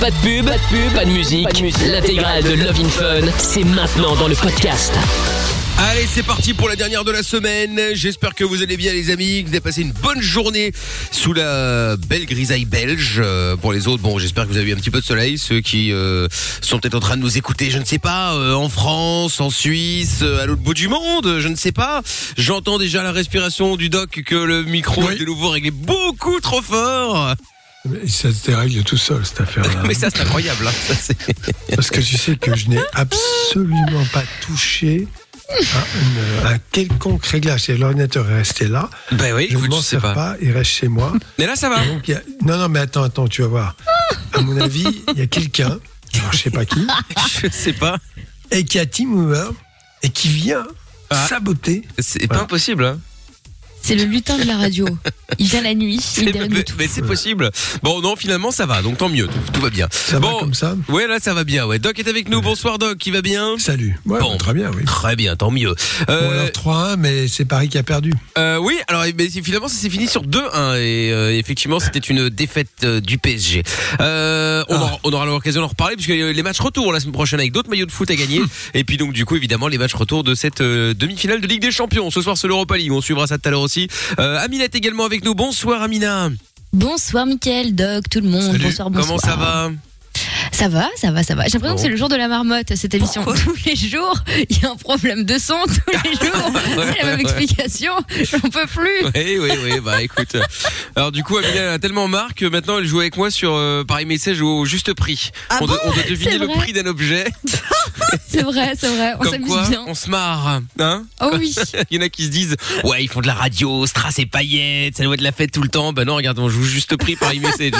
Pas de pub, pas de pub, pas de musique. L'intégrale de Love in Fun, c'est maintenant dans le podcast. Allez, c'est parti pour la dernière de la semaine. J'espère que vous allez bien, les amis, que vous avez passé une bonne journée sous la belle grisaille belge. Euh, pour les autres, bon, j'espère que vous avez eu un petit peu de soleil. Ceux qui euh, sont peut-être en train de nous écouter, je ne sais pas, euh, en France, en Suisse, euh, à l'autre bout du monde, je ne sais pas. J'entends déjà la respiration du doc que le micro est de nouveau réglé beaucoup trop fort. Ça se dérègle tout seul, cette affaire-là. Mais ça, c'est incroyable. hein. Ça, Parce que tu sais que je n'ai absolument pas touché à, une- à quelconque réglage. L'ordinateur est resté là. Ben oui, je ne m'en sers pas. pas. Il reste chez moi. Mais là, ça va. Donc, a- Non, non, mais attends, attends, tu vas voir. À mon avis, il y a quelqu'un, je sais pas qui, Je sais pas. et qui a Team Hoover et qui vient Ah. saboter. C'est pas impossible. Hein. C'est le lutin de la radio. Il vient la nuit, il mais tout. mais c'est possible. Bon, non, finalement, ça va. Donc tant mieux, tout, tout va bien. Ça bon, va comme ça Ouais, là, ça va bien. Ouais, Doc est avec nous. Bonsoir, Doc. Qui va bien Salut. Ouais, Bon. très bien, oui. Très bien, tant mieux. Bon, Euh, alors 3-1, mais c'est Paris qui a perdu. euh, oui, alors mais c'est- finalement, ça s'est fini sur 2-1 et euh, effectivement, c'était une défaite euh, du PSG. Euh, on, Ah. aura, on aura l'occasion d'en reparler puisque les matchs retour la semaine prochaine avec d'autres maillots de foot à gagner et puis donc du coup évidemment les matchs retour de cette euh, demi-finale de Ligue des Champions. Ce soir, c'est l'Europa League. On suivra ça tout à l'heure aussi. Euh, Amina est également avec nous. Bonsoir, Amina. Bonsoir Mickaël, Doc, tout le monde. Salut. Bonsoir, bonsoir. Comment ça va? Ça va, ça va, ça va. J'ai l'impression que c'est le jour de la marmotte, cette émission. Tous les jours, il y a un problème de son, tous les jours. c'est la même explication. J'en peux plus. Oui, oui, oui, bah écoute. Alors du coup, Amina a tellement marre que maintenant elle joue avec moi sur euh, par message au juste prix. Ah on, doit, bon on doit deviner le prix d'un objet. C'est vrai, c'est vrai. On Comme quoi, s'amuse bien. on se marre. Hein Oh oui. Il y en a qui se disent Ouais, ils font de la radio, strass et paillettes, ça doit être la fête tout le temps. Bah non, regarde, on joue juste prix par e-message.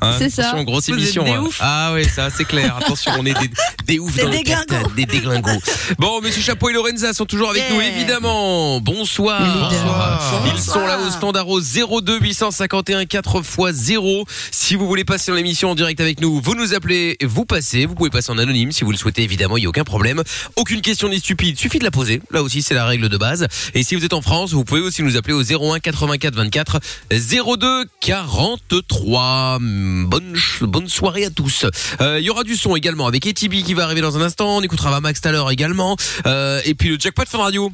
Hein, C'est ça. grosse émission. hein. Ah ouais, ça c'est clair. Attention, on est des, des oufs Des dans le déglingos. carte, des déglingos. Bon, monsieur Chapeau et Lorenza sont toujours avec nous, évidemment. Bonsoir. Bonsoir. Ils sont là au standard au 02 851 4 x 0. Si vous voulez passer dans l'émission en direct avec nous, vous nous appelez, vous passez. Vous pouvez passer en anonyme si vous le souhaitez, évidemment, il n'y a aucun problème. Aucune question n'est stupide, suffit de la poser. Là aussi, c'est la règle de base. Et si vous êtes en France, vous pouvez aussi nous appeler au 01 84 24 02 43. Bonne, bonne soirée à tous. Euh, Il y aura du son également avec ATB qui va arriver dans un instant. On écoutera Max tout à l'heure également. Euh, et puis le jackpot Fun Radio.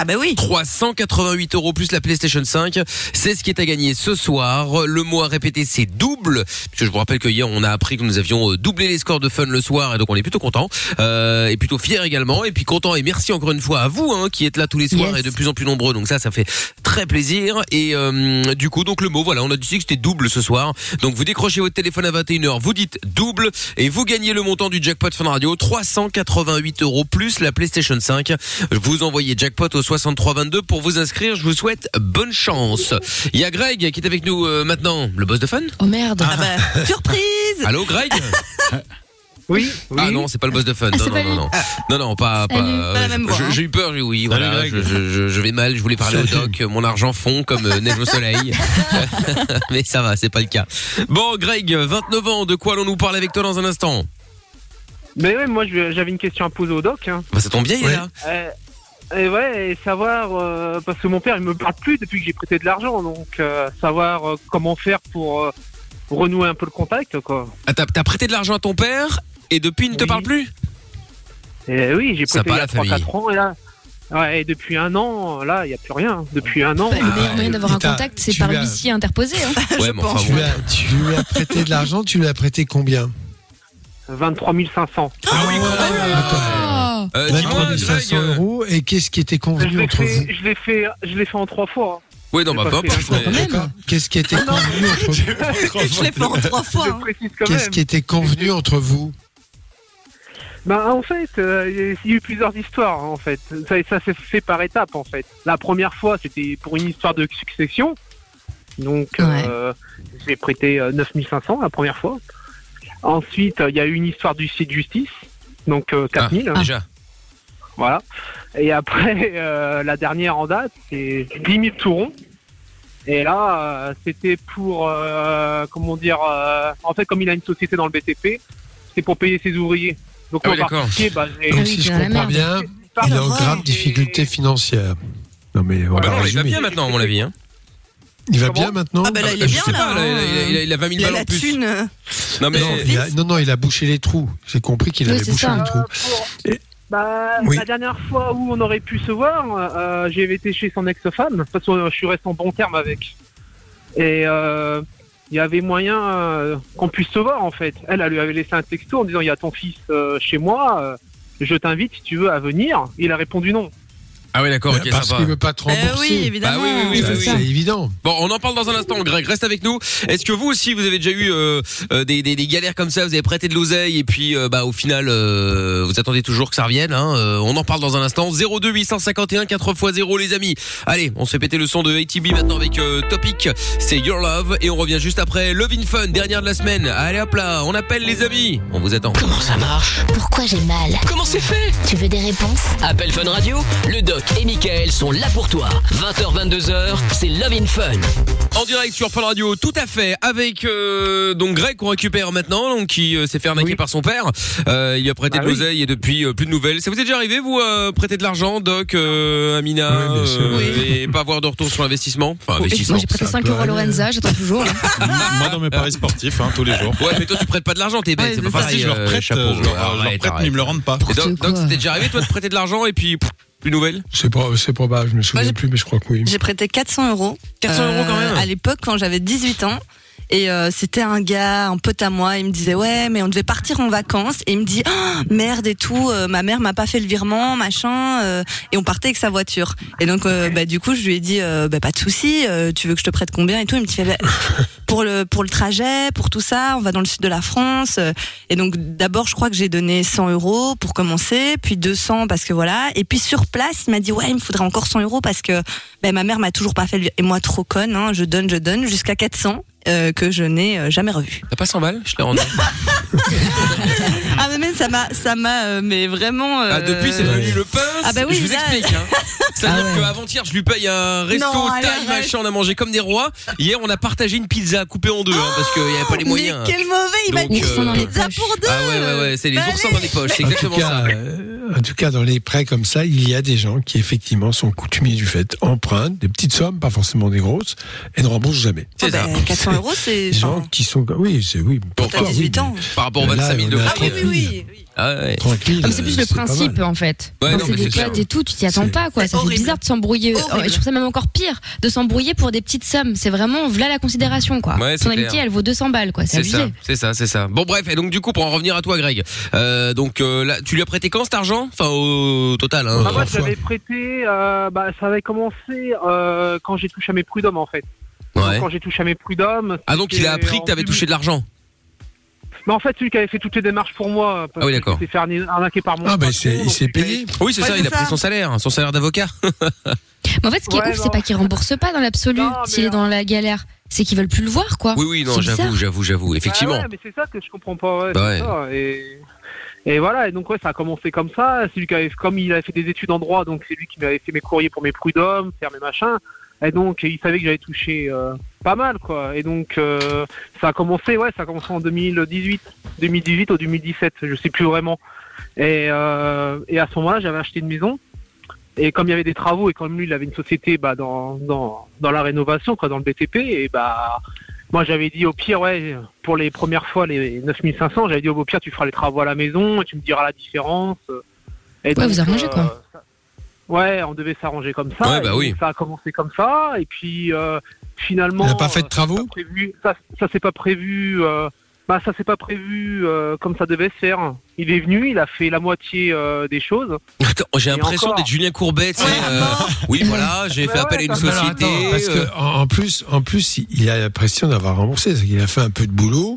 Ah bah oui. 388 euros plus la PlayStation 5. C'est ce qui est à gagner ce soir. Le mot à répéter, c'est double. Puisque je vous rappelle que hier, on a appris que nous avions euh, doublé les scores de fun le soir. Et donc, on est plutôt content. Euh, et plutôt fier également. Et puis content. Et merci encore une fois à vous, hein, qui êtes là tous les soirs Yes. et de plus en plus nombreux. Donc ça, ça fait très plaisir. Et euh, du coup, donc le mot, voilà, on a dit que c'était double ce soir. Donc vous décrochez votre téléphone à 21h, vous dites double et vous gagnez le montant du jackpot Fun Radio, 388 euros plus la PlayStation 5. Vous envoyez jackpot au 6322 pour vous inscrire. Je vous souhaite bonne chance. Il y a Greg qui est avec nous euh, maintenant, le boss de Fun. Oh merde. Ah bah, surprise Allô Greg Oui, Ah non, c'est pas le boss de Fun. Ah, non, non, non, non, non, non, pas, pas. Euh, Pas la même voix, je- hein. J'ai eu peur, j'ai- oui, voilà. Je, je- je- je vais mal. Je voulais parler au doc. Mon argent fond comme euh, neige au soleil. Mais ça va, c'est pas le cas. Bon, Greg, 29 ans. De quoi allons-nous parler avec toi dans un instant? Mais ouais, moi j'avais une question à poser au doc. Hein. Bah, ça tombe bien, il est là. Euh, et ouais, et savoir, euh, parce que mon père il me parle plus depuis que j'ai prêté de l'argent, donc euh, savoir euh, comment faire pour euh, renouer un peu le contact, quoi. Ah, t'as, t'as prêté de l'argent à ton père et depuis il ne te Oui. parle plus? Et oui, j'ai Sympa, prêté il y a famille. 3-4 ans et là. Ouais, et depuis un an, là, il n'y a plus rien. Depuis un an. Bah, le meilleur moyen d'avoir un contact, c'est tu par as- l'huissier interposé. hein. Ouais, mais enfin, Tu bon. lui, as, tu lui as prêté de l'argent, tu lui as prêté combien? 23 500. Ah oui, quand même. Oh. Euh, 23 dis-moi, 500 Greg. euros. Et qu'est-ce qui était convenu entre vous je l'ai fait, je l'ai fait en trois fois. Ouais, non, bah, pas mais-. Qu'est-ce qui était convenu entre vous Je l'ai fait en trois fois. Hein. Qu'est-ce qui était convenu entre vous Bah, en fait, euh, il y a eu plusieurs histoires, en fait. Ça, ça s'est fait par étapes, en fait. La première fois, c'était pour une histoire de succession. Donc, euh, j'ai prêté euh, 9500 la première fois. Ensuite, euh, il y a eu une histoire du site justice. Donc, euh, 4000. Ah, déjà. Voilà. Et après, euh, la dernière en date, c'est 10 000 tourons. Et là, euh, c'était pour, euh, comment dire, euh, en fait, comme il a une société dans le BTP, c'est pour payer ses ouvriers. Donc, Ah oui, d'accord. bah, j'ai- Donc, oui, si je comprends bien, il est en grave difficulté financière. Non, mais on Ah, va bah non, il va bien maintenant, à mon avis. Hein. Il va Comment bien maintenant Ah bah là, il Ah, est je bien là. pas, là, hein. il a- il a- il a 20 000 Il a balles en plus. thune. Non mais Non, il a, non, non, il a bouché les trous. J'ai compris qu'il Oui, avait bouché ça. les trous. Bah, Oui. la dernière fois où on aurait pu se voir, euh, j'ai été chez son ex-femme, parce que je suis resté en bon terme avec. Et euh, il y avait moyen euh, qu'on puisse se voir en fait. Elle, elle lui avait laissé un texto en disant il y a ton fils euh, chez moi, euh, je t'invite si tu veux à venir. Il a répondu non. Ah oui d'accord, ok, Parce sympa. qu'il veut pas te Eh rembourser. oui, évidemment. Bah oui, oui, oui, Ça, oui, c'est évident. Bon, on en parle dans un instant, Greg. Reste avec nous. Est-ce que vous aussi, vous avez déjà eu euh, euh, des, des, des galères comme ça Vous avez prêté de l'oseille et puis, euh, bah, au final, euh, vous attendez toujours que ça revienne. Hein Euh, on en parle dans un instant. 02 851 4x0, les amis. Allez, on se fait péter le son de ATB maintenant avec euh, Topic. C'est Your Love et on revient juste après Love in Fun, dernière de la semaine. Allez hop là, on appelle les amis. On vous attend. Comment ça marche? Pourquoi j'ai mal? Comment c'est fait? Tu veux des réponses? Appel Fun Radio, le doc et Michael sont là pour toi. 20h, 22h, c'est Love in Fun. En direct sur Fun Radio, tout à fait, avec euh, donc Greg qu'on récupère maintenant, donc qui euh, s'est fait arnaquer Oui. par son père. Euh, il a prêté Ah de oui. l'oseille et depuis euh, plus de nouvelles. Ça vous est déjà arrivé vous euh, prêter de l'argent, Doc, euh, Amina, Oui, bien sûr. et pas avoir de retour sur l'investissement Enfin investissement. Moi j'ai prêté ça 5 peut euros à. Lorenza, j'attends toujours. là. Moi, dans mes paris sportifs, hein, tous les jours. Ouais, mais toi tu prêtes pas de l'argent, t'es bête, Ouais, c'est pas ça. pareil. si je leur euh, prête, chapeau. je leur, je leur prête, mais ils me le rendent pas. Et Doc, Doc, c'était déjà arrivé toi de prêter de l'argent et puis pff, plus de nouvelles C'est pas- c'est probable, je me souviens j'ai- plus, mais je crois que oui. J'ai prêté 400 euros. 400 euros quand même À l'époque, quand j'avais 18 ans. Et euh, c'était un gars, un pote à moi, il me disait ouais mais on devait partir en vacances. Et il me dit Ah, merde et tout, euh, ma mère m'a pas fait le virement machin euh, et on partait avec sa voiture. Et donc euh, bah du coup je lui ai dit euh, bah pas de souci, euh, tu veux que je te prête combien et tout. Il me dit bah, pour le pour le trajet pour tout ça on va dans le sud de la France. Et donc d'abord je crois que j'ai donné 100 euros pour commencer puis 200 parce que voilà. Et puis sur place il m'a dit ouais il me faudrait encore 100 euros parce que ben, ma mère m'a toujours pas fait le... et moi trop conne hein, je donne je donne jusqu'à 400 euh, que je n'ai euh, jamais revu. T'as pas 100 balles? Je l'ai rendu. Ah mais même ça m'a ça m'a euh, mais vraiment euh, Ah, depuis c'est devenu le pince. Ah bah oui, je vous là- explique. Hein. C'est-à-dire Ah ouais. qu'avant-hier, je lui paye un resto, Non, allez, taille, arrête. machin, on a mangé comme des rois. Hier, on a partagé une pizza coupée en deux, hein, parce qu'il n'y avait pas les moyens. Mais quel mauvais, il m'a Donc, dit euh, dans les pizza pour deux. Ah ouais, ouais, ouais, c'est les Bah, oursins dans les poches, c'est En tout, exactement cas, ça. euh, en tout cas, dans les prêts comme ça, il y a des gens qui effectivement sont coutumiers du fait, empruntent des petites sommes, pas forcément des grosses, et ne remboursent jamais. C'est ça. bah, 400 euros c'est Des gens qui sont, oui, c'est oui. pour t'as toi, 18 oui, ans. Par rapport aux Là, 25 000 de Ah oui oui oui. Ah ouais. Tranquille. Ah, mais c'est plus euh, le principe en fait. Ouais, Quand c'est des potes et tout, tu t'y attends pas quoi. c'est Ça fait bizarre de s'embrouiller. Oh, je trouve ça même encore pire de s'embrouiller pour des petites sommes. C'est vraiment voilà la considération quoi. Ouais, clair. amitié elle vaut 200 balles quoi. C'est C'est ça, abusé. c'est ça, c'est ça. Bon bref, et donc du coup pour en revenir à toi Greg, euh, donc euh, là, tu lui as prêté quand cet argent? Enfin au total hein. Bah, moi, j'avais prêté, euh, bah, ça avait commencé euh, quand j'ai touché à mes prud'hommes, en fait. Ouais. Quand j'ai touché à mes prud'hommes. Ah donc il a appris que t'avais touché de l'argent. Mais en fait, celui qui avait fait toutes les démarches pour moi. parce Ah oui, d'accord. Il s'est fait arna- arnaquer par mon. Ah, ben, patron, c'est- il s'est payé. Oui c'est Ouais, ça, il a pris son salaire, son salaire d'avocat. Mais en fait ce qui est Ouais, ouf c'est pas qu'ils remboursent pas dans l'absolu Non, s'il est dans la galère. C'est qu'ils veulent plus le voir quoi. Oui oui non C'est j'avoue, bizarre. j'avoue, j'avoue, effectivement. Bah ouais, mais c'est ça que je comprends pas. Ouais, Bah c'est ça. Et, et voilà, et donc ouais, ça a commencé comme ça. C'est lui qui avait, comme il avait fait des études en droit, donc c'est lui qui m'avait fait mes courriers pour mes prud'hommes, faire mes machins. Et donc il savait que j'avais touché euh, pas mal, quoi. Et donc euh, ça a commencé, ouais, ça a commencé en 2018, 2018 ou 2017, je sais plus vraiment. Et, euh, et à ce moment-là, j'avais acheté une maison. Et comme il y avait des travaux et comme lui, il avait une société bah, dans, dans, dans la rénovation, quoi, dans le BTP, et bah moi j'avais dit au pire, ouais, pour les premières fois, les 9500, j'avais dit au pire, tu feras les travaux à la maison et tu me diras la différence. Et Ouais, vous arrangez, quoi. Ouais, on devait s'arranger comme ça. Ouais, bah oui. Ça a commencé comme ça, et puis euh, finalement. Il n'a pas fait de euh, travaux ça s'est pas prévu, ça, ça s'est pas prévu. euh, bah ça s'est pas prévu euh, comme ça devait se faire. Il est venu, il a fait la moitié euh, des choses. Attends, j'ai l'impression d'être Julien Courbet, tu sais, Ouais, euh, oui voilà, j'ai Ouais, fait appel à une société. attends, parce que en en plus, en plus, il a la pression d'avoir remboursé. C'est qu'il a fait un peu de boulot,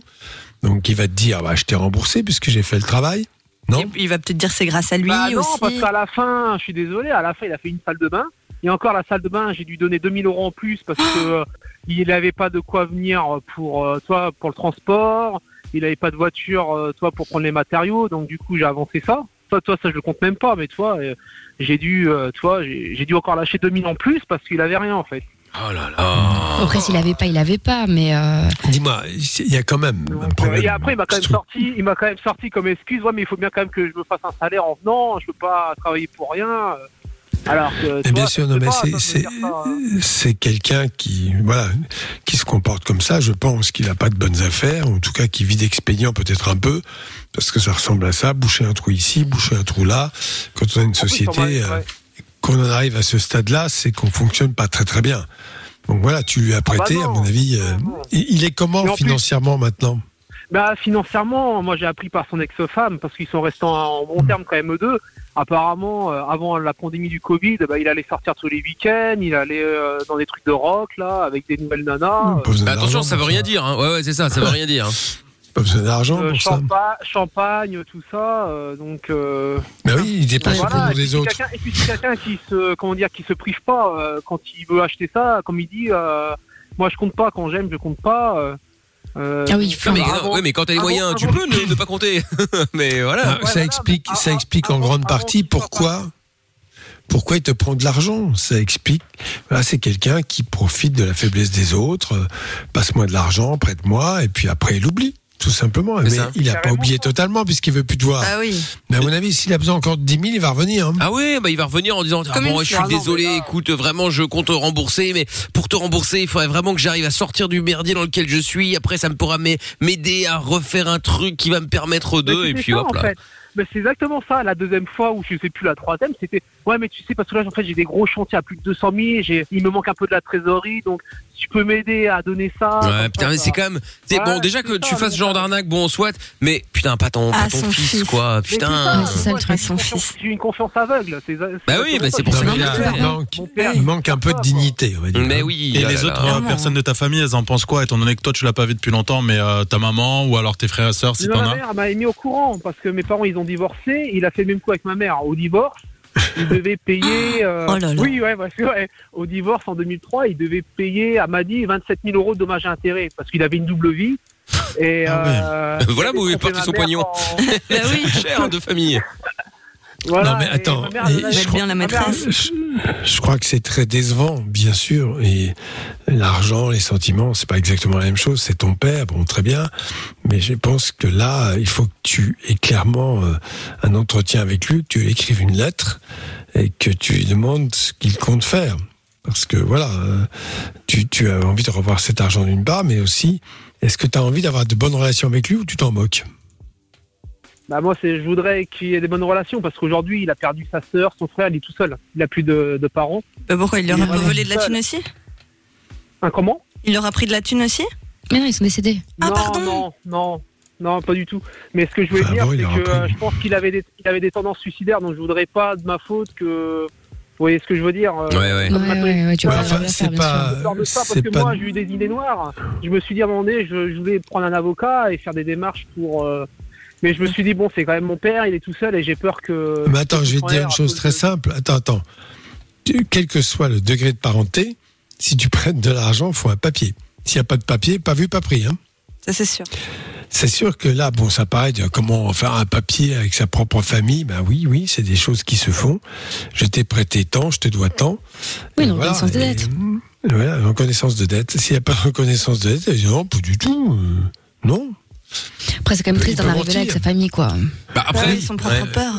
donc il va te dire, bah, je t'ai remboursé puisque j'ai fait le travail. Non Il va peut-être dire c'est grâce à lui Bah non, aussi. parce qu'à la fin, je suis désolé, à la fin, il a fait une salle de bain. Et encore, la salle de bain, j'ai dû donner 2000 euros en plus parce que euh, il n'avait pas de quoi venir pour, euh, toi, pour le transport. Il n'avait pas de voiture, euh, toi, pour prendre les matériaux. Donc, du coup, j'ai avancé ça. Toi, toi, ça, je le compte même pas. Mais toi, euh, j'ai dû, euh, toi, j'ai j'ai dû encore lâcher 2000 en plus parce qu'il avait rien, en fait. Oh là là. Après s'il avait pas, il avait pas. Mais euh, Dis-moi, il y a quand même un problème. et après, il m'a quand même sorti, il m'a quand même sorti comme excuse. Ouais, mais il faut bien quand même que je me fasse un salaire en venant. Je peux pas travailler pour rien. Alors que. Et bien sûr, non, mais c'est- hein. quelqu'un qui, voilà, qui se comporte comme ça. Je pense qu'il n'a pas de bonnes affaires, en tout cas qui vit d'expédients peut-être un peu, parce que ça ressemble à ça, boucher un trou ici, boucher un trou là. Quand on a une En plus, société, euh, ouais. qu'on en arrive à ce stade-là, c'est qu'on fonctionne pas très très bien. Donc voilà, tu lui as bah prêté, à mon avis. euh, il est comment plus- financièrement maintenant? Bah, financièrement, moi j'ai appris par son ex-femme, parce qu'ils sont restés en bon terme quand même eux deux. Apparemment, euh, avant la pandémie du Covid, bah, il allait sortir tous les week-ends, il allait euh, dans des trucs de rock, là, avec des nouvelles nanas. Besoin Mais attention, ça veut rien dire. Hein. Ouais, ouais, c'est ça, ça veut rien dire. hein. Pas besoin d'argent Euh, pour ça. champa- champagne, tout ça, euh, donc... Euh, Mais oui, il dépense voilà, pour et c'est autres. Et puis c'est quelqu'un qui se, comment dire, qui se prive pas euh, quand il veut acheter ça, comme il dit, euh, moi je compte pas, quand j'aime, je compte pas. euh, euh, Ah oui, Non, mais, non, mais quand t'as les avant- moyens, tu avant- peux ne, ne pas compter. mais voilà. Ah, Ouais, ça voilà, explique, mais ça avant- explique en grande avant partie pourquoi, pourquoi il te prend de l'argent. Ça explique. Voilà, c'est quelqu'un qui profite de la faiblesse des autres. Passe-moi de l'argent, prête-moi, et puis après il oublie. Tout simplement. Mais ça. il n'a pas oublié totalement puisqu'il veut plus te voir. Ah oui. Mais à mon avis, s'il a besoin encore de 10 000, il va revenir. hein. Ah ouais, bah il va revenir en disant ah bon, je suis désolé, là- écoute, vraiment je compte te rembourser, mais pour te rembourser, il faudrait vraiment que j'arrive à sortir du merdier dans lequel je suis. Après, ça me pourra m'a- m'aider à refaire un truc qui va me permettre de, et puis ça, hop en là. fait? Mais c'est exactement ça. La deuxième fois, ou je sais plus la troisième, c'était ouais, mais tu sais parce que là, en fait, j'ai des gros chantiers à plus de 200 000. J'ai, il me manque un peu de la trésorerie, donc tu peux m'aider à donner ça. Ouais, putain, ça, mais c'est quand même. c'est Ouais, bon, déjà que ça, tu fasses mais ce genre d'arnaque, bon, soit, mais putain, pas ton, pas Ah, ton son fils, fils. quoi. Mais Putain. C'est ça, le truc. Son une confiance- fils. J'ai une confiance aveugle. C'est, Bah oui, bah c'est pour ça mais que il, je a- le fais. il manque, un peu de dignité, on va dire. Mais oui. Et oh les autres euh, personnes de ta famille, elles en pensent quoi Étant donné que toi, tu l'as pas vu depuis longtemps, mais euh, ta maman ou alors tes frères et sœurs, si Mais t'en ma as mère m'a mis au courant parce que mes parents ils ont divorcé. Il a fait le même coup avec ma mère? Au divorce. Il devait payer. euh, Oh là là. Oui, ouais, parce que ouais, au divorce en 2003, il devait payer à Madi 27 000 euros de dommages et intérêts parce qu'il avait une double vie. Et Ah ouais. euh, Voilà où est parti son en- Bah oui. Cher de famille. Voilà, Non, mais attends, ma mère, je Mettre bien la maîtresse. Je, je crois que c'est très décevant, bien sûr. Et l'argent, les sentiments, c'est pas exactement la même chose. C'est ton père, bon, très bien. Mais je pense que là, il faut que tu aies clairement euh, un entretien avec lui, que tu écrives une lettre et que tu lui demandes ce qu'il compte faire. Parce que voilà, euh, tu, tu as envie de revoir cet argent d'une part, mais aussi, est-ce que tu as envie d'avoir de bonnes relations avec lui ou tu t'en moques? Bah moi, c'est, je voudrais qu'il y ait des bonnes relations parce qu'aujourd'hui, il a perdu sa sœur, son frère, il est tout seul. Il a plus de, de parents. Bah pourquoi il leur a volé de la thune aussi? Un comment? Il leur a pris de la thune aussi? Mais non, ils sont décédés. Ah, non, pardon. non, non, non, pas du tout. Mais ce que je voulais Enfin, dire, bon, il c'est aura que pris. euh, je pense qu'il avait des, il avait des tendances suicidaires, donc je voudrais pas de ma faute que. Vous voyez ce que je veux dire euh, Ouais, ouais. Ouais, tu Ouais, vas enfin, pas c'est faire, bien sûr. pas, j'ai peur de ça parce c'est que pas- moi j'ai eu des idées noires. Je me suis dit à un moment donné, je, je voulais prendre un avocat et faire des démarches pour. euh, Mais je me suis dit bon, c'est quand même mon père, il est tout seul et j'ai peur que. Mais attends, je vais te dire une chose très de- simple. Attends, attends. Quel que soit le degré de parenté, si tu prêtes de l'argent, il faut un papier. S'il n'y a pas de papier, pas vu, pas pris. Hein. Ça c'est sûr. C'est sûr que là, bon, ça paraît de comment faire un papier avec sa propre famille. Ben oui, oui, c'est des choses qui se font. Je t'ai prêté tant, je te dois tant. Oui, une reconnaissance de et, dette. hum, Voilà, une reconnaissance de dette. S'il n'y a pas de reconnaissance de dette, dit non, pas du tout. euh, non. Après, c'est quand même Il triste d'en arriver là avec sa famille, quoi. Bah Bah après, oui, son propre ouais. peur.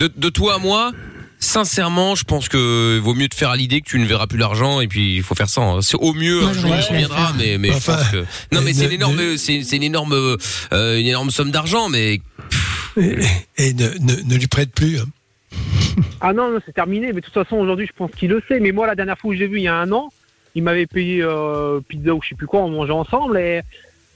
de, de toi à moi, sincèrement, je pense que vaut mieux te faire à l'idée que tu ne verras plus l'argent et puis il faut faire ça. hein. C'est au mieux Moi, un jour il reviendra, mais mais Enfin, je pense que non mais et c'est ne- une énorme c'est c'est une énorme euh, une énorme somme d'argent, mais Et, et ne, ne, ne lui prête plus. hein. Ah non, non c'est terminé. Mais de toute façon, aujourd'hui, je pense qu'il le sait. Mais moi, la dernière fois où j'ai vu, il y a un an, il m'avait payé euh, pizza ou je sais plus quoi, on mangeait ensemble et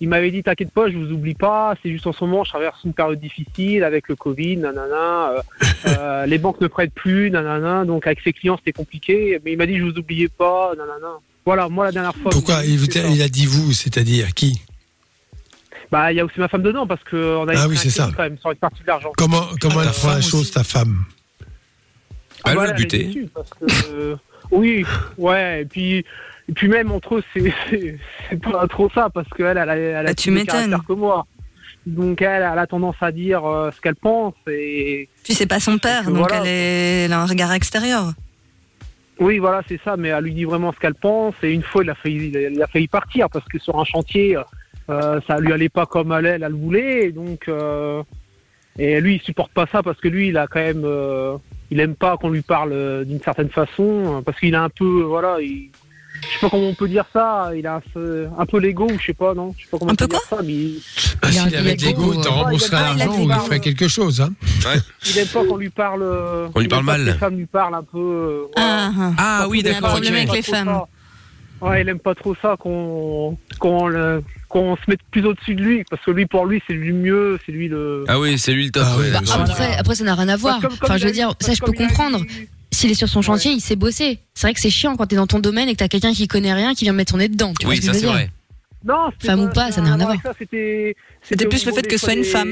il m'avait dit T'inquiète pas, je vous oublie pas. C'est juste en ce moment, je traverse une période difficile avec le Covid, nanana. euh, euh, les banques ne prêtent plus, nanana. Donc avec ses clients, c'était compliqué. Mais il m'a dit Je vous oubliez pas, nanana. Voilà, moi, la dernière fois. Pourquoi il, a dit vous, c'est-à-dire qui? Bah, il y a aussi ma femme dedans parce qu'on a Ah oui, c'est ça. quand même sur une partie de l'argent. Comment, comment ta elle prend la chose, aussi. ta femme? Elle voilà, veut le buter. déçue parce que, euh, oui, ouais, et puis, et puis même entre eux, c'est, pas trop ça parce qu'elle, elle a, elle a Bah, plus de caractère que moi. Donc elle, elle a tendance à dire euh, ce qu'elle pense et Puis c'est pas son père, donc Voilà. elle, est... elle a un regard extérieur. oui, voilà, c'est ça. Mais elle lui dit vraiment ce qu'elle pense. Et une fois, il a failli, il a failli partir parce que sur un chantier, euh, ça lui allait pas comme elle, elle, elle le voulait. Et donc, euh, Et lui, il supporte pas ça parce que lui, il a quand même, euh, il aime pas qu'on lui parle d'une certaine façon, parce qu'il a un peu, voilà, il, je sais pas comment on peut dire ça, il a un peu, un peu l'ego, ou je sais pas, non, je sais pas comment Un on peut peu dire ça, mais Ah, a- S'il avait de l'ego, il t'en ouais. rembourserait Ah, l'argent ou il ferait quelque chose. Hein. il aime pas qu'on lui parle, euh, On lui parle mal. Les femmes lui parlent un peu. euh, voilà. Ah, ah. Ah oui, Il a un d'accord. problème avec les femmes. ça. Ouais, il aime pas trop ça qu'on qu'on le- qu'on se mette plus au-dessus de lui parce que lui pour lui c'est lui le mieux, c'est lui le. Ah oui, c'est lui le top. Ah ouais, bah. Après, après, ça n'a rien à voir. Que comme Enfin, je veux dire, ça, je peux comprendre. eu- S'il est sur son chantier, il sait bosser. C'est vrai que c'est chiant quand t'es dans ton domaine et que t'as quelqu'un qui connaît rien qui vient mettre son nez dedans. Tu vois Oui, que ça c'est vrai. Non, c'était Femme ou pas, ça n'a rien à ça, C'était plus le fait que ce soit une femme.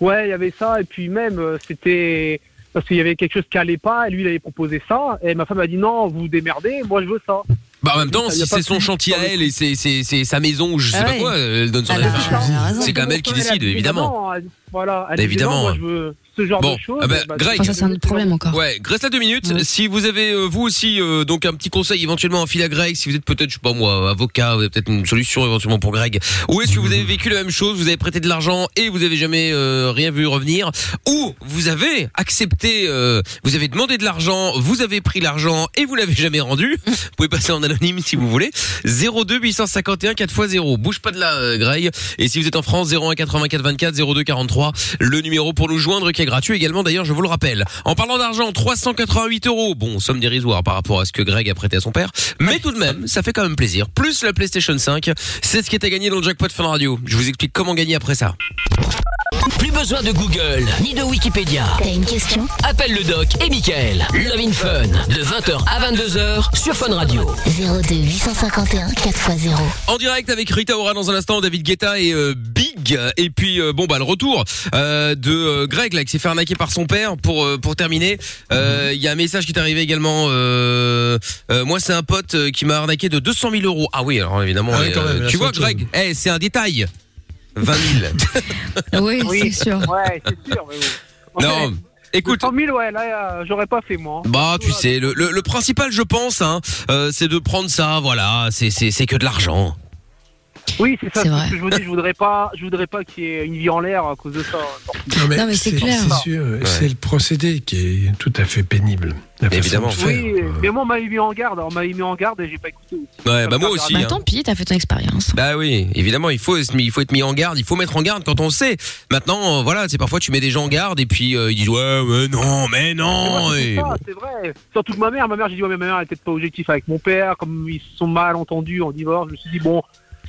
Ouais, il y avait ça et puis même euh, c'était parce qu'il y avait quelque chose qui allait pas et lui il avait proposé ça et ma femme a dit non, vous vous démerdez, moi je veux ça. Bah en même temps, si pas c'est son chantier à elle et c'est sa maison ou je sais Ah pas ouais. quoi, elle donne son avis. C'est quand même elle qui décide, évidemment. Voilà, Bah, évidemment. moi je veux ce genre Bon, de choses. ah bah, bah, Greg. Ça, c'est un autre problème encore. Ouais, reste là deux minutes. Si vous avez euh, vous aussi euh, donc un petit conseil éventuellement à filer à Greg, si vous êtes peut-être je sais pas moi avocat, vous avez peut-être une solution éventuellement pour Greg, ou est-ce que vous avez vécu la même chose, vous avez prêté de l'argent et vous avez jamais euh, rien vu revenir, ou vous avez accepté, euh, vous avez demandé de l'argent, vous avez pris l'argent et vous l'avez jamais rendu. Vous pouvez passer en anonyme si vous voulez. 02 851 4x0. Bouge pas de là, euh, Greg. Et si vous êtes en France, 01 84 24 02 43, le numéro pour nous joindre qui est gratuit également. D'ailleurs, je vous le rappelle. En parlant d'argent, 388 euros. Bon, somme dérisoire par rapport à ce que Greg a prêté à son père, mais tout de même, ça fait quand même plaisir. Plus la PlayStation 5, c'est ce qui à gagner dans le jackpot Fun Radio. Je vous explique comment gagner après ça. Plus besoin de Google ni de Wikipédia. T'as une question? Appelle le doc et Michael. Love in Fun de 20h à 22h sur Fun Radio. 02 851 4x0. En direct avec Rita Ora dans un instant, David Guetta et euh, Big. Et puis euh, bon bah le retour euh, de euh, Greg là qui s'est fait arnaquer par son père. Pour euh, pour terminer, euh, il y a un message qui est arrivé également. euh, euh, moi c'est un pote qui m'a arnaqué de 200 000 euros. Ah oui alors évidemment. Ah oui, même, euh, tu vois Greg, eh, c'est un détail. 20 000. Oui, Oui. c'est sûr. Ouais, c'est sûr. Mais bon. non, Ouais. écoute. 100 000, ouais, là, euh, j'aurais pas fait moi. Bah tu sais le, le, le principal je pense hein, euh, c'est de prendre ça voilà c'est c'est c'est que de l'argent. Oui, c'est ça. C'est ce que je vous dis. Je voudrais pas, je voudrais pas qu'il y ait une vie en l'air à cause de ça. Non, Non, mais c'est clair. C'est sûr, c'est le procédé qui est tout à fait pénible. Évidemment. Oui, euh, mais moi, on m'avait mis en garde. On m'avait mis en garde et j'ai pas écouté. aussi. Ouais bah moi aussi. Bah hein. tant pis, t'as fait ton expérience. Bah oui, évidemment, il faut, il faut être mis en garde, il faut mettre en garde quand on sait. Maintenant, euh, voilà, c'est parfois tu mets des gens en garde et puis euh, ils disent ouais, mais non, mais Mais non. moi, c'est et ça, bon. c'est vrai. Surtout que ma mère, ma mère, j'ai dit ouais, mais ma mère elle était pas objectif avec mon père, comme ils se sont mal entendus en divorce. Je me suis dit bon,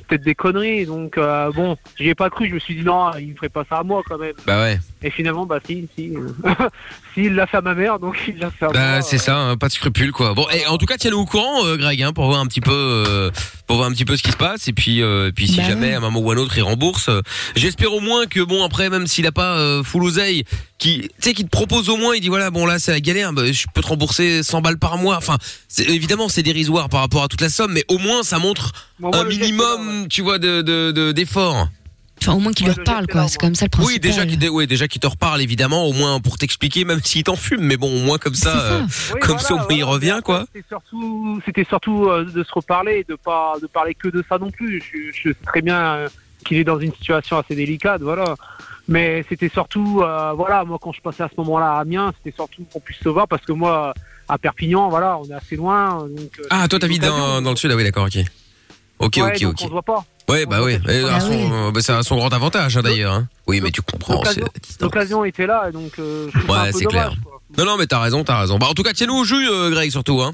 peut-être des conneries. Donc euh, bon, j'y ai pas cru. Je me suis dit non, il me ferait pas ça à moi quand même. Bah ouais, Et finalement, bah si, si, euh, si il l'a fait à ma mère, donc il l'a fait à moi. bah c'est euh, ça, hein, pas de scrupules quoi. Bon, et en tout cas, tiens-nous au courant, euh, Greg, hein, pour voir un petit peu, euh, pour voir un petit peu ce qui se passe. Et puis, euh, puis si Bah jamais ouais. à un moment ou à un autre il rembourse, euh, j'espère au moins que bon après, même s'il a pas euh, full oseille, qui, tu sais, qui te propose au moins, il dit voilà, bon là c'est la galère, bah, je peux te rembourser 100 balles par mois. Enfin, c'est- évidemment c'est dérisoire par rapport à toute la somme, mais au moins ça montre bon, moi, un le geste minimum, tu vois, de de- de- d'effort. Enfin, au moins qu'il Ouais, leur le parle, quoi. C'est même ça le principal. Oui, déjà qui ouais, déjà qui te reparle évidemment, au moins pour t'expliquer, même s'il t'en fume, mais bon, au moins comme ça. ça. euh, Oui, Comme ça, au moins, il revient, quoi. C'était surtout, c'était surtout euh, de se reparler, de pas, de parler que de ça non plus. Je, je sais très bien euh, qu'il est dans une situation assez délicate, voilà. Mais c'était surtout, euh, voilà, moi quand je passais à ce moment-là à Amiens, c'était surtout qu'on puisse se voir parce que moi, à Perpignan, voilà, on est assez loin. Donc, euh, Ah, toi t'habites dans, dans le sud, ah oui, d'accord, ok. Ok, Ouais, ok, donc ok. On se voit pas. Ouais, bah oui, Ah à son- oui. bah, ça a son grand avantage hein, d'ailleurs. hein. Oui, mais tu comprends, c'est L'occasion- était là, donc euh, je trouve ça Ouais, un peu c'est dommage, clair. quoi. Non, non, mais t'as raison, t'as raison. Bah, en tout cas, tiens-nous au jus, euh, Greg, surtout. Hein.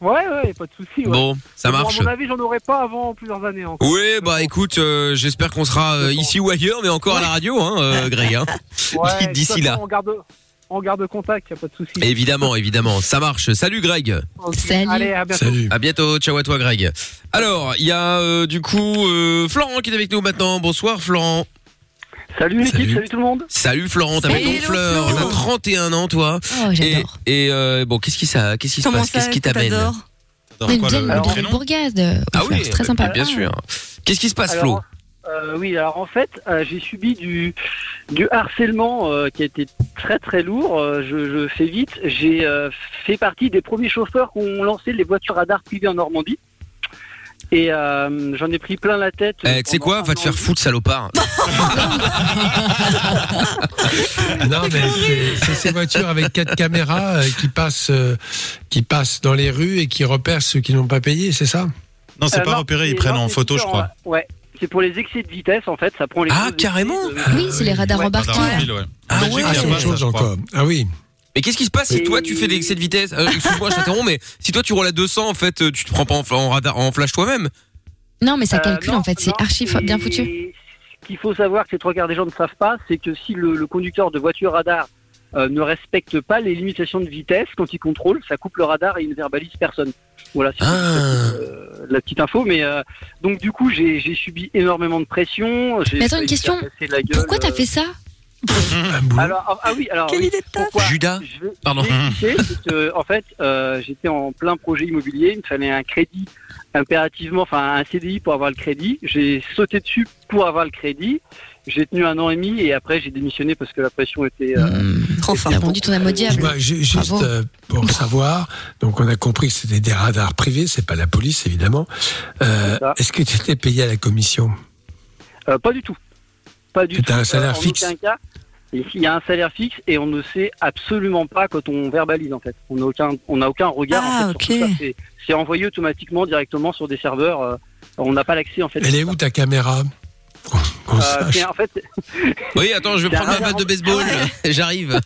Ouais, ouais, pas de souci. Ouais. Bon, ça Mais bon, marche. à mon avis, j'en aurai pas avant plusieurs années encore. Oui, bah écoute, euh, j'espère qu'on sera euh, ici ou ailleurs, mais encore à la radio, hein, euh, Greg. Hein. Ouais, de d'ici là. façon, On garde, on garde contact, y a pas de souci. Évidemment, évidemment, ça marche. Salut, Greg. Salut. Allez, à bientôt. Salut. À bientôt, ciao à toi, Greg. Alors, il y a euh, du coup euh, Florent qui est avec nous maintenant. Bonsoir, Florent. Salut l'équipe, Salut. salut tout le monde. Salut, Florent. T'as ton fleur. T'as 31 ans, toi. Oh, Et, j'adore. et euh, bon, qu'est-ce qui ça, qu'est-ce qui se passe? Qu'est-ce qui t'amène? Quoi, le, le de prénom Bourgade. Ah oui, c'est très sympa. bien sûr. Qu'est-ce qui se passe, Flo? Alors, euh, oui, alors en fait, euh, j'ai subi du, du harcèlement euh, qui a été très très lourd. Euh, je, je fais vite. J'ai euh, fait partie des premiers chauffeurs qui ont lancé les voitures radar privées en Normandie. Et euh, j'en ai pris plein la tête. Eh, Tu sais quoi? Va te faire foutre, salopard. Non, mais c'est- ces voitures avec quatre caméras euh, qui passent, euh, qui passent dans les rues et qui repèrent ceux qui n'ont pas payé, c'est ça? Non, c'est Euh, pas repéré, ils prennent non, en photo, je crois. Ouais, c'est pour les excès de vitesse en fait, ça prend les. Ah, carrément excès de- Oui, c'est les radars Ouais. embarqués. Radar là. mobile, ouais. Ah ouais, c'est chose encore. Ah oui. Mais qu'est-ce qui se passe si toi tu fais l'excès de vitesse euh, Excuse-moi, je t'interromps, mais si toi tu roules à 200, en fait, euh, tu te prends pas en, radar, en flash toi-même Non, mais ça Euh, calcule non, en fait, c'est archi bien foutu. Ce qu'il faut savoir, que les trois quarts des gens ne savent pas, c'est que si le, le conducteur de voiture radar euh, ne respecte pas les limitations de vitesse quand il contrôle, ça coupe le radar et il ne verbalise personne. Voilà, c'est Ah. euh, la petite info. Mais euh, donc du coup, j'ai j'ai subi énormément de pression. j'ai Mais attends, une question. gueule, Pourquoi t'as euh, fait ça? Alors, ah, ah oui, alors. Quelle idée de pourquoi Judas Je vais- Pardon. c'est que, en fait, euh, j'étais en plein projet immobilier, il me fallait un crédit impérativement, enfin un CDI pour avoir le crédit. J'ai sauté dessus pour avoir le crédit. J'ai tenu un an et demi et après j'ai démissionné parce que la pression était. euh, Mmh, Trop fort. T'as vendu ton âme au diable. Dis-moi, ju- juste euh, pour savoir, donc on a compris que c'était des radars privés, c'est pas la police évidemment. Euh. Est-ce que tu étais payé à la commission euh, pas du tout. Pas du tout. Un salaire Euh, en fixe aucun cas. Il y a un salaire fixe et on ne sait absolument pas quand on verbalise en fait. On n'a aucun, on n'a aucun regard. Ah, en fait, tout ça. C'est- envoyé automatiquement directement sur des serveurs. euh, on n'a pas l'accès en fait. Elle est où ta caméra? Qu'on- Euh, sache. c'est- en fait, Oui, attends, je vais prendre ma batte de baseball. J'arrive.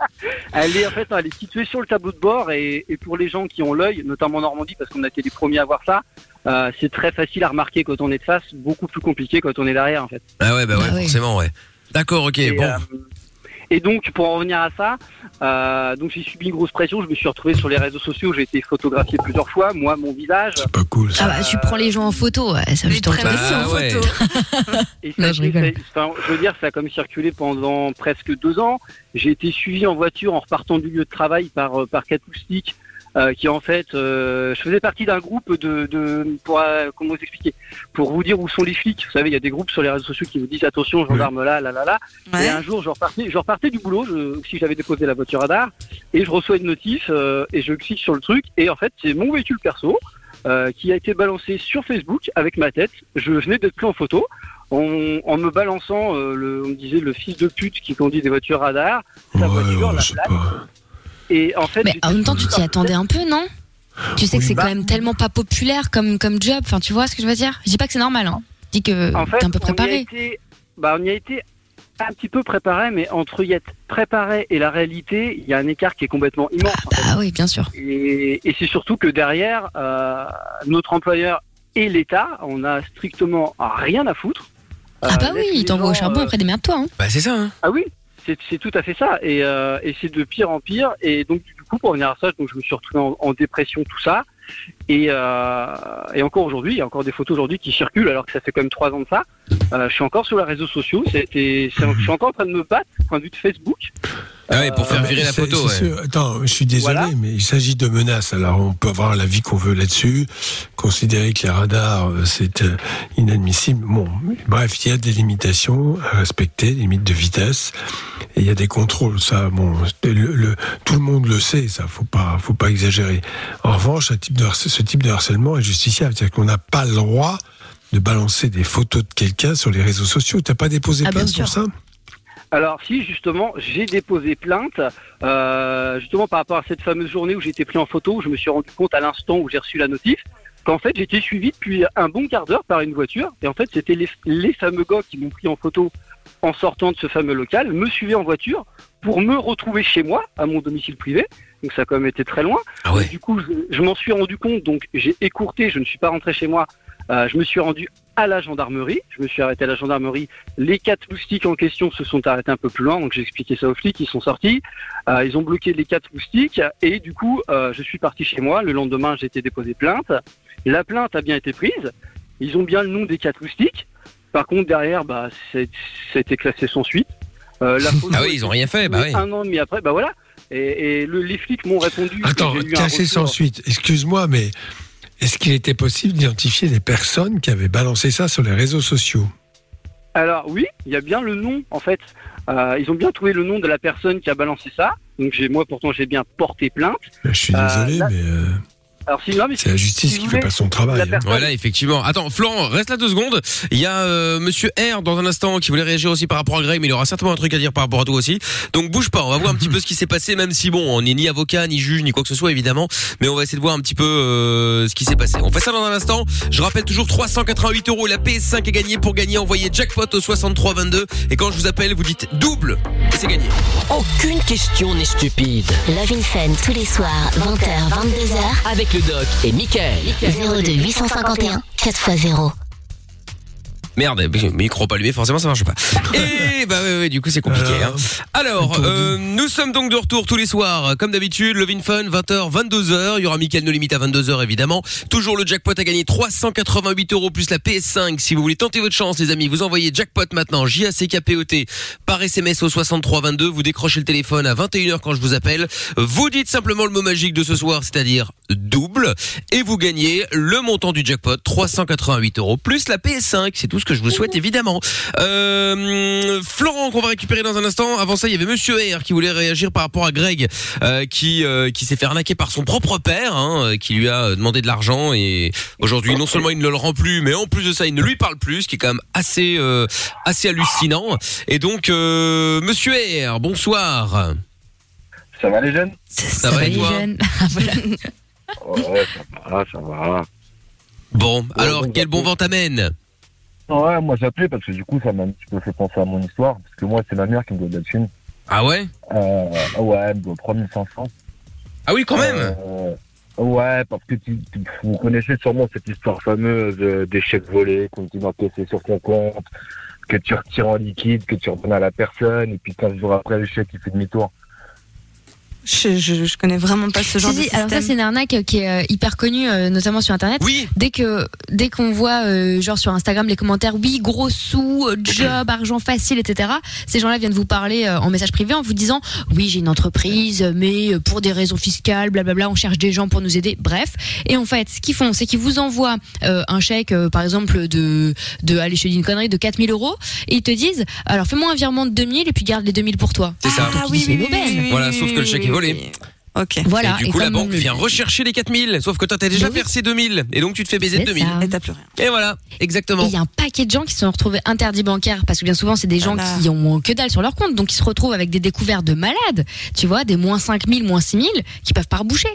Elle est en fait, elle est située sur le tableau de bord et, et pour les gens qui ont l'œil, notamment en Normandie, parce qu'on a été les premiers à voir ça, euh, c'est très facile à remarquer quand on est de face, beaucoup plus compliqué quand on est derrière en fait. Ah ouais, bah ouais, Ah oui. forcément, ouais. D'accord, ok, Et, bon. euh, et donc pour en revenir à ça, euh, donc j'ai subi une grosse pression. Je me suis retrouvé sur les réseaux sociaux. J'ai été photographié plusieurs fois, moi, mon visage. C'est pas cool ça. Ah bah, tu prends les gens en photo, ouais, ça prennent aussi Bah en ouais. photo. Et ça a je ça- enfin, je veux dire, ça a comme circulé pendant presque deux ans. J'ai été suivi en voiture en repartant du lieu de travail par euh, par quatre moustiques. Euh, qui en fait, euh, je faisais partie d'un groupe de, de pour euh, comment vous expliquer, pour vous dire où sont les flics. Vous savez, il y a des groupes sur les réseaux sociaux qui vous disent attention, gendarme là, là, là, là. Et un jour, je repartais, je repartais du boulot, je, si j'avais déposé la voiture radar, et je reçois une notif euh, et je clique sur le truc et en fait, c'est mon véhicule perso euh, qui a été balancé sur Facebook avec ma tête. Je venais d'être pris en photo. En, en me balançant, euh, le, on me disait le fils de pute qui conduit des voitures radar, sa Ouais, voiture, ouais, la plaque. Et en fait, Mais en même temps, tu t'y attendais un peu, non? Tu sais que c'est Bah- quand même tellement pas populaire comme, comme job, enfin tu vois ce que je veux dire? Je dis pas que c'est normal, hein. je dis que En fait, t'es un peu on y a préparé. été, bah, on y a été un petit peu préparé, mais entre y être préparé et la réalité, il y a un écart qui est complètement immense. en fait. Bah oui, bien sûr. Et, et c'est surtout que derrière, euh, notre employeur et l'État, on a strictement rien à foutre. Ah Euh, bah laisse oui, il t'envoie au charbon euh, après démerde-toi. Hein. Bah c'est ça, hein. Ah oui, c'est tout à fait ça. Et, euh, et c'est de pire en pire. Et donc du coup, pour revenir à ça, donc je me suis retrouvé en, dépression, tout ça. Et, euh, et encore aujourd'hui, il y a encore des photos aujourd'hui qui circulent alors que ça fait quand même trois ans de ça. Euh, je suis encore sur les réseaux sociaux. Je suis encore en train de me battre, point de vue de Facebook. Ah ouais, pour faire Ah, mais virer la photo, ouais. Attends, je suis désolé, Voilà. mais il s'agit de menaces. Alors, on peut avoir l'avis qu'on veut là-dessus, considérer que les radars, euh, c'est euh, inadmissible. Bon, bref, il y a des limitations à respecter, des limites de vitesse, et il y a des contrôles. Ça, bon, le, le- tout le monde le sait. Ça, faut pas, faut pas exagérer. En revanche, type de, ce type de harcèlement est justifiable, c'est-à-dire qu'on n'a pas le droit de balancer des photos de quelqu'un sur les réseaux sociaux. T'as pas déposé Ah, plainte pour ça? Alors si justement j'ai déposé plainte, euh, justement par rapport à cette fameuse journée où j'ai été pris en photo, où je me suis rendu compte à l'instant où j'ai reçu la notif qu'en fait j'étais suivi depuis un bon quart d'heure par une voiture et en fait c'était les, les fameux gars qui m'ont pris en photo en sortant de ce fameux local, me suivaient en voiture pour me retrouver chez moi à mon domicile privé. Donc ça a quand même été très loin. Ah ouais. Du coup, je, je m'en suis rendu compte, donc j'ai écourté, je ne suis pas rentré chez moi. Euh, je me suis rendu à la gendarmerie. Je me suis arrêté à la gendarmerie. Les quatre moustiques en question se sont arrêtés un peu plus loin, donc j'ai expliqué ça aux flics. Ils sont sortis. Euh, ils ont bloqué les quatre moustiques et du coup, euh, je suis parti chez moi. Le lendemain, j'ai été déposé plainte. La plainte a bien été prise. Ils ont bien le nom des quatre moustiques. Par contre, derrière, bah, c'est- ça a été classé sans suite. Euh, la Ah oui, ils ont rien fait, bah oui. Un an et demi après, bah voilà. Et, et le- les flics m'ont répondu. Attends, cassé sans suite. Excuse-moi, mais est-ce qu'il était possible d'identifier les personnes qui avaient balancé ça sur les réseaux sociaux? Alors oui, il y a bien le nom en fait. Euh, ils ont bien trouvé le nom de la personne qui a balancé ça. Donc j'ai moi pourtant j'ai bien porté plainte. Je suis Euh, désolé, là- mais euh, Alors, si, C'est la justice si qui fait voulez, pas son travail. la hein. personne- Voilà, effectivement. Attends, Florent, reste là deux secondes. Il y a euh, Monsieur R dans un instant qui voulait réagir aussi par rapport à Greg, mais il aura certainement un truc à dire par rapport à toi aussi. Donc bouge pas, on va voir un petit peu ce qui s'est passé, même si bon, on n'est ni avocat, ni juge, ni quoi que ce soit évidemment, mais on va essayer de voir un petit peu euh, ce qui s'est passé. On fait ça dans un instant. Je rappelle toujours 388 euros la PS5 est gagnée pour gagner. Envoyez jackpot au 6322 et quand je vous appelle, vous dites double et c'est gagné. Aucune question n'est stupide. Love in Fun tous les soirs, 20h, 22h. Avec le doc et Michael. 02 851 4x0. Merde, micro pas allumé, forcément ça marche pas. Et bah ouais, ouais, du coup c'est compliqué. Hein. Alors, euh, nous sommes donc de retour tous les soirs, comme d'habitude, Love in Fun, 20h, 22h. Il y aura Mickaël No Limite à 22h évidemment. Toujours le jackpot à gagner 388 euros plus la PS5. Si vous voulez tenter votre chance, les amis, vous envoyez jackpot maintenant, J-A-C-K-P-O-T, par SMS au 6322. Vous décrochez le téléphone à 21h quand je vous appelle. Vous dites simplement le mot magique de ce soir, c'est-à-dire double, et vous gagnez le montant du jackpot, 388 euros plus la PS5. C'est tout ce que je vous souhaite évidemment. Euh, Florent qu'on va récupérer dans un instant. Avant ça, il y avait Monsieur R qui voulait réagir par rapport à Greg euh, qui euh, qui s'est fait arnaquer par son propre père, hein, qui lui a demandé de l'argent et aujourd'hui non seulement il ne le rend plus, mais en plus de ça il ne lui parle plus, ce qui est quand même assez euh, assez hallucinant. Et donc euh, Monsieur R, bonsoir. Ça va les jeunes? Ça, va et toi? Ouais, ça va, ça va. Bon, alors quel bon vent t'amène? Ouais, moi j'appelais parce que du coup ça m'a un petit peu fait penser à mon histoire. Parce que moi c'est ma mère qui me doit de la thune. Ah ouais? Euh, Ouais, elle me doit 3500. Ah oui, quand même? Euh, Ouais, parce que tu, tu- vous connaissez sûrement cette histoire fameuse euh, des chèques volés qu'on dit d'encaisser sur ton compte, que tu retires en liquide, que tu redonnes à la personne, et puis 15 jours après le chèque il fait demi-tour. Je, je, je connais vraiment pas ce genre Si, de si, alors ça c'est une arnaque qui est euh, hyper connue euh, notamment sur internet. Oui. Dès que dès qu'on voit euh, genre sur Instagram les commentaires oui gros sous euh, job argent facile etc. Ces gens-là viennent vous parler euh, en message privé en vous disant oui j'ai une entreprise mais euh, pour des raisons fiscales blablabla on cherche des gens pour nous aider bref et en fait ce qu'ils font c'est qu'ils vous envoient euh, un chèque euh, par exemple de de allez je te dis une connerie de 4000 euros et ils te disent alors fais-moi un virement de 2000 et puis garde les 2000 pour toi. C'est ça. Ah oui, c'est une aubaine. Voilà, sauf que le chèque est volé. Ok. Voilà. et du coup, la banque le- vient rechercher les 4000. Sauf que toi, t'as déjà versé 2000. Et donc, tu te fais baiser de C'est 2000. ça. Et t'as plus rien. Et voilà, Et exactement. il y a un paquet de gens qui se sont retrouvés interdits bancaires parce que bien souvent c'est des gens Voilà. qui ont que dalle sur leur compte donc ils se retrouvent avec des découvertes de malades, tu vois, des moins 5000, moins 6000 qui peuvent pas reboucher.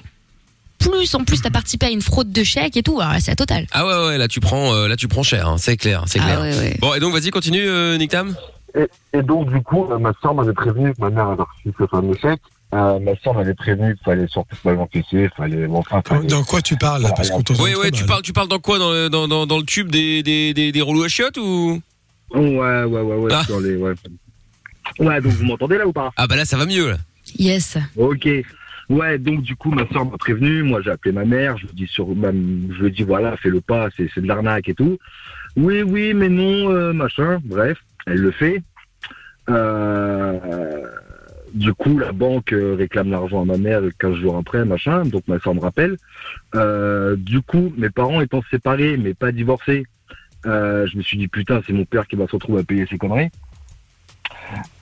Plus en plus t'as participé à une fraude de chèques et tout, alors là, c'est la totale. Ah ouais, ouais, là, tu prends, euh, là, tu prends cher. hein. C'est clair, c'est clair. Ah ouais, ouais. Bon, et donc, vas-y, continue, euh, Nick Tam. Et, et donc, du coup, euh, ma soeur m'avait prévenu que ma mère avait reçu ce fameux chèque. Euh, ma soeur m'avait prévenu qu'il fallait surtout pas l'encaisser, fallait, bon, enfin, fallait... Dans quoi tu parles là Parce qu'on t'entend Ouais, tu parles, tu parles dans quoi dans le, dans, dans, dans le tube des, des, des, des rouleaux à chiottes ou? Ouais, ouais, ouais, ouais, Ah. sur les, ouais. Ouais, donc vous m'entendez là ou pas? Ah bah là, ça va mieux, là. Yes. Ok. Ouais, donc du coup, ma soeur m'a prévenu. Moi, j'ai appelé ma mère. Je lui dis sur, même, je lui dis voilà, fais le pas, c'est, c'est de l'arnaque et tout. Oui, oui, mais non, euh, machin. Bref, elle le fait. Euh, du coup, la banque euh, réclame l'argent à ma mère 15 jours après, machin. Donc ma soeur me rappelle. Euh, du coup, mes parents étant séparés, mais pas divorcés, euh, je me suis dit putain, c'est mon père qui va se retrouver à payer ses conneries.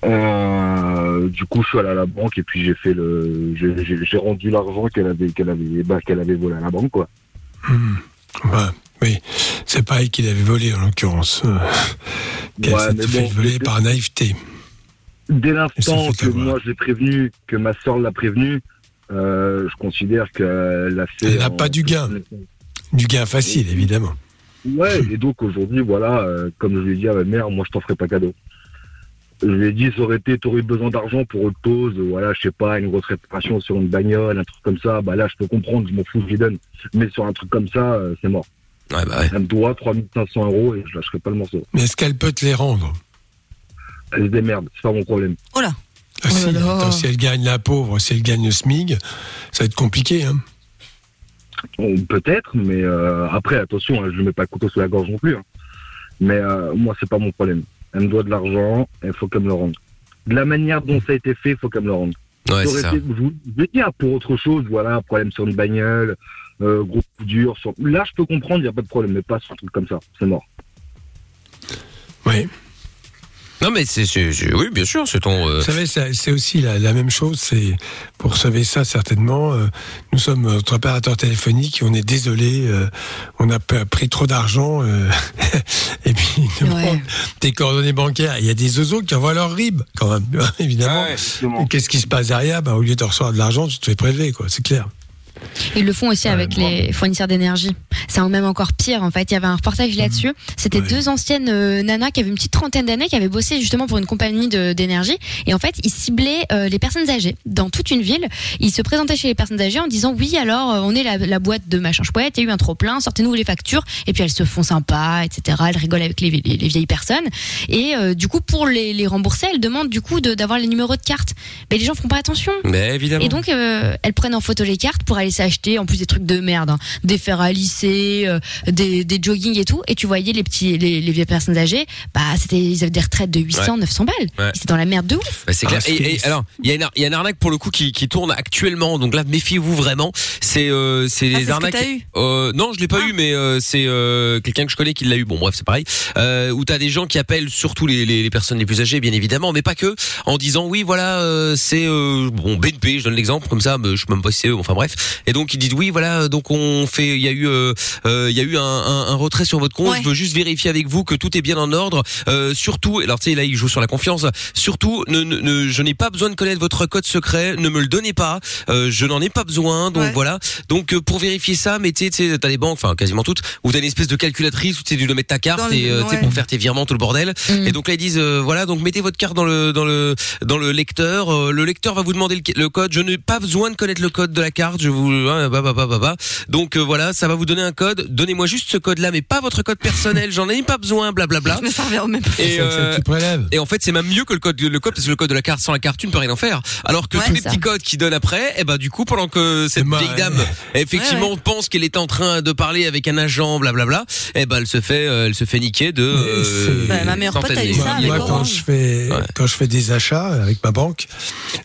Euh, du coup, je suis allé à la banque et puis j'ai fait le, j'ai- rendu l'argent qu'elle avait, qu'elle avait, bah, qu'elle avait volé à la banque, quoi. Hmm. Ouais, oui, c'est pas elle qui l'avait volé en l'occurrence. Qu'elle Ouais, mais fait bon, voler par naïveté. Dès l'instant que avoir. moi j'ai prévenu, que ma soeur l'a prévenu, euh, je considère qu'elle a fait. Elle n'a pas du gain. Du gain facile, évidemment. Ouais, et donc aujourd'hui, voilà, euh, comme je lui ai dit à ma mère, moi je t'en ferai pas cadeau. Je lui ai dit, ça aurait été, t'aurais eu besoin d'argent pour autre chose, voilà, je sais pas, une grosse réparation sur une bagnole, un truc comme ça, bah là je peux comprendre, je m'en fous, je lui donne. Mais sur un truc comme ça, euh, c'est mort. Ouais, bah ouais. Elle me doit 3500 euros et je lâcherai pas le morceau. Mais est-ce qu'elle peut te les rendre? Elle se démerde, c'est pas mon problème. Oh là. Ah, si, là là. attends, si elle gagne la pauvre, si elle gagne le SMIG, ça va être compliqué. Hein. Bon, Peut-être, mais euh, après, attention, hein, je ne mets pas le couteau sous la gorge non plus. hein. Mais euh, moi, c'est pas mon problème. Elle me doit de l'argent, il faut qu'elle me le rende. De la manière dont ça a été fait, il faut qu'elle me le rende. Ouais, Ça été- je vous je vais dire pour autre chose, voilà, un problème sur une bagnole, euh, gros coup dur. Sur... Là, je peux comprendre, il n'y a pas de problème, mais pas sur un truc comme ça, c'est mort. Oui. Non mais c'est, c'est- c'est- oui bien sûr, c'est ton. euh, Vous savez, c'est c'est aussi la, la même chose. C'est pour sauver ça certainement. euh, nous sommes notre opérateur téléphonique. et On est désolé. euh, on a pris trop d'argent. euh, et puis il demande tes coordonnées bancaires. Il y a des oiseaux qui envoient leur rib quand même. Évidemment. Et Qu'est-ce qui se passe derrière? Bah, Au lieu de recevoir de l'argent, tu te fais prélever. quoi. C'est clair. Ils le font aussi avec les fournisseurs d'énergie. C'est même encore pire en fait. Il y avait un reportage là-dessus. C'était deux anciennes euh, nanas qui avaient une petite trentaine d'années qui avaient bossé justement pour une compagnie d'énergie et en fait ils ciblaient euh, les personnes âgées dans toute une ville. Ils se présentaient chez les personnes âgées en disant oui alors euh, on est la, la boîte de machin chouette, il y a eu un trop plein, sortez-nous les factures et puis elles se font sympa etc. Elles rigolent avec les, les- les vieilles personnes et euh, du coup pour les, les rembourser elles demandent du coup d'avoir les numéros de carte. Mais les gens font pas attention. Mais évidemment. Et donc, elles prennent en photo les cartes pour aller s'acheter, en plus des trucs de merde, hein, des fers à lisser, euh, des, des jogging et tout. Et tu voyais les petits, les, les vieilles personnes âgées, bah, c'était, ils avaient des retraites de 800, Ouais. 900 balles. Ouais. C'était dans la merde de ouf. Bah, c'est clair. Ah, et, et alors, il y a une, ar- il y a une arnaque pour le coup qui, qui tourne actuellement. Donc là, méfiez-vous vraiment. C'est euh, c'est Ah, ce que arnaques. eu Euh, non, je l'ai pas eu, mais euh, c'est euh, quelqu'un que je connais qui l'a eu. Bon, bref, c'est pareil. Euh, où t'as des gens qui appellent surtout les, les, les personnes les plus âgées, bien évidemment, mais pas que, en disant oui, voilà, euh, c'est euh, bon BNP. Je donne l'exemple comme ça, mais je sais même pas si c'est eux. Enfin bref. Et donc ils disent oui, voilà, donc on fait, il y a eu, euh, euh, il y a eu un, un, un retrait sur votre compte. Ouais. Je veux juste vérifier avec vous que tout est bien en ordre. Euh, surtout, alors tu sais là, il joue sur la confiance. Surtout, ne, ne, ne- je n'ai pas besoin de connaître votre code secret. Ne me le donnez pas. Euh, je n'en ai pas besoin. Donc Ouais. voilà. Donc pour vérifier ça, mettez, tu sais, t'as les banques, enfin quasiment toutes, où t'as une espèce de calculatrice où tu dois mettre ta carte et euh, ouais. pour faire tes virements tout le bordel. Mm. Et donc là ils disent euh, voilà, donc mettez votre carte dans le dans le dans le lecteur. Le lecteur va vous demander le, le code. Je n'ai pas besoin de connaître le code de la carte. Je vous hein, bah, bah, bah, bah, bah. donc euh, voilà, ça va vous donner un code. Donnez-moi juste ce code-là, mais pas votre code personnel. J'en ai pas besoin. Blablabla. Je me servais au même. Et, euh, et en fait, c'est même mieux que le code, le code, parce que le code de la carte, sans la carte, tu ne peux rien en faire. Alors que Ouais, tous les ça. petits codes qu'ils donnent après, eh ben, du coup, pendant que cette Bah, vieille dame, effectivement, Ouais, pense qu'elle est en train de parler avec un agent, blablabla, eh ben, elle se fait, euh, elle se fait niquer de, Bah, ma meilleure pote a eu ça Moi, avec moi, quand je fais Ouais. quand je fais des achats avec ma banque,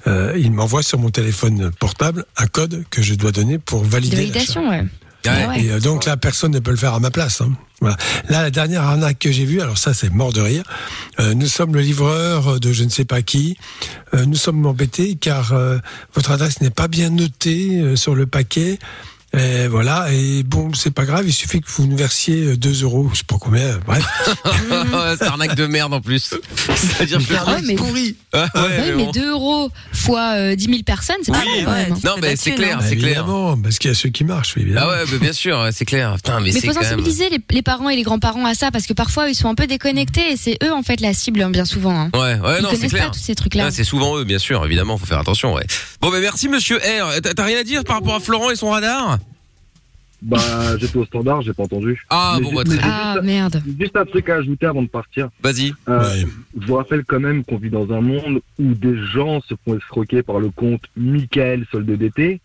euh, il m'envoie sur mon téléphone portable un code que je dois donner pour De valider. l'achat. validation, ouais. Ah ouais. Et euh, donc là, personne ne peut le faire à ma place. hein. Voilà. Là, la dernière arnaque que j'ai vue, alors ça, c'est mort de rire. Euh, nous sommes le livreur de je ne sais pas qui. Euh, nous sommes embêtés car euh, votre adresse n'est pas bien notée sur le paquet. Et voilà. Et bon, c'est pas grave. Il suffit que vous nous versiez euh, 2 euros, je sais pas combien. euh, Bref. c'est arnaque de merde en plus. C'est-à-dire que Ah ouais, mais, pourri. Ah ouais, ouais, mais mais bon. 2 euros fois euh, 10 000 personnes, c'est pas mal hein. Non, mais c'est clair, c'est clair. Évidemment, parce qu'il y a ceux qui marchent, évidemment. Ah ouais, bah, bien sûr, c'est clair. Putain, mais, Mais c'est faut même. sensibiliser les, les parents et les grands-parents à ça parce que parfois ils sont un peu déconnectés et c'est eux en fait la cible hein, bien souvent. hein. Ouais, ouais, Ils non, c'est clair. pas tous ces trucs-là. Ah, c'est souvent eux, bien sûr, évidemment, faut faire attention, ouais. Bon, ben merci, monsieur R. T'as t'as rien à dire par rapport à Florent et son radar? Bah, j'étais au standard, j'ai pas entendu. Ah, Mais bon, bah, très bien. Ah merde. Juste un truc à ajouter avant de partir. Vas-y. Euh, Ouais. Je vous rappelle quand même qu'on vit dans un monde où des gens se font escroquer par le compte Michael solde d'été,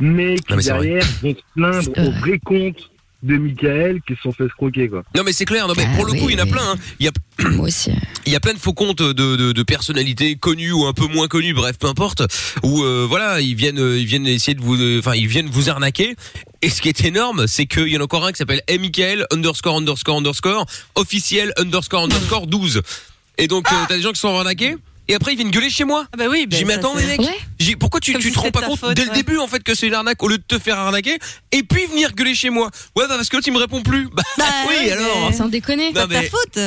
mais qui Ah, mais c'est vrai. derrière vont se plaindre au vrai compte de Michael qui se sont fait escroquer quoi. Non, mais c'est clair, non, mais Ah, pour le oui, coup, il y en a oui. plein, hein. Il y a, Moi aussi. il y a plein de faux comptes de, de, de personnalités connues ou un peu moins connues, bref, peu importe, où, euh, voilà, ils viennent, euh, ils viennent essayer de vous, euh, enfin, ils viennent vous arnaquer. Et ce qui est énorme, c'est qu'il y en a encore un qui s'appelle M. Michael, underscore, underscore, underscore, officiel, underscore, underscore, 12. Et donc, euh, t'as des gens qui sont arnaqués, et après, ils viennent gueuler chez moi. Ah bah oui, bah ça, c'est- les mecs. Ouais. J'ai- Pourquoi tu, Comme tu si te rends c'était pas ta compte faute, dès le ouais. début en fait que c'est une arnaque au lieu de te faire arnaquer et puis venir gueuler chez moi Ouais bah parce que l'autre il me répond plus. Bah, Bah oui oui, alors. mais- Sans déconner. Non, Pas de ta mais- faute.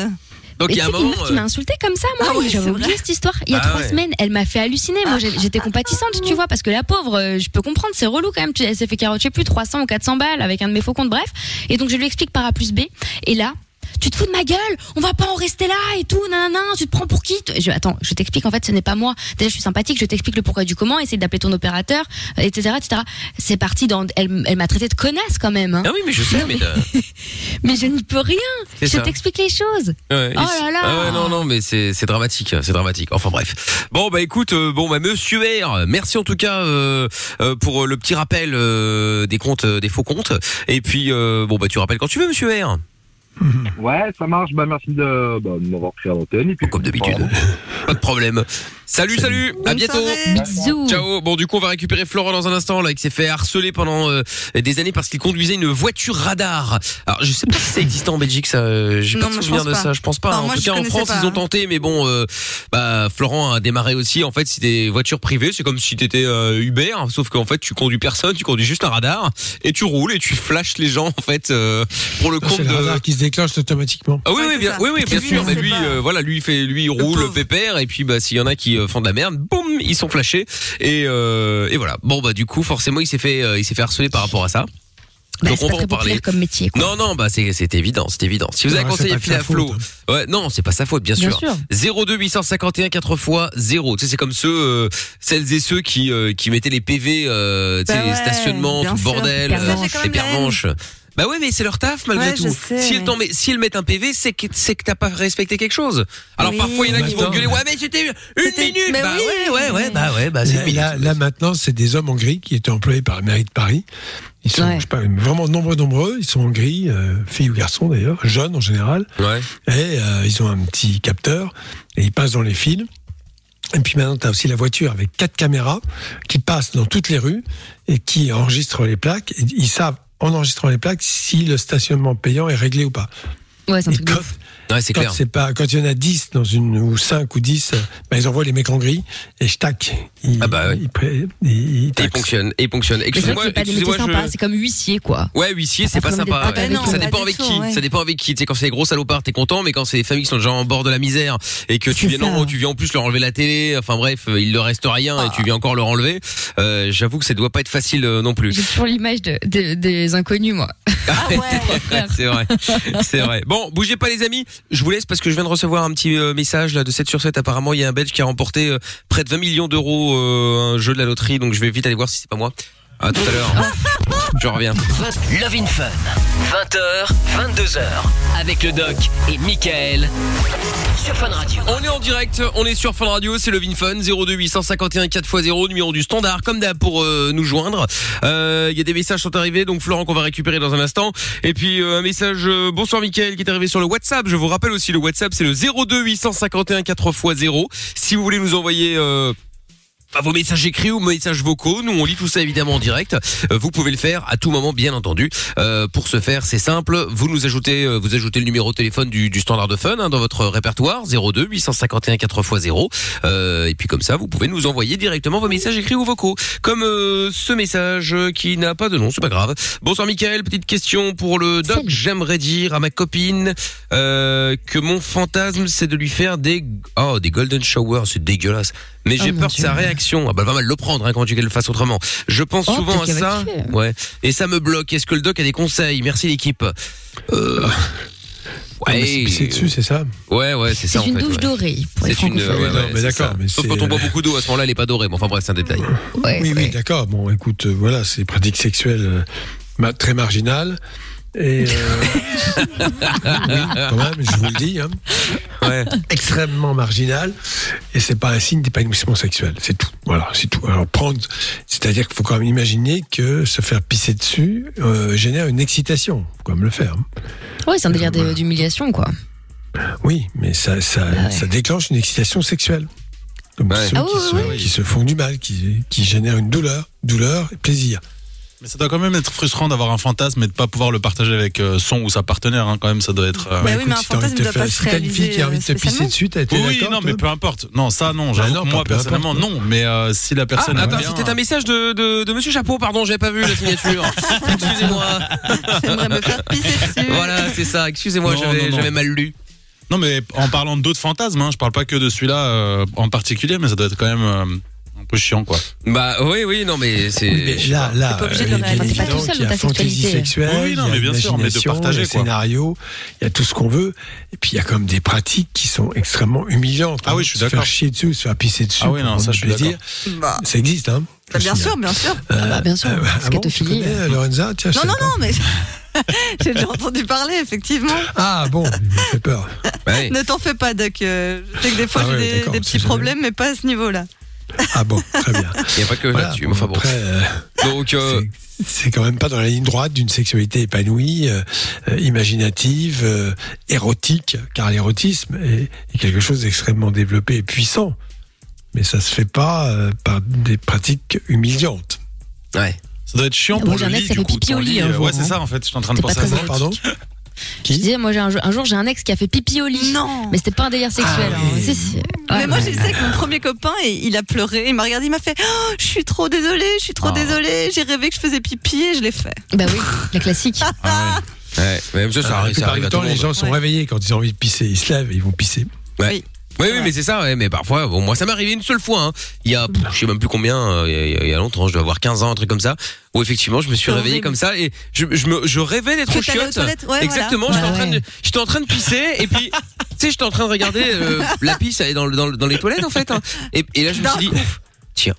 Donc il y a tu un une moment. meuf qui m'a euh, insulté comme ça, moi, Ah ouais, j'avais c'est oublié cette histoire. Il y a Ah trois ouais. semaines, elle m'a fait halluciner. Moi, j'ai- j'étais compatissante, tu vois, parce que la pauvre, euh, je peux comprendre, c'est relou quand même. Tu- Elle s'est fait carotter plus 300 ou 400 balles avec un de mes faux comptes, bref. Et donc, je lui explique par A plus B. Et là, tu te fous de ma gueule, on va pas en rester là et tout, nanana, tu te prends pour qui je, Attends, je t'explique, en fait, ce n'est pas moi. Déjà, je suis sympathique, je t'explique le pourquoi du comment, essaye d'appeler ton opérateur, euh, etc., etc. C'est parti dans, elle, elle m'a traité de connasse quand même. hein. Ah oui mais je sais Non, mais, mais- Mais je n'y peux rien. Je t'explique les choses. ouais, Oh là là. Ah ouais, non non mais c'est dramatique c'est dramatique. Enfin bref. Bon bah écoute euh, bon bah Monsieur R merci en tout cas euh, euh, pour le petit rappel des comptes des faux comptes et puis bon bah tu rappelles quand tu veux Monsieur R. Ouais, ça marche. Bah, merci de, bah, de m'avoir pris à l'antenne. Comme d'habitude. Pas de problème. Salut, salut. À bientôt. Bisous. Ciao. Bon, du coup, on va récupérer Florent dans un instant, là, qui s'est fait harceler pendant euh, des années parce qu'il conduisait une voiture radar. Alors, je sais pas si ça existe en Belgique, ça. euh, J'ai pas de souvenir pense de pas. ça. Je pense pas. Enfin, en moi, tout cas, en France, pas, ils ont hein. tenté, mais bon, euh, bah, Florent a démarré aussi. En fait, c'est des voitures privées. C'est comme si t'étais euh, Uber, sauf qu'en fait, tu conduis personne, tu conduis juste un radar et tu roules et tu flashes les gens, en fait, euh, pour le compte C'est le de. radar qui se déclenche automatiquement. Ah oui, Ouais, oui, bien, oui, oui, bien Lui, sûr. Mais lui, euh, voilà, lui il fait, lui il roule pépère et puis bah s'il y en a qui font de la merde, boum, ils sont flashés et euh, et voilà. Bon bah du coup forcément il s'est fait, euh, il s'est fait harceler par rapport à ça. Bah, Donc on va en parler. populaire comme métier. Quoi. Non non bah c'est c'est évident, c'est évident. Si vous avez Non, conseillé de à Flo, faute, ouais non c'est pas sa faute bien, Bien sûr. sûr. 02 851 4 x 0. Tu sais c'est comme ceux euh, celles et ceux qui euh, qui mettaient les PV euh, tu sais Bah les stationnements, tout le sûr. bordel, euh, les permanches. Bah ouais mais c'est leur taf malgré Ouais, tout. sais, si mais- met- si elles mettent un PV, c'est que c'est que t'as pas respecté quelque chose. Alors Oui. parfois il y en a qui vont gueuler ouais mais c'était une minute. mais Bah oui. ouais ouais ouais bah ouais bah c'est Là, une là, minute. là, maintenant, c'est des hommes en gris qui étaient employés par la mairie de Paris. Ils sont, Ouais. je sais pas, vraiment nombreux, nombreux. Ils sont en gris, euh, filles ou garçons d'ailleurs, jeunes en général. Ouais. Et euh, ils ont un petit capteur et ils passent dans les fils. Et puis maintenant, tu as aussi la voiture avec quatre caméras qui passent dans toutes les rues et qui enregistrent les plaques. Et ils savent, en enregistrant les plaques, si le stationnement payant est réglé ou pas. Ouais, c'est un Et truc de quand, ouf. Ouais c'est quand clair. c'est pas, quand il y en a 10 dans une, ou 5 ou 10, euh, ben, ils envoient les mecs en gris et je tac. Ils, Ah bah ouais. ils, ils- ils Et il taxent. ponctionne, et que Excusez-moi, c'est pas des métiers excusez-moi, sympas, je... c'est comme huissier quoi. Ouais, huissier, c'est pas sympa. pas ouais. avec Ça eux. dépend avec qui. ouais. Ça dépend avec qui. Tu sais, quand c'est des gros salopards, t'es content, mais quand c'est des familles qui sont déjà en bord de la misère et que tu viens, ça. non, tu viens en plus leur enlever la télé. Enfin bref, il leur reste rien et tu viens encore leur enlever. Euh, J'avoue que ça doit pas être facile euh, non plus. J'ai toujours l'image de, de- des inconnus moi. Ah ouais. c'est vrai, c'est vrai. Bon, bougez pas les amis. Je vous laisse parce que je viens de recevoir un petit euh, message là de 7 sur 7. Apparemment, il y a un Belge qui a remporté euh, près de 20 millions d'euros euh, un jeu de la loterie. Donc je vais vite aller voir si c'est pas moi. À tout à l'heure. Je reviens. Love in Fun. 20h, 22h. Avec le doc et Michael. Sur Fun Radio. On est en direct, on est sur Fun Radio, c'est le Fun 02 851 4x0 numéro du standard comme d'hab pour euh, nous joindre. Euh, Il y a des messages qui sont arrivés donc Florent qu'on va récupérer dans un instant et puis euh, un message bonsoir Mickaël qui est arrivé sur le WhatsApp. Je vous rappelle aussi le WhatsApp c'est le 02 851 4x0 si vous voulez nous envoyer euh, bah, vos messages écrits ou messages vocaux, nous on lit tout ça évidemment en direct. Euh, vous pouvez le faire à tout moment, bien entendu. Euh, pour ce faire, c'est simple. Vous nous ajoutez, euh, vous ajoutez le numéro de téléphone du, du standard de fun hein, dans votre répertoire 02 851 4x0. Euh, et puis comme ça, vous pouvez nous envoyer directement vos messages écrits ou vocaux. Comme euh, ce message qui n'a pas de nom, c'est pas grave. Bonsoir Mickaël, petite question pour le doc. J'aimerais dire à ma copine euh, que mon fantasme c'est de lui faire des oh des golden showers, c'est dégueulasse. Mais Oh j'ai mon peur de sa réaction. Ah bah, elle va mal le prendre hein, quand tu qu'elle le fasse autrement. Je pense Oh, souvent à ça. Ouais. Et ça me bloque. Est-ce que le doc a des conseils? Merci l'équipe. Euh... Ah, mais c'est dessus, c'est ça? Ouais, ouais, c'est ça C'est une fait. douche ouais. dorée C'est une. francophones. ouais, Non, ouais, mais c'est d'accord, Sauf quand on boit euh, beaucoup d'eau, à ce moment-là, elle est pas dorée. Mais enfin bref, c'est un détail. Ouais, Oui, ouais. oui, d'accord. Bon, écoute, euh, voilà, c'est pratique sexuelle euh, ma- très marginale. Et euh, oui, quand même, je vous le dis, hein, Ouais. extrêmement marginal. Et c'est pas un signe d'épanouissement sexuel. C'est tout. Voilà, c'est tout. Alors prendre, c'est-à-dire qu'il faut quand même imaginer que se faire pisser dessus euh, génère une excitation. Faut quand même le faire. hein. Ouais, c'est un délire de- d'humiliation quoi. Oui, mais ça, ça, Ah ouais. ça déclenche une excitation sexuelle. Comme Ouais. ceux Ah qui, ouais, se, qui se font du mal, qui, qui génèrent une douleur, douleur et plaisir. Mais ça doit quand même être frustrant d'avoir un fantasme et de pas pouvoir le partager avec euh, son ou sa partenaire. Hein, quand même, ça doit être. euh, Bah oui, écoute, mais un fantasme te doit faire- pas se si t'as une fille qui a envie de te réaliser, pisser dessus, t'as été Oui, non, toi mais peu importe. Non, ça, non. J'avoue pas moi, personnellement, importe. non. Mais euh, si la Ah, personne. aime attends, bien, c'était un message de, de, de Monsieur Chapeau, pardon, j'avais pas vu la signature. Excusez-moi. J'aimerais me faire pisser dessus. Voilà, c'est ça. Excusez-moi, j'avais mal lu. Non, mais en parlant d'autres fantasmes, hein, je parle pas que de celui-là euh, en particulier, mais ça doit être quand même euh, peu chiant, quoi. Bah oui, oui, non, mais c'est. Oui, mais là, là, pas obligé de le réaliser. T'es pas tout seul qu'il y a dans ta fantaisie sexualité. sexuelle, Oui, non, il y a mais bien sûr, mais de partager, il y a quoi. scénario, il y a tout ce qu'on veut. Et puis il y a quand même des pratiques qui sont extrêmement humiliantes. Ah hein. oui, je suis Se d'accord. faire chier dessus, se faire pisser dessus. Ah oui, non, pour ça, je suis plaisir, Bah, Ça existe, hein. bah, bien sûr, hein. bien sûr. Euh, bah, bien sûr, euh, ah bon, tu scatophilie. connais, euh, Lorenza Tiens, je Non, non, non, mais j'ai déjà entendu parler, effectivement. Ah bon, fait peur. Ouais. Ne t'en fais pas, Doc. euh, Je sais que des fois Ah j'ai ouais, des, d'accord, petits problèmes, mais pas à ce niveau-là. Ah bon, très bien. Il y a pas que Voilà, là-dessus. bon, Enfin bon. après, euh, Donc, euh, c'est- quand même pas dans la ligne droite d'une sexualité épanouie, euh, imaginative, euh, érotique, car l'érotisme est, est quelque chose d'extrêmement développé et puissant. Mais ça se fait pas euh, par des pratiques humiliantes. Ouais. Ça doit être chiant Moi, pour j'ai le lit, du fait coup. pipi ton au lit euh, jour, Ouais, c'est hein. ça, en fait. Je suis en train de penser à ça. très Je disais, moi j'ai un, jour- un jour j'ai un ex qui a fait pipi au lit. Non. Mais c'était pas un délire sexuel. Ah hein. oui. Si, si. Mais moi, je sais que mon premier copain, et il a pleuré. Il m'a regardé, il m'a fait Oh, Je suis trop désolée, je suis trop Ah. désolée. J'ai rêvé que je faisais pipi et je l'ai fait. Bah oui, la classique. Ah ouais. Ouais, mais même ça, ça ça arrive du à tout temps, le les gens sont Ouais. réveillés quand ils ont envie de pisser. Ils se lèvent et ils vont pisser. Ouais. Oui, oui, mais c'est ça, ouais, mais parfois, bon, moi, ça m'est arrivé une seule fois, hein. Il y a, pff, je sais même plus combien, euh, il y a- il y, longtemps, je dois avoir 15 ans, un truc comme ça, où effectivement, je me suis réveillé comme ça, et je, je me, je rêvais d'être aux Que t'allais aux chiottes. toilettes, ouais, Exactement, voilà. j'étais en Bah train de, j'étais en train de pisser, et puis, tu sais, j'étais en train de regarder, euh, la pisse, elle est dans, le- dans, le- dans les toilettes, en fait, hein. et, et là, je me suis dit, tiens.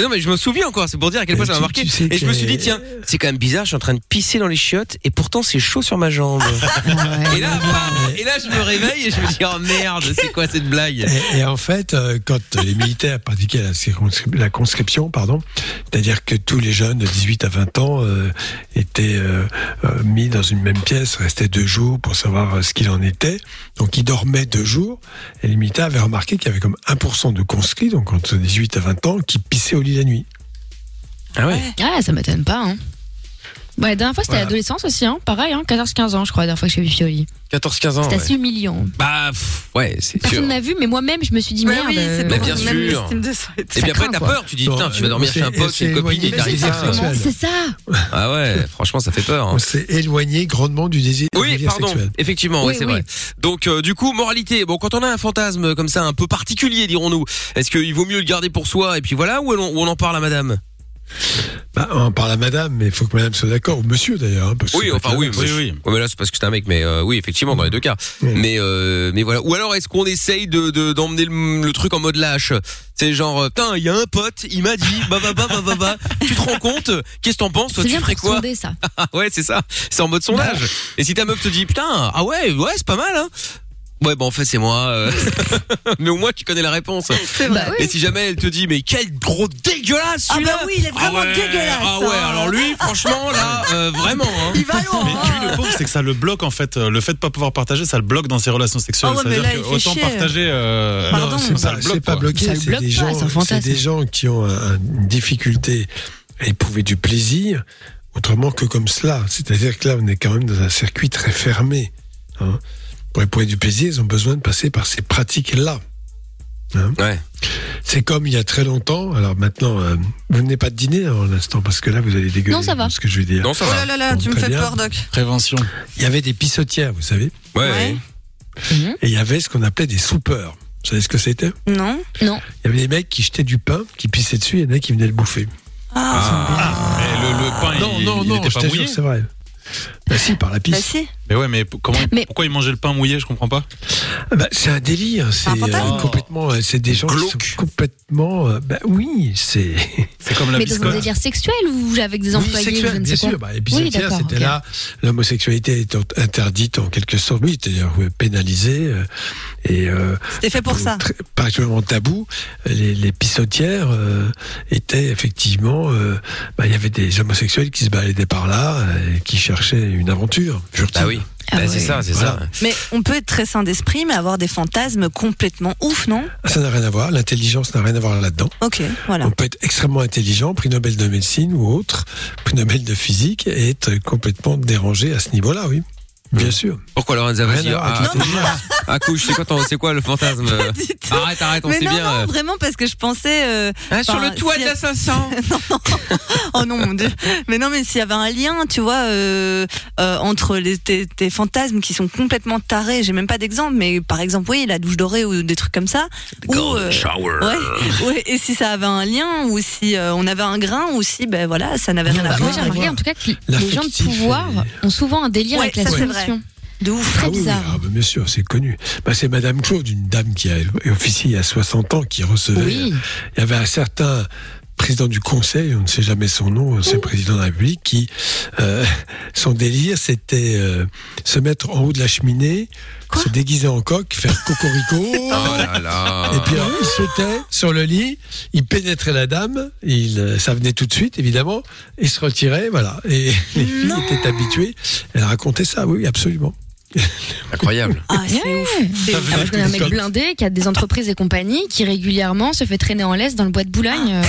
Et non, mais je me souviens encore, c'est pour dire à quel point ça m'a marqué. Et je me suis dit, tiens, c'est quand même bizarre, je suis en train de pisser dans les chiottes, et pourtant, c'est chaud sur ma jambe. Et là, bam, et là, je me réveille et je me dis oh merde, c'est quoi cette blague? Et, et en fait, euh, quand les militaires pratiquaient la, conscription, pardon, c'est-à-dire que tous les jeunes de 18 à 20 ans euh, étaient euh, mis dans une même pièce, restaient deux jours pour savoir ce qu'il en était. Donc ils dormaient deux jours. Et les militaires avaient remarqué qu'il y avait comme 1% de conscrits, donc entre 18 à 20 ans, qui pissaient au lit la nuit. Ah ouais. Ah, ça m'étonne pas. Hein. Ouais, la dernière fois, c'était Voilà. l'adolescence aussi, hein. pareil, hein, 14-15 ans, je crois, la dernière fois que j'ai vu lit. 14-15 ans. C'était ouais. assez humiliant. Bah pff, ouais, c'est sûr. Personne n'a vu, mais moi-même, je me suis dit, Ouais, merde. oui, c'est euh, Mais bien sûr. et puis après t'as peur, tu dis putain, tu vas dormir chez un pote, chez une c'est copine, il t'arrive. C'est ça. Ah ouais, franchement ça fait peur. hein. On s'est éloigné grandement du désir, Oui, désir pardon. sexuel. Effectivement, oui, c'est oui. vrai. Donc, euh, du coup, moralité. Bon, quand on a un fantasme comme ça, un peu particulier, dirons-nous, est-ce qu'il vaut mieux le garder pour soi et puis voilà, ou on en parle à Madame? Bah, on parle à madame, mais il faut que madame soit d'accord, ou monsieur d'ailleurs. hein, Oui, enfin oui, oui, oui. mais là c'est parce que c'est un mec, mais euh, oui, effectivement, dans les deux cas. Mais euh, mais voilà. Ou alors est-ce qu'on essaye de de- d'emmener le, le truc en mode lâche? C'est genre, euh, putain, il y a un pote, il m'a dit, bah bah bah bah bah bah. Tu te rends compte? Qu'est-ce que t'en penses? Toi, C'est tu bien ferais pour quoi? sonder ça. Ah ouais, c'est ça. C'est en mode sondage. Et si ta meuf te dit, putain, ah ouais, ouais, c'est pas mal, hein. Ouais, bon, en fait, c'est moi. euh. mais au moins, tu connais la réponse. C'est vrai. Bah Et si jamais elle te dit, mais quel gros dégueulasse Ah celui-là bah oui, il est vraiment ah ouais, dégueulasse, Ah ouais, hein. alors lui, franchement, là, euh, vraiment. Hein. Il va loin. Mais hein. lui, le pauvre, c'est que ça le bloque en fait. Le fait de pas pouvoir partager, ça le bloque dans ses relations sexuelles. Ah ouais, mais C'est-à-dire là, que il fait autant chier. partager. euh, Pardon. Non, c'est ça pas, le bloque, c'est pas quoi. bloqué. Ça le C'est bloque des, pas, gens, c'est un c'est fantasme. des gens qui ont un- un- une difficulté à éprouver du plaisir autrement que comme cela. C'est-à-dire que là, on est quand même dans un circuit très fermé. hein. Pour éprouver du plaisir, ils ont besoin de passer par ces pratiques-là. Hein. Ouais. C'est comme il y a très longtemps. Alors maintenant, euh, vous venez pas de dîner en l'instant parce que là, vous allez dégueuler. Non, ça va. Ce que je veux dire. Non, ça Oh va. là là là, Bon, tu me fais bien. peur, Doc. Prévention. Il y avait des pissotières, vous savez, Ouais. Ouais. Mhm. et il y avait ce qu'on appelait des soupeurs. Vous savez ce que c'était? Non Non. Il y avait des mecs qui jetaient du pain, qui pissaient dessus, et il y en a qui venaient le bouffer. Ah, Mais le, le pain, non, il, non, il non, était pas mouillé. c'est vrai. Bah si, par la bah pisse. si. Mais ouais, mais comment, Mais- pourquoi il mangeait le pain mouillé Je comprends pas. Ah bah, c'est un délire, c'est euh, complètement, euh, c'est des gens qui sont complètement, euh, bah oui, c'est C'est comme la Mais dans un délire sexuel ou avec des oui, employés ou je sexuel, ne bien sais quoi sûr. Bah, d'accord, c'était là, l'homosexualité étant interdite en quelque sorte, oui, c'est-à-dire pénalisée euh, et euh, C'était fait pour ça. très- particulièrement tabou. Les, les pissotières euh, étaient effectivement, euh, bah, il y avait des homosexuels qui se baladaient par là, euh, et qui cherchaient une aventure. furtive. Bah oui. Ah Bah, c'est ça, c'est Voilà. ça. Mais on peut être très sain d'esprit, mais avoir des fantasmes complètement ouf, non? Ah, Ça n'a rien à voir, l'intelligence n'a rien à voir là-dedans. Ok, voilà. On peut être extrêmement intelligent, prix Nobel de médecine ou autre, prix Nobel de physique, et être complètement dérangé à ce niveau-là, oui. Bien sûr. Pourquoi Lorenza va Rien dire à voir avec ah, l'intelligence. ah, couche, c'est quoi, ton- c'est quoi le fantasme. Arrête, arrête, on Mais sait non, bien. non, euh. vraiment parce que je pensais. euh, Ah, sur le toit si- de la 500. oh non, mon dieu. Mais non, mais s'il y avait un lien, tu vois, euh, euh, entre les, tes, tes fantasmes qui sont complètement tarés, j'ai même pas d'exemple, mais par exemple, oui, la douche dorée ou des trucs comme ça. ou, euh, shower. ouais, ouais, et si ça avait un lien, ou si euh, on avait un grain, ou si, ben voilà, ça n'avait rien à Bah, moi, voir. j'ai remarqué en tout cas que les gens de pouvoir et- ont souvent un délire Ouais, avec la De ouf. Très Ah oui, oui, bizarre. ah bah, bien sûr, c'est connu. Bah, c'est Madame Claude, une dame qui a officié il y a 60 ans, qui recevait. Oui. Il y avait un certain président du Conseil, on ne sait jamais son nom, c'est le président de la République, qui euh, son délire, c'était euh, se mettre en haut de la cheminée, se déguiser en coq, faire cocorico. Oh là là. Et puis alors, il sautait sur le lit, il pénétrait la dame, il, euh, ça venait tout de suite évidemment, il se retirait, voilà. Et les filles étaient habituées. Elle racontait ça, oui, absolument. Incroyable. Ah, c'est ouf. C'est ouf. Ah, je connais un mec blindé qui a des entreprises et compagnies qui régulièrement se fait traîner en laisse dans le bois de Boulogne euh,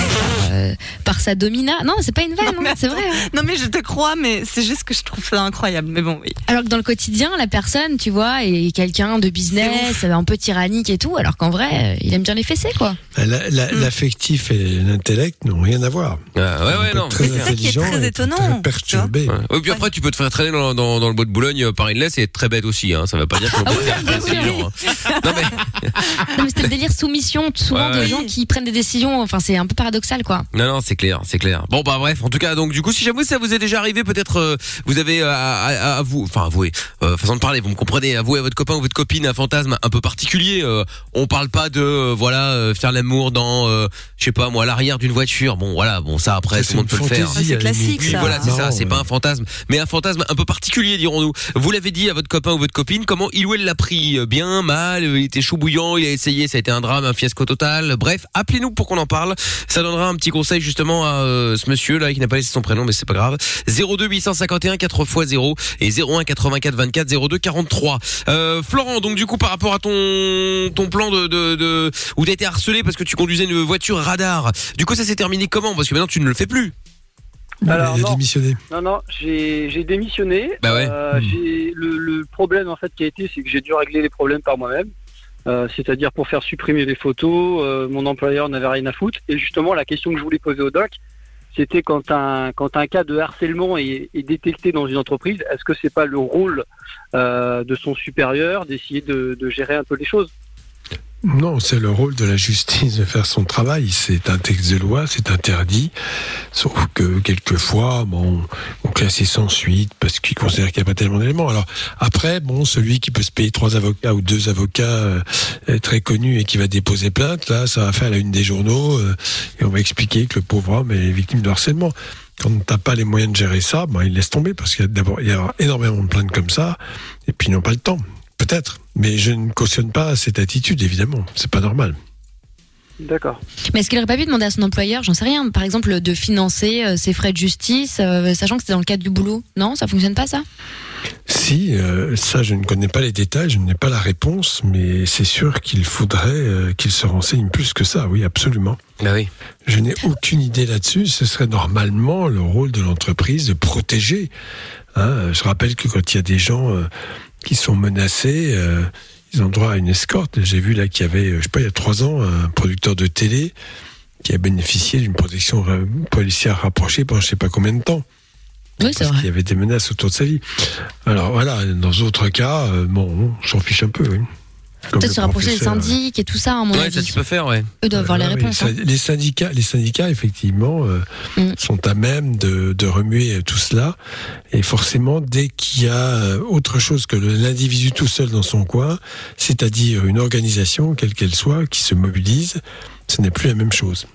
euh, par sa domina. Non, c'est pas une vanne, Non, hein, c'est vrai. hein. Non mais je te crois, mais c'est juste que je trouve ça incroyable. Mais bon, oui. Alors que dans le quotidien, la personne, tu vois, est quelqu'un de business, un peu tyrannique et tout, alors qu'en vrai, euh, il aime bien les fessées, quoi. La- la- L'affectif et l'intellect n'ont rien à voir. Ah, ouais, ouais, non. très c'est ça qui est très et étonnant, Très perturbé. Ouais. Et puis après, tu peux te faire traîner dans, dans, dans le bois de Boulogne euh, par une laisse et être très bête aussi. Hein. Ça veut pas dire qu'on Ah peut faire oui, très oui, intelligent. hein. Non mais, Non, mais c'était le délire soumission, souvent Ouais, de ouais. gens qui prennent des décisions, enfin, c'est un peu paradoxal, quoi. non, non, c'est clair, c'est clair. Bon bah bref, en tout cas, donc du coup, si jamais ça vous est déjà arrivé, peut-être euh, vous avez euh, à, à, à vous, enfin avouer, euh, façon de parler, vous me comprenez, avouer à votre copain ou votre copine un fantasme un peu particulier. Euh, on parle pas de euh, voilà euh, faire l'amour dans, euh, je sais pas moi, l'arrière d'une voiture. Bon voilà, bon ça après tout le monde c'est peut le faire. C'est classique, ça. voilà, c'est Non, ça, c'est pas un fantasme, mais un fantasme un peu particulier, dirons-nous. Vous l'avez dit à votre copain ou votre copine, comment il ou elle l'a pris? Euh, Bien, mal, euh, il était chou bouillant, il a essayé, ça a été un drame, un fiasco total. Bref, appelez-nous pour qu'on en parle. Ça donnera un petit conseil justement à euh, ce monsieur là qui n'a pas laissé son prénom, mais c'est pas grave. 02 851 4 x 0 et 01 84 24 02 43. Euh, Florent, donc du coup par rapport à ton ton plan de de, de où t'as été harcelé parce que tu conduisais une voiture radar. Du coup ça s'est terminé comment? Parce que maintenant tu ne le fais plus. Alors, il a non. démissionné. Non, non, j'ai j'ai démissionné. Bah ouais. Euh, j'ai- le, le problème en fait qui a été, c'est que j'ai dû régler les problèmes par moi-même. Euh, C'est-à-dire pour faire supprimer les photos, euh, mon employeur n'avait rien à foutre. Et justement, la question que je voulais poser au doc, c'était quand un quand un cas de harcèlement est, est détecté dans une entreprise, est-ce que c'est pas le rôle euh, de son supérieur d'essayer de, de gérer un peu les choses? Non, c'est le rôle de la justice de faire son travail. C'est un texte de loi, c'est interdit. Sauf que quelquefois, bon, on classe sans suite parce qu'ils considèrent qu'il n'y a pas tellement d'éléments. Alors après, bon, celui qui peut se payer trois avocats ou deux avocats euh, très connus et qui va déposer plainte, là, ça va faire la une des journaux euh, et on va expliquer que le pauvre homme est victime de harcèlement. Quand t'as pas les moyens de gérer ça, ben, il laisse tomber parce qu'il y a d'abord énormément de plaintes comme ça et puis ils n'ont pas le temps. Peut-être, mais je ne cautionne pas cette attitude, évidemment. C'est pas normal. D'accord. Mais est-ce qu'il aurait pas pu demander à son employeur, j'en sais rien, par exemple, de financer euh, ses frais de justice, euh, sachant que c'était dans le cadre du boulot? Non, ça fonctionne pas, ça? Si, euh, ça, je ne connais pas les détails, je n'ai pas la réponse, mais c'est sûr qu'il faudrait euh, qu'il se renseigne plus que ça, oui, absolument. Bah oui. Je n'ai aucune idée là-dessus. Ce serait normalement le rôle de l'entreprise de protéger. Hein, je rappelle que quand il y a des gens euh, qui sont menacés, euh, ils ont droit à une escorte. J'ai vu là qu'il y avait, euh, je sais pas, il y a trois ans, un producteur de télé qui a bénéficié d'une protection policière rapprochée pendant je sais pas combien de temps. Oui, c'est Parce vrai. qu'il y avait des menaces autour de sa vie. Alors voilà, dans d'autres cas, euh, bon, on s'en fiche un peu, oui. Peut-être se rapprocher des syndics et tout ça, à mon Ouais, avis. ça tu peux faire, ouais. Eux doivent avoir les réponses. hein. les syndicats, les syndicats, effectivement, euh, Mm. sont à même de, de remuer tout cela. Et forcément, dès qu'il y a euh, autre chose que l'individu tout seul dans son coin, c'est-à-dire une organisation, quelle qu'elle soit, qui se mobilise, ce n'est plus la même chose.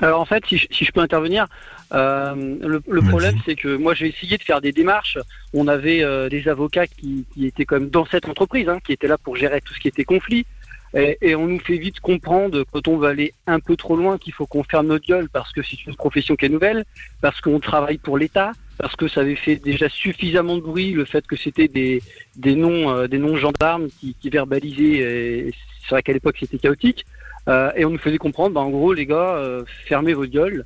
Alors en fait, si je, si je peux intervenir, euh, le, le problème c'est que moi j'ai essayé de faire des démarches. On avait euh, des avocats qui, qui étaient comme dans cette entreprise, hein, qui étaient là pour gérer tout ce qui était conflit. Et, et on nous fait vite comprendre quand on va aller un peu trop loin qu'il faut qu'on ferme notre gueule parce que c'est une profession qui est nouvelle, parce qu'on travaille pour l'État, parce que ça avait fait déjà suffisamment de bruit le fait que c'était des, des noms euh, des noms gendarmes qui, qui verbalisaient. C'est vrai qu'à l'époque c'était chaotique. Euh, et on nous faisait comprendre, bah, en gros, les gars, euh, fermez votre gueule euh,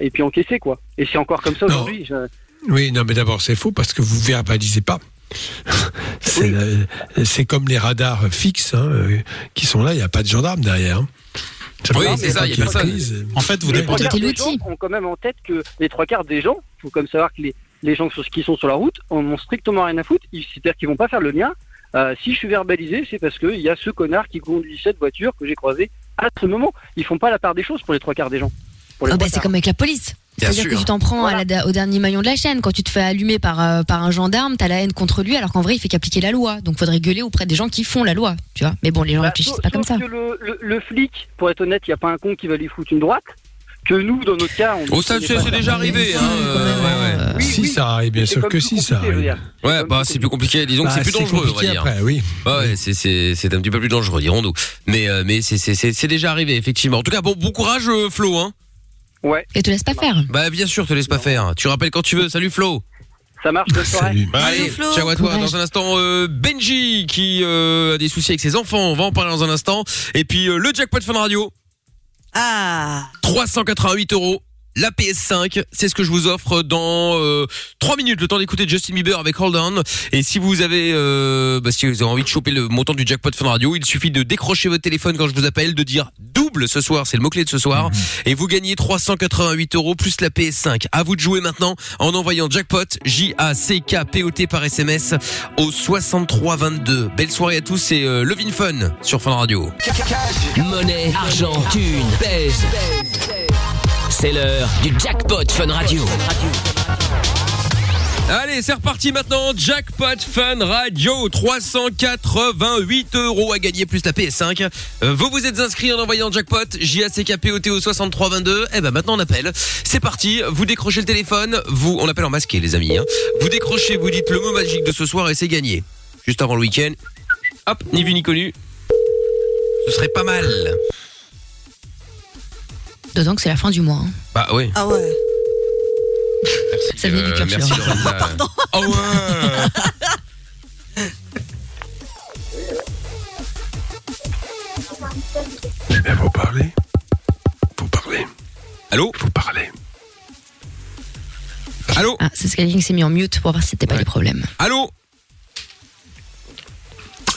et puis encaissez quoi. Et c'est encore comme ça aujourd'hui. Je- Oui, non, mais d'abord, c'est faux parce que vous verbalisez pas. c'est comme les radars fixes hein, euh, qui sont là, il n'y a pas de gendarme derrière. hein. Oui, c'est ça, il y a personne. En fait, vous les trois quarts des gens ont quand même en tête que les trois quarts des gens, faut comme savoir que les, les gens qui sont sur la route en ont strictement rien à foutre. Ils- C'est-à-dire qu'ils vont pas faire le lien. Euh, si je suis verbalisé, c'est parce qu'il y a ce connard qui conduit cette voiture que j'ai croisée à ce moment. Ils font pas la part des choses pour les trois quarts des gens. Pour les Ah bah, c'est comme avec la police. C'est-à-dire que tu t'en prends à la- au dernier maillon de la chaîne. Quand tu te fais allumer par, euh, par un gendarme, t'as la haine contre lui, alors qu'en vrai, il fait qu'appliquer la loi. Donc, faudrait gueuler auprès des gens qui font la loi, tu vois. Mais bon, les gens Bah, réfléchissent sauf- pas comme ça. que le, le- le flic, pour être honnête, il n'y a pas un con qui va lui foutre une droite. Que nous, dans notre cas, on. Oh, ça, c'est déjà arrivé. Hein, euh, ouais, ouais. si ça arrive, bien sûr que si ça arrive. Ouais, bah c'est plus compliqué. Disons que Bah, c'est plus dangereux, on va dire. après, oui. Ouais, c'est c'est c'est un petit peu plus dangereux, dirons-nous. Mais euh, mais c'est c'est c'est c'est déjà arrivé effectivement. En tout cas, bon bon courage euh, Flo hein. Ouais. Et te laisse pas faire. Bah bien sûr, te laisse pas faire. Tu rappelles quand tu veux. Salut Flo. Ça marche, bonne soirée. Salut. Allez, Flo. ciao à toi. Courage. Dans un instant, euh, Benji qui euh, a des soucis avec ses enfants. On va en parler dans un instant. Et puis euh, le jackpot Fun Radio, Ah 388 euros. La PS5, c'est ce que je vous offre dans euh, 3 minutes, le temps d'écouter Justin Bieber avec Hold On. Et si vous avez, euh, bah, si vous avez envie de choper le montant du jackpot Fun Radio, il suffit de décrocher votre téléphone quand je vous appelle, de dire double ce soir, c'est le mot-clé de ce soir, et vous gagnez 388 euros plus la PS5. À vous de jouer maintenant en envoyant jackpot, J-A-C-K-P-O-T par SMS au 6322. Belle soirée à tous, c'est euh, Levin Fun sur Fun Radio. Monnaie, argent, thune, pèse. C'est l'heure du jackpot Fun Radio. Allez, c'est reparti maintenant. Jackpot Fun Radio, 388 euros à gagner plus la PS5. Euh, vous vous êtes inscrit en envoyant jackpot J-A-C-K-P-O-T au 6322. Eh ben maintenant on appelle. C'est parti. Vous décrochez le téléphone. Vous, on appelle en masqué les amis. hein. Vous décrochez, vous dites le mot magique de ce soir et c'est gagné. Juste avant le week-end. Hop, ni vu ni connu. Ce serait pas mal. D'autant que c'est la fin du mois. hein. Bah oui. Ah ouais. Merci. Ça venait du cœur, merci celui-là. Lorenza. Oh ouais. Eh bien, faut parler. Faut parler. Allô Faut parler. Allô Ah, c'est ce quelqu'un qui s'est mis en mute pour voir si c'était pas les problèmes. Allô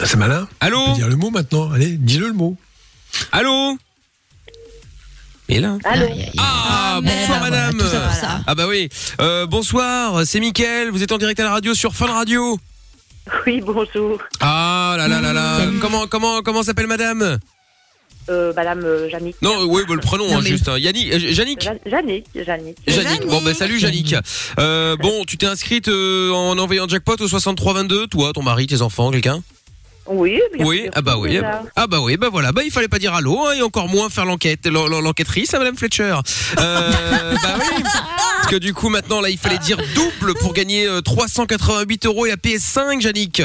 C'est malin. Allô dire le mot maintenant. Allez, dis-le le mot. Allô Et là. Ah, merde, bonsoir madame. Ah bah oui, euh, bonsoir, c'est Mickaël, vous êtes en direct à la radio sur Fun Radio Oui, bonjour. Ah là là là là, comment comment comment s'appelle madame? Euh, Madame euh, Jannick. Non, oui, bah, le prénom Non, hein, mais- juste, hein. Yannick, euh, Yannick? Ja- Jannick, Jannick. Yannick. Bon bah salut Yannick. Euh, bon, tu t'es inscrite euh, en envoyant jackpot au 6322, toi, ton mari, tes enfants, quelqu'un? Oui, bien Oui, sûr. ah bah oui. Ah bah oui, bah voilà, bah il fallait pas dire allô hein, et encore moins faire l'enquête, l'en- l'en- l'enquêtrice, hein, madame Fletcher. Euh, bah oui. Parce que du coup maintenant là, il fallait dire double pour gagner euh, 388 euros et la PS5, Yannick.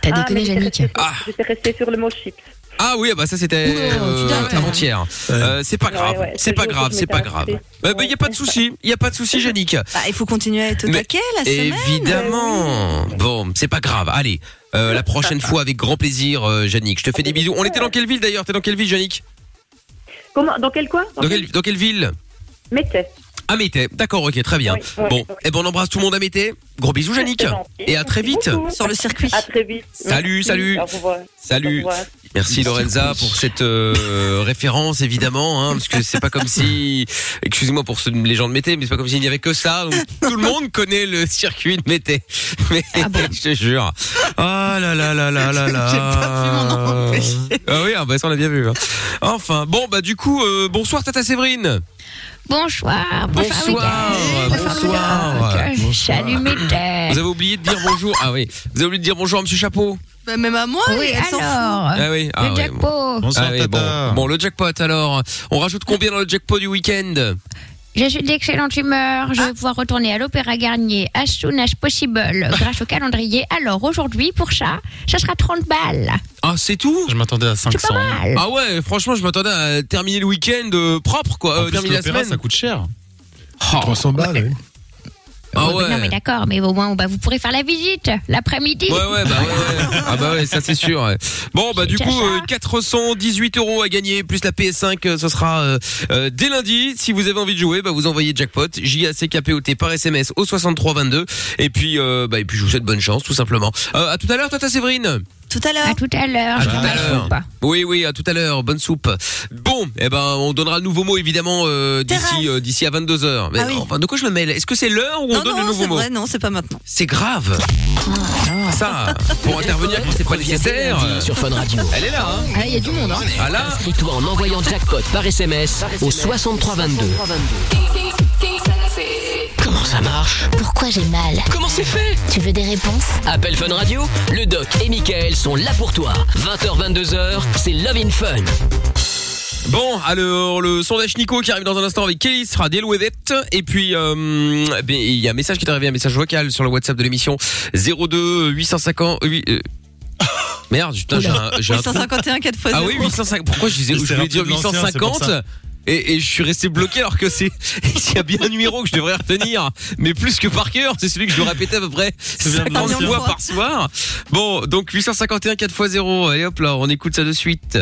T'as Ah, déconné, j'étais Yannick. restée sur- Ah. J'étais restée sur le mot chips. Ah oui, ah bah ça c'était euh, avant-hier. Euh, c'est pas grave, Ouais, ouais, c'est pas grave, c'est pas grave. Euh, bah y a pas de souci, y a pas de souci, Yannick. Bah, il faut continuer à être au taquet la semaine. Évidemment. Bon, c'est pas grave. Allez, euh, la prochaine fois avec grand plaisir, euh, Yannick. Je te fais des bisous. On était dans quelle ville d'ailleurs? T'es dans quelle ville, Yannick? Comment? Dans quel coin dans quelle, dans quelle ville? Métais. À Mété. D'accord, ok, très bien. Oui, oui, bon, oui. eh ben on embrasse tout le monde à Mété. Gros bisous, Yannick. Et à très vite. Beaucoup. Sur le circuit. À très vite. Salut, Merci. salut. Au revoir. Au Salut. revoir. Merci Lorenza pour cette euh, référence évidemment, hein, parce que c'est pas comme si, excusez-moi pour ceux- les gens de Mété, mais c'est pas comme s'il n'y avait que ça. Donc, tout le monde connaît le circuit de Mété. Mais je te jure. Ah là là là là là là. J'ai pas pu m'en empêcher. Ah oui, ah bah ça on l'a bien vu. hein. Enfin, bon bah du coup, euh, bonsoir Tata Séverine. Bonsoir, Bonsoir, bonsoir. Salut, Mété. Vous avez oublié de dire bonjour. Ah oui, vous avez oublié de dire bonjour à Monsieur Chapeau. Bah, même à moi, Oui, elle s'en fout. alors. Ah oui, ah Le ouais, jackpot. bon. Bonsoir, Ah oui, Tata. bon. bon, le jackpot alors. On rajoute combien dans le jackpot du week-end? Je suis d'excellente humeur. Je vais pouvoir retourner à l'Opéra Garnier as soon as possible grâce au calendrier. Alors aujourd'hui, pour ça, ça sera 30 balles. Ah, c'est tout? Je m'attendais à C'est 500. pas mal. Ah ouais, franchement, je m'attendais à terminer le week-end euh, propre, quoi. En Euh, plus, terminer la semaine. ça coûte cher. Oh. 300 balles, oui. Ah Oui, mais Non, mais ouais. d'accord, mais au moins, bah, vous pourrez faire la visite l'après-midi. Ouais, ouais, bah ouais, ouais. Ah bah ouais, ça c'est sûr. ouais. Bon, bah du coup, déjà ça. euh, 418 euros à gagner, plus la PS5, euh, ce sera euh, euh, dès lundi. Si vous avez envie de jouer, bah vous envoyez jackpot, J-A-C-K-P-O-T par SMS au 6322. Et puis, euh, bah et puis je vous souhaite bonne chance, tout simplement. Euh, à tout à l'heure, Tata Séverine. Tout à l'heure. À tout à l'heure. À tout à l'heure. soupe. Oui, oui, à tout à l'heure. Bonne soupe. Bon, eh ben, on donnera le nouveau mot évidemment euh, d'ici euh, d'ici à 22 h Mais Ah oui. enfin, de quoi je me mêle? Est-ce que c'est l'heure ou on Non, donne le non, nouveau c'est mot? vrai, non, c'est pas maintenant. C'est grave. Ça, pour intervenir quand c'est pas nécessaire. Sur Fun Radio. Elle est là, hein Ah, il y a du monde, hein. Ah là Inscris-toi en envoyant jackpot par SMS au 6322. Comment ça marche Pourquoi j'ai mal Comment c'est fait Tu veux des réponses Appel Fun Radio, le doc et Michael sont là pour toi. 20h, 22h, c'est Love in Fun. Bon, alors le sondage Nico qui arrive dans un instant avec Kelly sera des Louevettes. Et puis, euh, eh il y a un message qui est arrivé, un message vocal sur le WhatsApp de l'émission 02 850. oui, euh, Merde, putain, j'ai un, j'ai un trou. 851 4 fois Ah oui, 850. Pourquoi je disais, je voulais dire rappelé de l'ancien, c'est pour 850 ça. Et, et je suis resté bloqué alors que c'est il y a bien un numéro que je devrais retenir, mais plus que par cœur, c'est celui que je dois répéter à peu près bien de 50 l'ancien. fois par soir. Bon, donc 851 4 x 0. Allez hop là, on écoute ça de suite.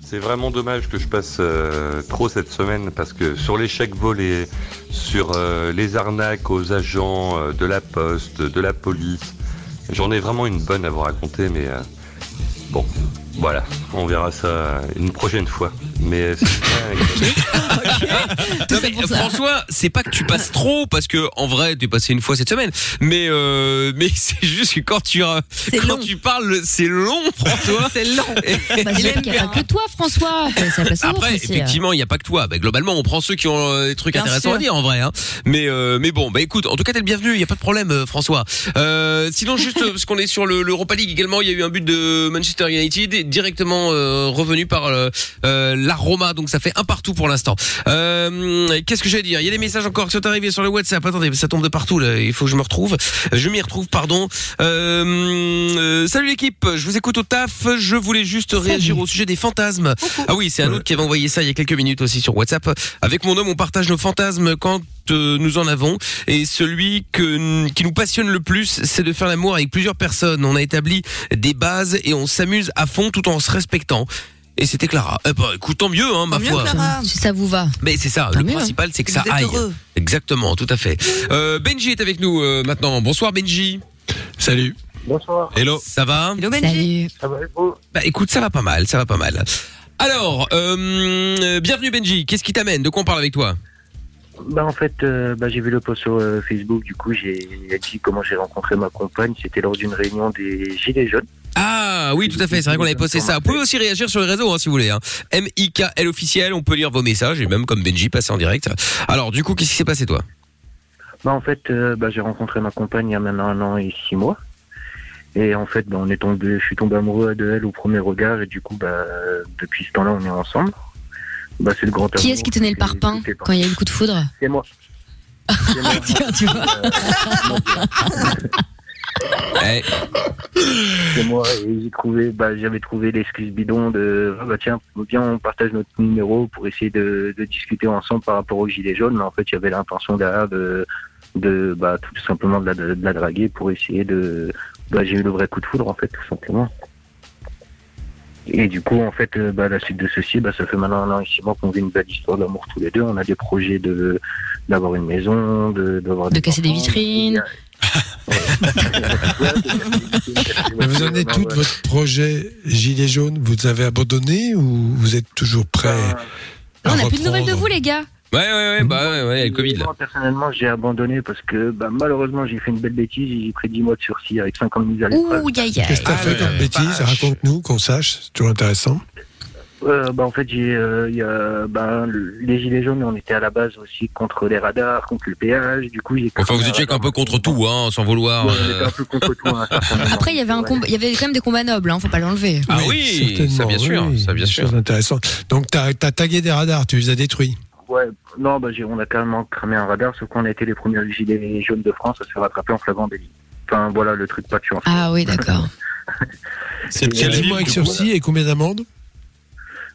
C'est vraiment dommage que je passe euh, trop cette semaine parce que sur les chèques volés, sur euh, les arnaques aux agents euh, de la poste, de la police, j'en ai vraiment une bonne à vous raconter, mais euh, bon, voilà, on verra ça une prochaine fois. Mais c'est François, c'est pas que tu passes trop parce que en vrai, tu es passé une fois cette semaine, mais euh, mais c'est juste que quand tu euh, quand tu parles, c'est long, François. c'est long. Bah, c'est qu'il n'y a pas que toi, François. Enfin, ça passe aux autres Après, aussi, euh. effectivement, il n'y a pas que toi. Bah, globalement, on prend ceux qui ont euh, des trucs Bien intéressants sûr. à dire en vrai. Hein. Mais euh, mais bon, bah écoute, en tout cas, t'es le bienvenu. Il y a pas de problème, euh, François. Euh, sinon, juste euh, parce qu'on est sur le- l'Europa League également, il y a eu un but de Manchester United directement euh, revenu par euh, euh, la Roma. Donc ça fait un partout pour l'instant. Euh, Qu'est-ce que j'allais dire? Il y a des messages encore qui sont arrivés sur le WhatsApp. Attendez, ça tombe de partout. Là. Il faut que je me retrouve. Je m'y retrouve, pardon. Euh, euh, salut l'équipe. Je vous écoute au taf. Je voulais juste réagir au sujet des fantasmes. Ah oui, c'est un autre qui avait envoyé ça il y a quelques minutes aussi sur WhatsApp. Avec mon homme, on partage nos fantasmes quand euh, nous en avons. Et celui que, qui nous passionne le plus, c'est de faire l'amour avec plusieurs personnes. On a établi des bases et on s'amuse à fond tout en se respectant. Et c'était Clara. Eh ben, écoute, tant mieux, hein, ma foi. Si ça vous va. Mais c'est ça, Tant le mieux. principal c'est que Vous ça êtes aille. heureux. Exactement, tout à fait. Euh, Benji est avec nous euh, maintenant. Bonsoir Benji. Salut. Bonsoir. Hello. Ça va Hello Salut. Ça va Bah écoute, ça va pas mal, ça va pas mal. Alors, euh, euh, bienvenue Benji. Qu'est-ce qui t'amène? De quoi on parle avec toi? Bah en fait, euh, bah, j'ai vu le post sur euh, Facebook, du coup j'ai dit comment j'ai rencontré ma compagne, c'était lors d'une réunion des Gilets jaunes. Ah oui, tout à fait. C'est vrai qu'on avait posté ça. Vous pouvez aussi réagir sur les réseaux hein, si vous voulez. Hein. M-I-K-L officiel. On peut lire vos messages et même comme Benji passer en direct. Alors du coup, qu'est-ce qui s'est passé toi? Bah en fait, euh, bah, j'ai rencontré ma compagne il y a maintenant un an et six mois. Et en fait, bah, on est tombé, je suis tombé amoureux de elle au premier regard et du coup, bah, euh, depuis ce temps-là, on est ensemble. Bah, c'est le grand Qui est-ce qui tenait le parpaing quand il y a eu le coup de foudre? C'est moi. Tiens, tu vois. C'est moi et j'ai trouvé, bah, j'avais trouvé l'excuse bidon de, ah, bah tiens, viens on partage notre numéro pour essayer de, de discuter ensemble par rapport aux gilets jaunes, mais en fait il y avait l'intention derrière de, de, bah, tout simplement de la, de la draguer pour essayer de, bah, j'ai eu le vrai coup de foudre en fait tout simplement. Et du coup, en fait, euh, bah, la suite de ceci, bah, ça fait maintenant un an et six mois qu'on vit une belle histoire d'amour tous les deux. On a des projets de d'avoir une maison, de d'avoir De casser des vitrines. Vous en êtes tout votre projet Gilet jaune Vous avez abandonné ou vous êtes toujours prêt à On n'a plus de nouvelles de vous, les gars. Ouais, ouais, ouais, bah ouais, ouais, le Covid. Moi, personnellement, j'ai abandonné parce que bah, malheureusement, j'ai fait une belle bêtise. J'ai pris 10 mois de sursis avec 5 ans de mise à l'épreuve. Ouh. Qu'est-ce que t'as fait comme bêtise Raconte-nous, qu'on sache, c'est toujours intéressant. Euh, bah, en fait, j'ai, euh, il y a, bah, le- les gilets jaunes, on était à la base aussi contre les radars, contre le péage. Du coup, j'ai. Enfin, vous étiez un peu contre tout, hein, sans vouloir. Ouais, euh, on était un peu contre tout. hein. Après, il y avait un combat, il y avait quand même des combats nobles, hein, faut pas l'enlever. Ah oui, ça bien sûr, oui, ça bien sûr. choses intéressantes. Donc, t'as as tagué des radars, tu les as détruits. Ouais, non, bah, j'ai, on a carrément cramé un radar, sauf qu'on a été les premiers gilets jaunes de France à se faire attraper en flagrant délit. Enfin, voilà le truc pas de chance. Ah oui, d'accord. C'est quelle 10 ville, mois avec sursis et combien d'amendes?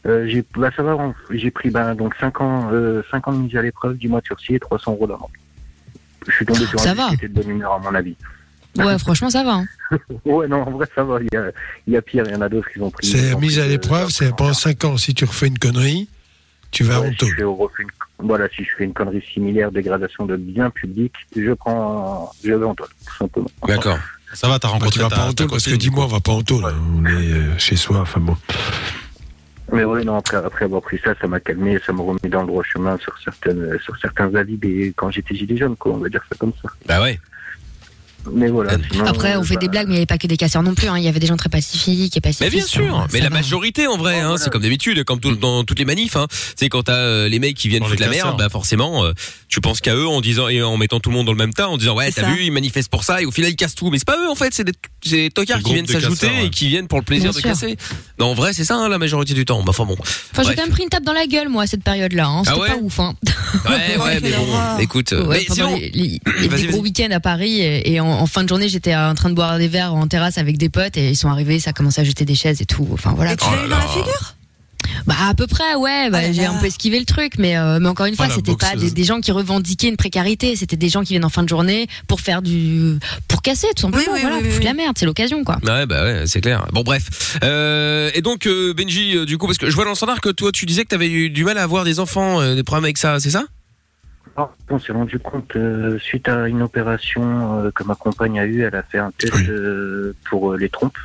Euh, j'ai, bah, ça va, on- j'ai pris, bah, donc 5 ans, euh, 5 ans de mise à l'épreuve, 10 mois de sursis et 300 euros d'amende. Je suis tombé sur Ça un va. qui était de bonne humeur, à mon avis. Ouais, franchement, ça va. hein. Ouais, non, en vrai, ça va. Il y a, il y a pire, il y en a d'autres qui ont pris. C'est mise à l'épreuve, c'est pendant 5 ans. Si tu refais une connerie, tu vas en Ouais, si je une- voilà, si je fais une connerie similaire, dégradation de biens publics, je prends, je vais en toile, tout simplement. D'accord. Ça va, t'as Bah, rencontré tu vas ta- pas en ta tôle parce que dis-moi, on va pas en tôle. hein. On est euh, chez soi, enfin bon. Mais ouais, non, après, après avoir pris ça, ça m'a calmé, ça m'a remis dans le droit chemin sur certaines, sur certains avis des- quand j'étais gilet jaune, quoi, on va dire ça comme ça. Bah ouais. Mais voilà. sinon, Après, on euh, fait bah, des blagues, mais il n'y avait pas que des casseurs non plus. hein. Il y avait des gens très pacifiques et Mais pacifistes. bien sûr, hein. mais Ça la va. majorité en vrai, hein, c'est comme d'habitude, comme tout- dans toutes les manifs. Hein. C'est quand t'as euh, les mecs qui viennent Dans foutre la merde, bah forcément, euh, tu penses qu'à eux en disant et en mettant tout le monde dans le même tas, en disant ouais, t'as vu, ils manifestent pour ça et au final ils cassent tout. Mais c'est pas eux en fait, c'est des, c'est des tocards qui viennent s'ajouter ouais. et qui viennent pour le plaisir Bien de sûr. casser. Non, en vrai, c'est ça hein, la majorité du temps. Bah enfin bon. Enfin, j'ai quand même pris une tape dans la gueule, moi, à cette période-là. C'était Ah pas ouf. Hein. Ouais, ouais, mais bon, écoute, euh, mais Vas-y, des gros vas-y. week-ends à Paris et, et en, en fin de journée j'étais en train de boire des verres en terrasse avec des potes et ils sont arrivés ça a commencé à jeter des chaises et tout. Enfin voilà Et tu Oh l'as eu dans la figure? Bah à peu près ouais. Bah, là j'ai un peu esquivé le truc mais euh, mais encore une fois c'était pas des, des gens qui revendiquaient une précarité. C'était des gens qui viennent en fin de journée pour faire du pour casser tout simplement. Oui, oui, voilà oui, pour la merde c'est l'occasion quoi. Ouais bah ouais c'est clair. Bon bref. Euh, et donc euh, Benji du coup parce que je vois dans le standard que toi tu disais que t'avais eu du mal à avoir des enfants, euh, des problèmes avec ça, c'est ça? On s'est rendu compte euh, suite à une opération euh, que ma compagne a eue, elle a fait un test Oui. euh, pour euh, les trompes.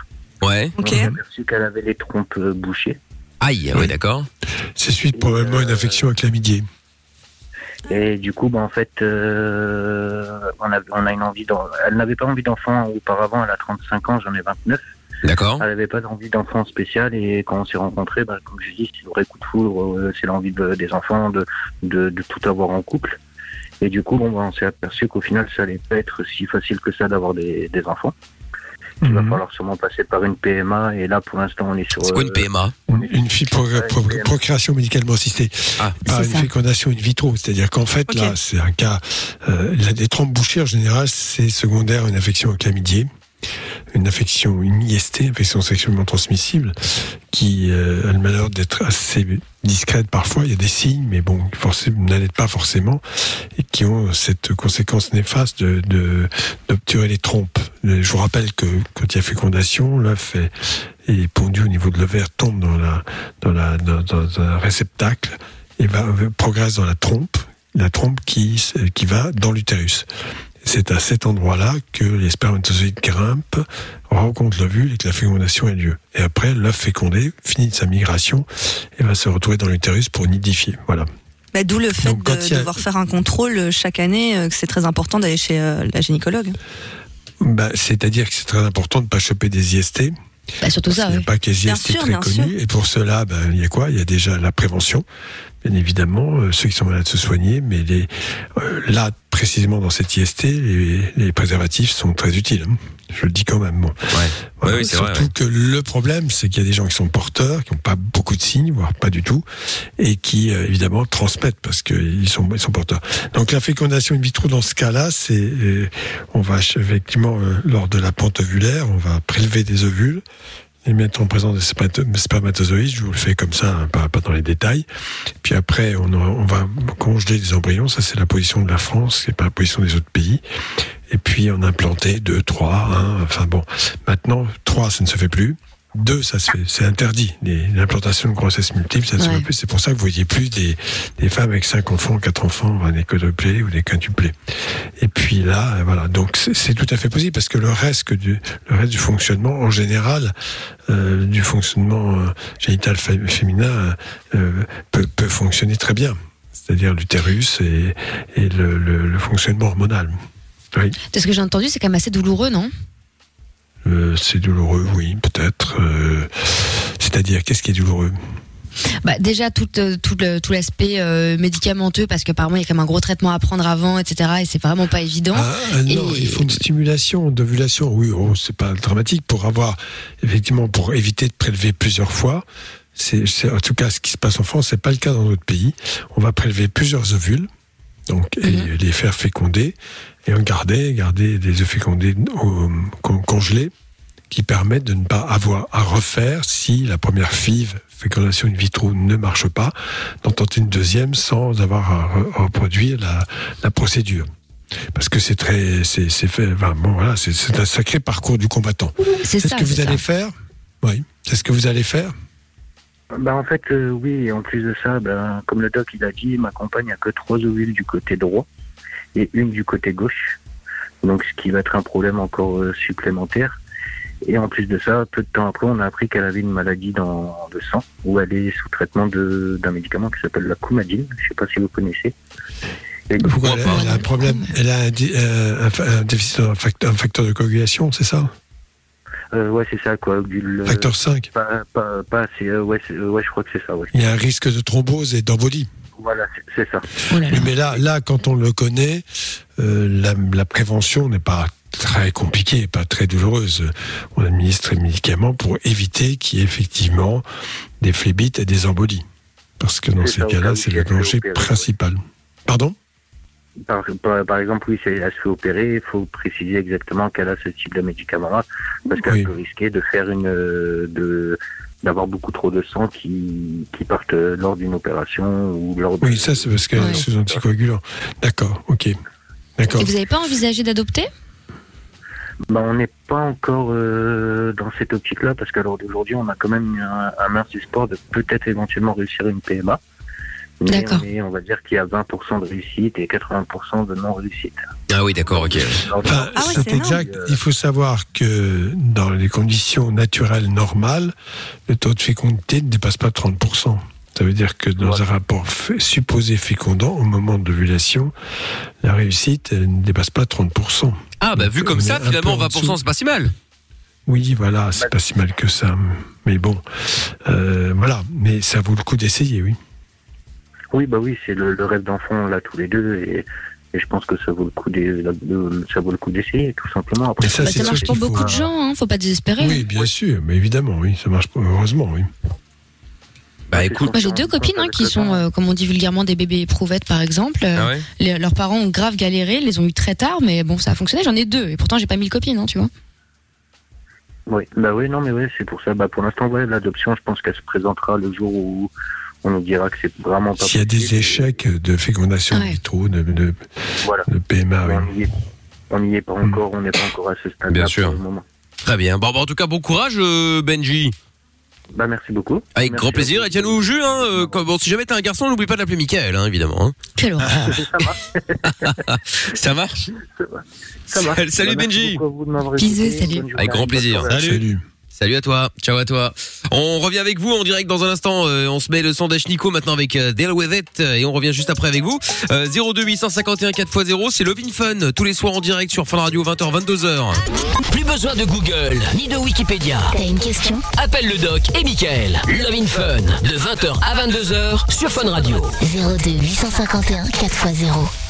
Ouais. Ok. On s'est aperçu qu'elle avait les trompes euh, bouchées. Aïe, ouais d'accord. C'est suite probablement une infection à chlamydier. Et du coup, bah, en fait, euh, on, a, on a une envie d'en- Elle n'avait pas envie d'enfant auparavant, elle a 35 ans, j'en ai 29. D'accord. Elle n'avait pas d'envie d'enfant spécial et quand on s'est rencontrés, bah, comme je dis, c'est le vrai coup de foudre, euh, c'est l'envie de- des enfants, de, de, de tout avoir en couple. Et du coup, bon, bah, on s'est aperçu qu'au final, ça allait pas être si facile que ça d'avoir des, des enfants. Il va Mhm. falloir sûrement passer par une PMA et là, pour l'instant, on est sur. C'est quoi une euh, PMA Une, une fille pro- Ouais, pro- une- procréation médicalement assistée. Ah. Pas C'est une ça. fécondation in vitro. C'est-à-dire qu'en fait, là, c'est un cas. Euh, la, les trompes bouchées, en général, c'est secondaire à une infection au chlamydier. Une infection, une IST, infection sexuellement transmissible, qui euh, a le malheur d'être assez discrète parfois. Il y a des signes, mais bon, forcément, n'allait pas forcément, et qui ont cette conséquence néfaste de, d'obturer les trompes. Euh, Je vous rappelle que quand il y a fécondation, l'œuf est, est pondu au niveau de l'ovaire, tombe dans la, dans la, dans, un réceptacle et va, progresse dans la trompe, la trompe qui, qui va dans l'utérus. C'est à cet endroit-là que les spermatozoïdes grimpent, rencontrent l'ovule et que la fécondation a lieu. Et après, l'œuf fécondé finit sa migration et va se retrouver dans l'utérus pour nidifier. Voilà. Bah, D'où le fait Donc, de a- devoir faire un contrôle euh, chaque année, euh, que c'est très important d'aller chez euh, la gynécologue. Bah, C'est-à-dire que c'est très important de ne pas choper des IST. bah surtout ça Il n'y a pas que les IST sûr, très connus. Et pour cela, ben, il y a quoi? Il y a déjà la prévention, bien évidemment, euh, ceux qui sont malades se soigner, mais les, euh, là, précisément dans cette IST, les, les préservatifs sont très utiles. hein. Je le dis quand même. Bon. Ouais, oui, c'est vrai, Surtout que le problème, c'est qu'il y a des gens qui sont porteurs, qui n'ont pas beaucoup de signes, voire pas du tout, et qui euh, évidemment transmettent parce qu'ils sont, ils sont porteurs. Donc la fécondation in vitro dans ce cas-là, c'est on va effectivement lors de la pente ovulaire, on va prélever des ovules les mettre en présence des spermato- spermatozoïdes. Je vous le fais comme ça, hein, pas, pas dans les détails. Puis après, on, on va congeler des embryons. Ça, c'est la position de la France, c'est pas la position des autres pays. Et puis, on a implanté 2, 3, 1, enfin bon. Maintenant, 3, ça ne se fait plus. 2, ça se fait, c'est interdit. L'implantation de grossesse multiple, ça ne se fait plus. C'est pour ça que vous voyez plus des, des femmes avec 5 enfants, 4 enfants, des quadruplés ou des quintuplés. Et puis là, euh, voilà. Donc, c'est tout à fait possible parce que le reste, du, le reste du fonctionnement, en général, euh, du fonctionnement euh, génital fé- féminin euh, peut, peut fonctionner très bien. C'est-à-dire l'utérus et, et le, le- le fonctionnement hormonal. Oui. de ce que j'ai entendu c'est quand même assez douloureux non? Euh, c'est douloureux, oui, peut-être. Euh, C'est-à-dire, qu'est-ce qui est douloureux? Bah, déjà tout, euh, tout, le- tout l'aspect euh, médicamenteux parce qu'apparemment il y a quand même un gros traitement à prendre avant etc et c'est vraiment pas évident Ah, non, Et- il faut une stimulation d'ovulation. Oui, oh, c'est pas dramatique pour avoir, effectivement, pour éviter de prélever plusieurs fois. C'est, en tout cas, ce qui se passe en France, c'est pas le cas dans d'autres pays. On va prélever plusieurs ovules, donc, et les faire féconder, et en garder, garder des œufs fécondés au- con- congelés, qui permettent de ne pas avoir à refaire si la première FIV, fécondation in vitro, ne marche pas, d'en tenter une deuxième sans avoir à re- reproduire la, la procédure. Parce que c'est très, c'est, c'est fait, enfin, bon, voilà, c'est, c'est un sacré parcours du combattant. c'est ce que vous allez faire? Oui. C'est ce que vous allez faire? Bah en fait euh, oui en plus de ça ben, comme le doc il a dit ma compagne a que trois ovules du côté droit et une du côté gauche Donc, ce qui va être un problème encore euh, supplémentaire. Et en plus de ça, peu de temps après, on a appris qu'elle avait une maladie dans le sang, où elle est sous traitement d'un médicament qui s'appelle la coumadine. Je sais pas si vous connaissez. Et Pourquoi elle, a- elle a un problème Elle a un, euh, un fa- un déficit, un facteur, un facteur de coagulation, c'est ça? Euh, ouais, c'est ça, quoi. Du, Facteur 5. Pas, pas, pas assez, euh, ouais, ouais, je crois que c'est ça, ouais. Il y a un risque de thrombose et d'embolie. Voilà, c'est- ça. Oui, mais là, là, quand on le connaît, euh, la, la prévention n'est pas très compliquée, pas très douloureuse. On administre les médicaments pour éviter qu'il y ait effectivement des phlébites et des embolies. Parce que dans ces cas-là, c'est si le danger principal. Pardon? Par, par, par exemple, oui, c'est- elle se fait opérer, il faut préciser exactement qu'elle a ce type de médicament-là, parce qu'elle peut risquer de faire une, euh, de, d'avoir beaucoup trop de sang qui, qui partent lors d'une opération ou lors de... Oui, ça, c'est parce qu'elle est sous anticoagulant. D'accord, ok. D'accord. Et vous n'avez pas envisagé d'adopter? Bah, on n'est pas encore euh, dans cette optique-là, parce qu'à l'heure d'aujourd'hui, on a quand même un, un mince espoir de peut-être éventuellement réussir une PMA. Mais D'accord. on, est- on va dire qu'il y a 20% de réussite et 80% de non-réussite. Ah oui, d'accord, ok. Enfin, c'est exact. Il faut savoir que dans les conditions naturelles normales, le taux de fécondité ne dépasse pas 30%. Ça veut dire que dans un rapport supposé fécondant, au moment de l'ovulation, la réussite elle ne dépasse pas 30%. Ah bah vu comme ça, finalement en 20% dessous. c'est pas si mal. Oui, voilà, c'est pas si mal que ça. Mais bon, euh, voilà. Mais ça vaut le coup d'essayer, oui. Oui, bah oui, c'est le, le rêve d'enfant, l'a tous les deux, et, et je pense que ça vaut le coup d'e- de- ça vaut le coup d'essayer, tout simplement. Après, ça, Bah, marche pour faut beaucoup de gens, hein, faut pas désespérer. Oui, bien sûr, mais évidemment, oui, ça marche pas, heureusement, oui. Bah écoute, Moi j'ai deux copines hein, qui sont, euh, comme on dit vulgairement, des bébés éprouvettes par exemple. Euh, Ah ouais les- leurs parents ont grave galéré, les ont eu très tard, mais bon ça a fonctionné. J'en ai deux et pourtant j'ai pas mille copines, hein, tu vois. Oui, bah oui, non, mais oui, c'est pour ça. Bah, pour l'instant, ouais, l'adoption, je pense qu'elle se présentera le jour où on nous dira que c'est vraiment pas S'il y a des échecs de fécondation in vitro, de, de, Voilà. de PMA, oui. On n'y est, on n'y est pas encore, on n'est pas encore à ce stade. Bien sûr. Pour le moment. Très bien. Bon, bah, en tout cas, bon courage, euh, Benji. Bah, merci beaucoup. Avec Merci grand plaisir. Et tiens-nous au jus, hein. euh, quand- bon, si jamais t'es un garçon, n'oublie pas de l'appeler Michael, hein, évidemment. hein. Horreur. Ça marche. Ça marche Ça marche. Salut, Bah, Benji. Bisous, salut. Avec grand plaisir. Salut. Salut à toi, ciao à toi. On revient avec vous en direct dans un instant. euh, on se met le son d'Ashnico maintenant avec euh, Deal With It et on revient juste après avec vous. Euh, 02 851 4x0, c'est Love in Fun tous les soirs en direct sur Fun Radio 20h 22h. Plus besoin de Google ni de Wikipédia. T'as une question? Appelle le doc et Michael. Love in Fun de 20h à 22h sur Fun Radio. 02 851 4x0.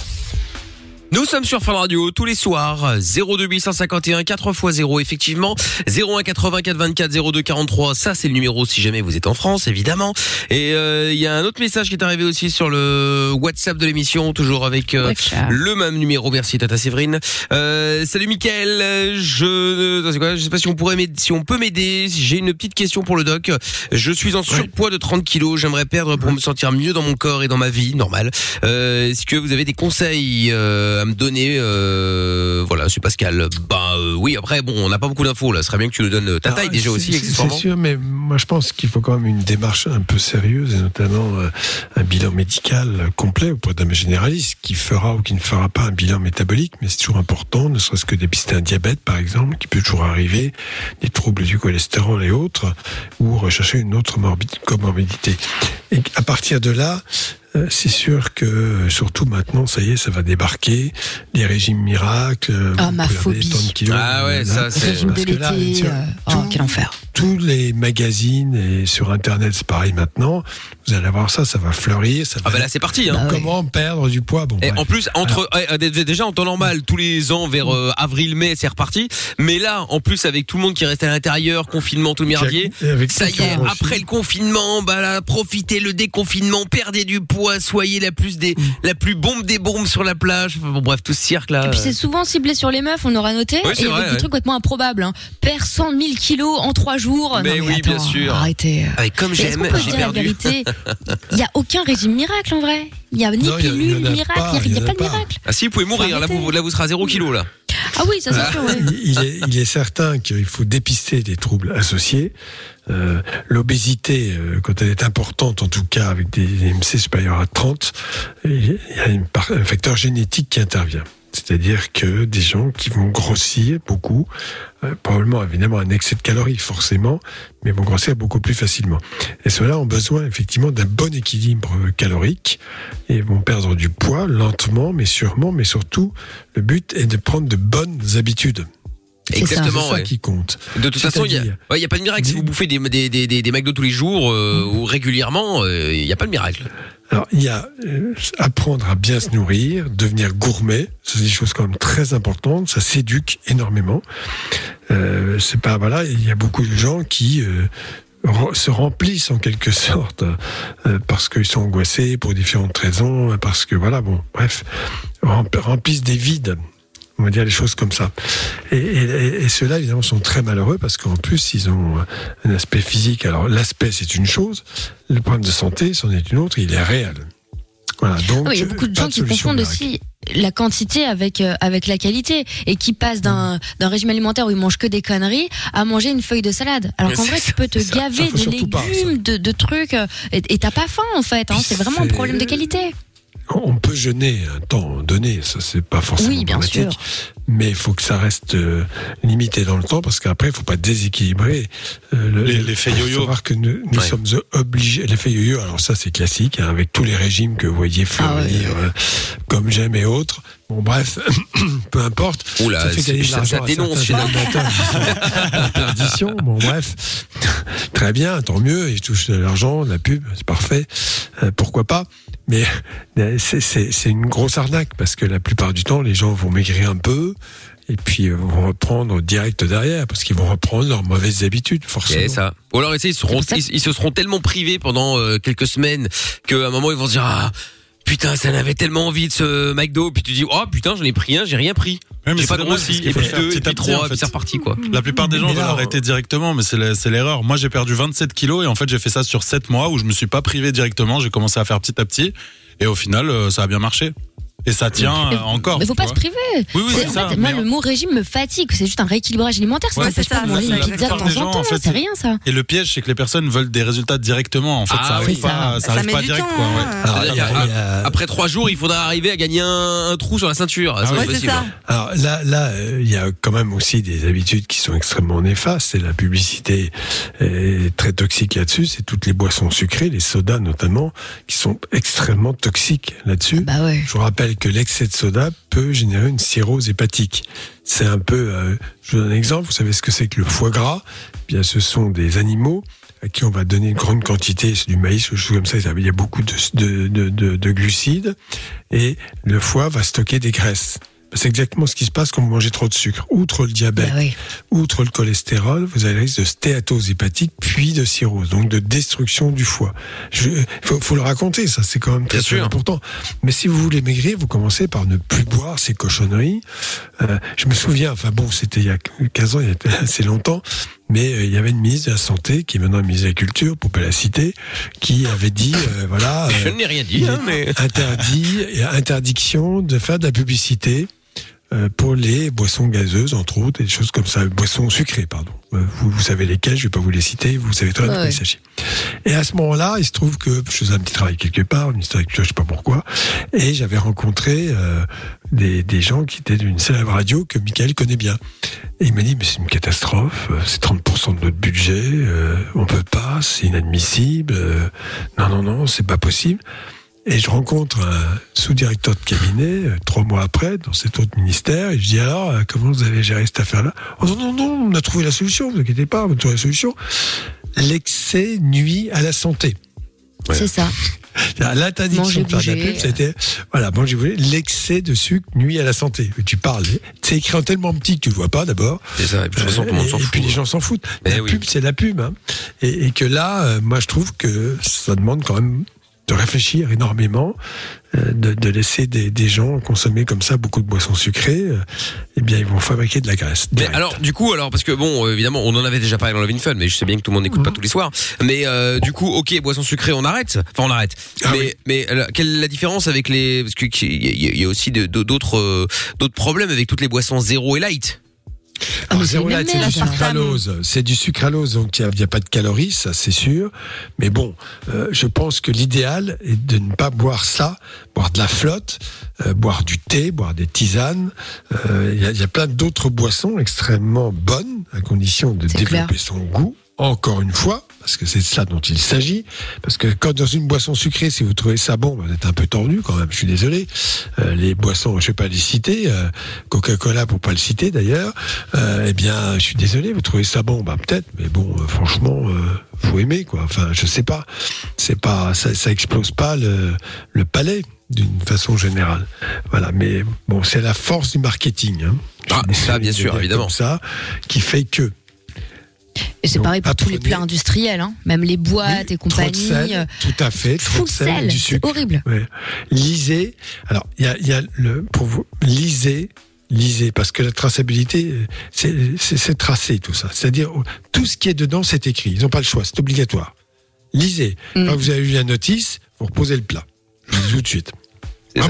Nous sommes sur Fun Radio tous les soirs 02 851 4x0 effectivement. 01 84 24 02 43 ça c'est le numéro si jamais vous êtes en France évidemment. Et euh, il y a un autre message qui est arrivé aussi sur le WhatsApp de l'émission toujours avec euh, le même numéro. Merci Tata Séverine. Euh, salut Mickaël. Euh, je c'est quoi? Je sais pas si on pourrait si on peut m'aider. J'ai une petite question pour le doc. Je suis en surpoids de 30 kilos. J'aimerais perdre pour me sentir mieux dans mon corps et dans ma vie. Normale euh, est-ce que vous avez des conseils euh, à me donner euh, voilà c'est Pascal. Bah euh, oui après bon on n'a pas beaucoup d'infos là. Ce serait bien que tu nous donnes euh, ta taille Ah, déjà aussi c'est- sûr, mais moi je pense qu'il faut quand même une démarche un peu sérieuse et notamment euh, un bilan médical complet auprès d'un généraliste qui fera ou qui ne fera pas un bilan métabolique, mais c'est toujours important, ne serait-ce que dépister un diabète par exemple, qui peut toujours arriver, des troubles du cholestérol et autres, ou rechercher une autre morbi- comorbidité. Et à partir de là, euh, c'est sûr que, euh, surtout maintenant, ça y est, ça va débarquer, les régimes miracles. euh, Ah, ma phobie. tonnes de kilos, Ah ouais, nanana. ça, c'est- Régime de Parce que là, l'été. euh, Oh, quel enfer. tous les magazines et sur Internet, c'est pareil maintenant. Vous allez voir ça, ça va fleurir. Ça ah va bah là c'est parti hein Bah ouais. Comment perdre du poids Bon, Et en plus, entre eh, dé- déjà en temps normal, tous les ans vers euh, avril-mai, c'est reparti. Mais là, en plus, avec tout le monde qui reste à l'intérieur, confinement, tout merdier, Et avec ça y est, aussi. après le confinement, bah là, profitez le déconfinement, perdez du poids, soyez la plus des, la plus bombe des bombes sur la plage. Enfin, bon, bref, tout ce cirque là. Et puis c'est souvent ciblé sur les meufs, on aura noté. Oui, c'est et vrai, ouais. des trucs complètement improbables. Hein. Perd 100 000 kilos en 3 jours. Mais non, oui, bien sûr. Arrêtez. Comme Mais j'aime, j'ai dire la perdu. vérité Il n'y a aucun régime miracle en vrai. Il n'y a ni Non, il y a- il y pilule, en a miracle, pas, il n'y a, il y en a pas de pas. miracle. Ah si, vous pouvez mourir. Là, vous, là, vous serez à 0 kg là. Ah oui, ça c'est sûr. ouais. il, est, il est certain qu'il faut dépister des troubles associés. Euh, L'obésité, euh, quand elle est importante, en tout cas avec des MC supérieurs à 30, il y a une par- un facteur génétique qui intervient. C'est-à-dire que des gens qui vont grossir beaucoup, euh, probablement évidemment un excès de calories forcément, mais vont grossir beaucoup plus facilement. Et ceux-là ont besoin effectivement d'un bon équilibre euh, calorique et vont perdre du poids lentement mais sûrement, mais surtout le but est de prendre de bonnes habitudes. Exactement, C'est ça ouais. qui compte. De toute façon, il y a, ouais, a pas de miracle. Si vous bouffez des, des, des, des, des McDo tous les jours euh, Mm. ou régulièrement, euh, il y a pas de miracle. Alors, il y a euh, apprendre à bien se nourrir, devenir gourmet, c'est des choses quand même très importantes, ça s'éduque énormément. Euh, c'est pas voilà, il y a beaucoup de gens qui euh, se remplissent en quelque sorte euh, parce qu'ils sont angoissés pour différentes raisons, parce que voilà, bon, bref, rempl- remplissent des vides. On va dire les choses comme ça. Et, et, et ceux-là, évidemment, sont très malheureux parce qu'en plus, ils ont un aspect physique. Alors, l'aspect, c'est une chose. Le problème de santé, c'en est une autre. Il est réel. Voilà. Donc, oui, il y a beaucoup de gens qui confondent aussi la quantité avec euh, avec la qualité et qui passent d'un d'un régime alimentaire où ils mangent que des conneries à manger une feuille de salade. Alors qu'en vrai, ça, tu peux te ça. gaver Ça, de pas, légumes, de, de trucs euh, et t'as pas faim en fait. Hein, c'est vraiment un problème de qualité. On peut jeûner un temps donné, ça c'est pas forcément Oui, bien dramatique, sûr. mais il faut que ça reste euh, limité dans le temps parce qu'après il faut pas déséquilibrer euh, le- Les- l'effet faut yo-yo. savoir que nous, nous Ouais. sommes obligés. L'effet yo-yo, alors ça c'est classique hein, avec tous les régimes que vous voyez fleurir, euh, comme j'aime et autres. Bon bref, peu importe. Oula, ça fait c'est- gagner de ça- l'argent ça à dénonce en perdition. Bon bref, très bien, tant mieux. Ils touchent de l'argent, de la pub, c'est parfait. Euh, pourquoi pas? Mais euh, c'est- une grosse arnaque parce que la plupart du temps, les gens vont maigrir un peu. Et puis euh, vont reprendre direct derrière parce qu'ils vont reprendre leurs mauvaises habitudes forcément. C'est ça. Ou alors, tu sais, ils, seront, ils, ils se seront tellement privés pendant euh, quelques semaines qu'à un moment, ils vont se dire, ah, putain, ça n'avait tellement envie de ce McDo. Puis tu dis, oh putain, j'en ai pris un, j'ai rien pris. Mais j'ai c'est pas grossi. Et faut puis et petit à puis puis c'est reparti, quoi. La plupart des gens veulent arrêter directement, mais c'est l'erreur. Moi, j'ai perdu 27 kilos et en fait, j'ai fait ça sur 7 mois où je me suis pas privé directement. J'ai commencé à faire petit à petit et au final, euh, ça a bien marché. Et ça tient Mais- euh, encore. Mais faut pas se priver. Oui, oui, C'est- en ça, fait, moi, mais- le mot régime me fatigue. C'est juste un rééquilibrage alimentaire. Ça Ouais, c'est pas ça, de manger ça, une la pizza de plupart des temps en gens, temps. en fait, C'est rien, ça. Et le piège, c'est que les personnes veulent des résultats directement. En fait, Ah, ça arrive oui, pas, ça. ça, Ça arrive met pas du direct, temps, quoi. hein. ouais. Alors, C'est-à-dire, il y a- il y a- Après trois jours, il faudra arriver à gagner un, un trou sur la ceinture. Ah ouais, c'est possible. ça. Alors là, là, euh, il y a quand même aussi des habitudes qui sont extrêmement néfastes. C'est la publicité est très toxique là-dessus. C'est toutes les boissons sucrées, les sodas notamment, qui sont extrêmement toxiques là-dessus. Bah ouais. Je vous rappelle que l'excès de soda peut générer une cirrhose hépatique. C'est un peu, euh, je vous donne un exemple. Vous savez ce que c'est que le foie gras? Eh Bien, ce sont des animaux à qui on va donner une grande quantité, c'est du maïs, ou choses comme ça. Il y a beaucoup de, de- de glucides et le foie va stocker des graisses. C'est exactement ce qui se passe quand vous mangez trop de sucre. Outre le diabète, Bah oui. outre le cholestérol, vous avez le risque de stéatose hépatique, puis de cirrhose, donc de destruction du foie. Il faut, faut le raconter, ça c'est quand même très, très important. Mais si vous voulez maigrir, vous commencez par ne plus boire ces cochonneries. Euh, je me souviens, enfin bon, c'était il y a 15 ans, il y a assez longtemps, mais euh, il y avait une ministre de la Santé, qui est maintenant ministre de la Culture, pour pas la citer, qui avait dit, euh, voilà... Je euh, n'ai rien dit, hein, mais. interdit, interdiction de faire de la publicité pour les boissons gazeuses, entre autres, et des choses comme ça, boissons sucrées, pardon. Euh, Vous, vous savez lesquelles, je vais pas vous les citer, vous savez très bien de quoi il s'agit. Et à ce moment-là, il se trouve que je faisais un petit travail quelque part, la Culture, je sais pas pourquoi, et j'avais rencontré euh, des, des gens qui étaient d'une célèbre radio que Michael connaît bien. Et il m'a dit, mais c'est une catastrophe, euh, c'est 30% de notre budget, euh, on peut pas, c'est inadmissible, euh, non, non, non, c'est pas possible. Et je rencontre un sous-directeur de cabinet euh, trois mois après dans cet autre ministère. Et je dis alors euh, comment vous avez géré cette affaire-là? Oh non non non on a trouvé la solution vous inquiétez pas on a trouvé la solution. L'excès nuit à la santé. C'est ça. l'interdiction de faire de la pub c'était voilà manger bouger l'excès de sucre nuit à la santé. Tu parles c'est écrit en tellement petit que tu le vois pas d'abord. C'est ça, et puis de toute façon, tout le monde et, et puis les gens s'en foutent. Eh la oui. pub c'est la pub hein. et, et que là euh, moi je trouve que ça demande quand même de réfléchir énormément, euh, de, de laisser des, des gens consommer comme ça beaucoup de boissons sucrées, euh, eh bien ils vont fabriquer de la graisse. Mais alors, du coup, alors parce que bon, euh, évidemment, on en avait déjà parlé dans Love in Fun, mais je sais bien que tout le monde n'écoute Mhm. pas tous les soirs. Mais euh, du coup, ok, boisson sucrée, on arrête. Enfin, on arrête. Ah mais oui. mais quelle est la différence avec les parce que qu'il y, y a aussi d'autres d'autres problèmes avec toutes les boissons zéro et light? Alors, mais c'est du sucralose. C'est du sucralose, donc il n'y a, pas de calories, ça c'est sûr. Mais bon, euh, je pense que l'idéal est de ne pas boire ça, boire de la flotte, euh, boire du thé, boire des tisanes. Euh, Il y, a- il y a plein d'autres boissons extrêmement bonnes, à condition de développer clair. son goût. Encore une fois, parce que c'est de ça dont il s'agit. Parce que quand dans une boisson sucrée, si vous trouvez ça bon, vous êtes un peu tordu quand même. Je suis désolé. Euh, les boissons, je vais pas les citer, euh, Coca-Cola pour pas le citer d'ailleurs. Euh, eh bien, je suis désolé. Vous trouvez ça bon, bah peut-être. Mais bon, franchement, faut aimer quoi. Enfin, je sais pas. C'est pas, ça, ça explose pas le, le palais d'une façon générale. Voilà. Mais bon, c'est la force du marketing. Hein. Ah, ça, bien sûr, évidemment. ça, qui fait que Et c'est pareil pour tous les plats industriels, hein. même les boîtes et Trop de compagnie. sel, euh, tout à fait. Trop de sel, sel, du c'est sucre. horrible. Ouais. Lisez. Alors, il y a, il y a le pour vous lisez, lisez parce que la traçabilité, c'est c'est- tracé tout ça. C'est-à-dire tout ce qui est dedans, c'est écrit. Ils n'ont pas le choix, c'est obligatoire. Lisez. Mm. Quand vous avez lu la notice, vous reposez le plat. Tout de suite. Ça.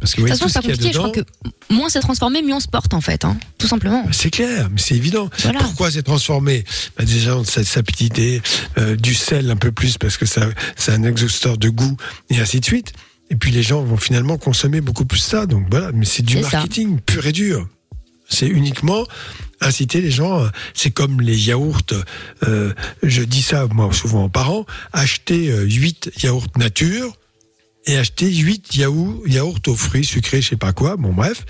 Parce que De toute façon, c'est ce pas compliqué. Je dedans. crois que moins c'est transformé, mieux on se porte en fait, hein. tout simplement. Bah, C'est clair, mais c'est évident. Voilà. Pourquoi c'est transformé bah, Déjà, on a cette sapidité, euh, du sel un peu plus parce que ça, c'est un exhausteur de goût et ainsi de suite. Et puis les gens vont finalement consommer beaucoup plus ça. Donc voilà, mais c'est du ça. marketing pur et dur. C'est uniquement inciter les gens. euh, C'est comme les yaourts. euh, je dis ça moi souvent aux parents. Achetez euh, 8 yaourts nature et acheter 8 yaourts, yaourts aux fruits sucrés, je sais pas quoi. Bon, bref.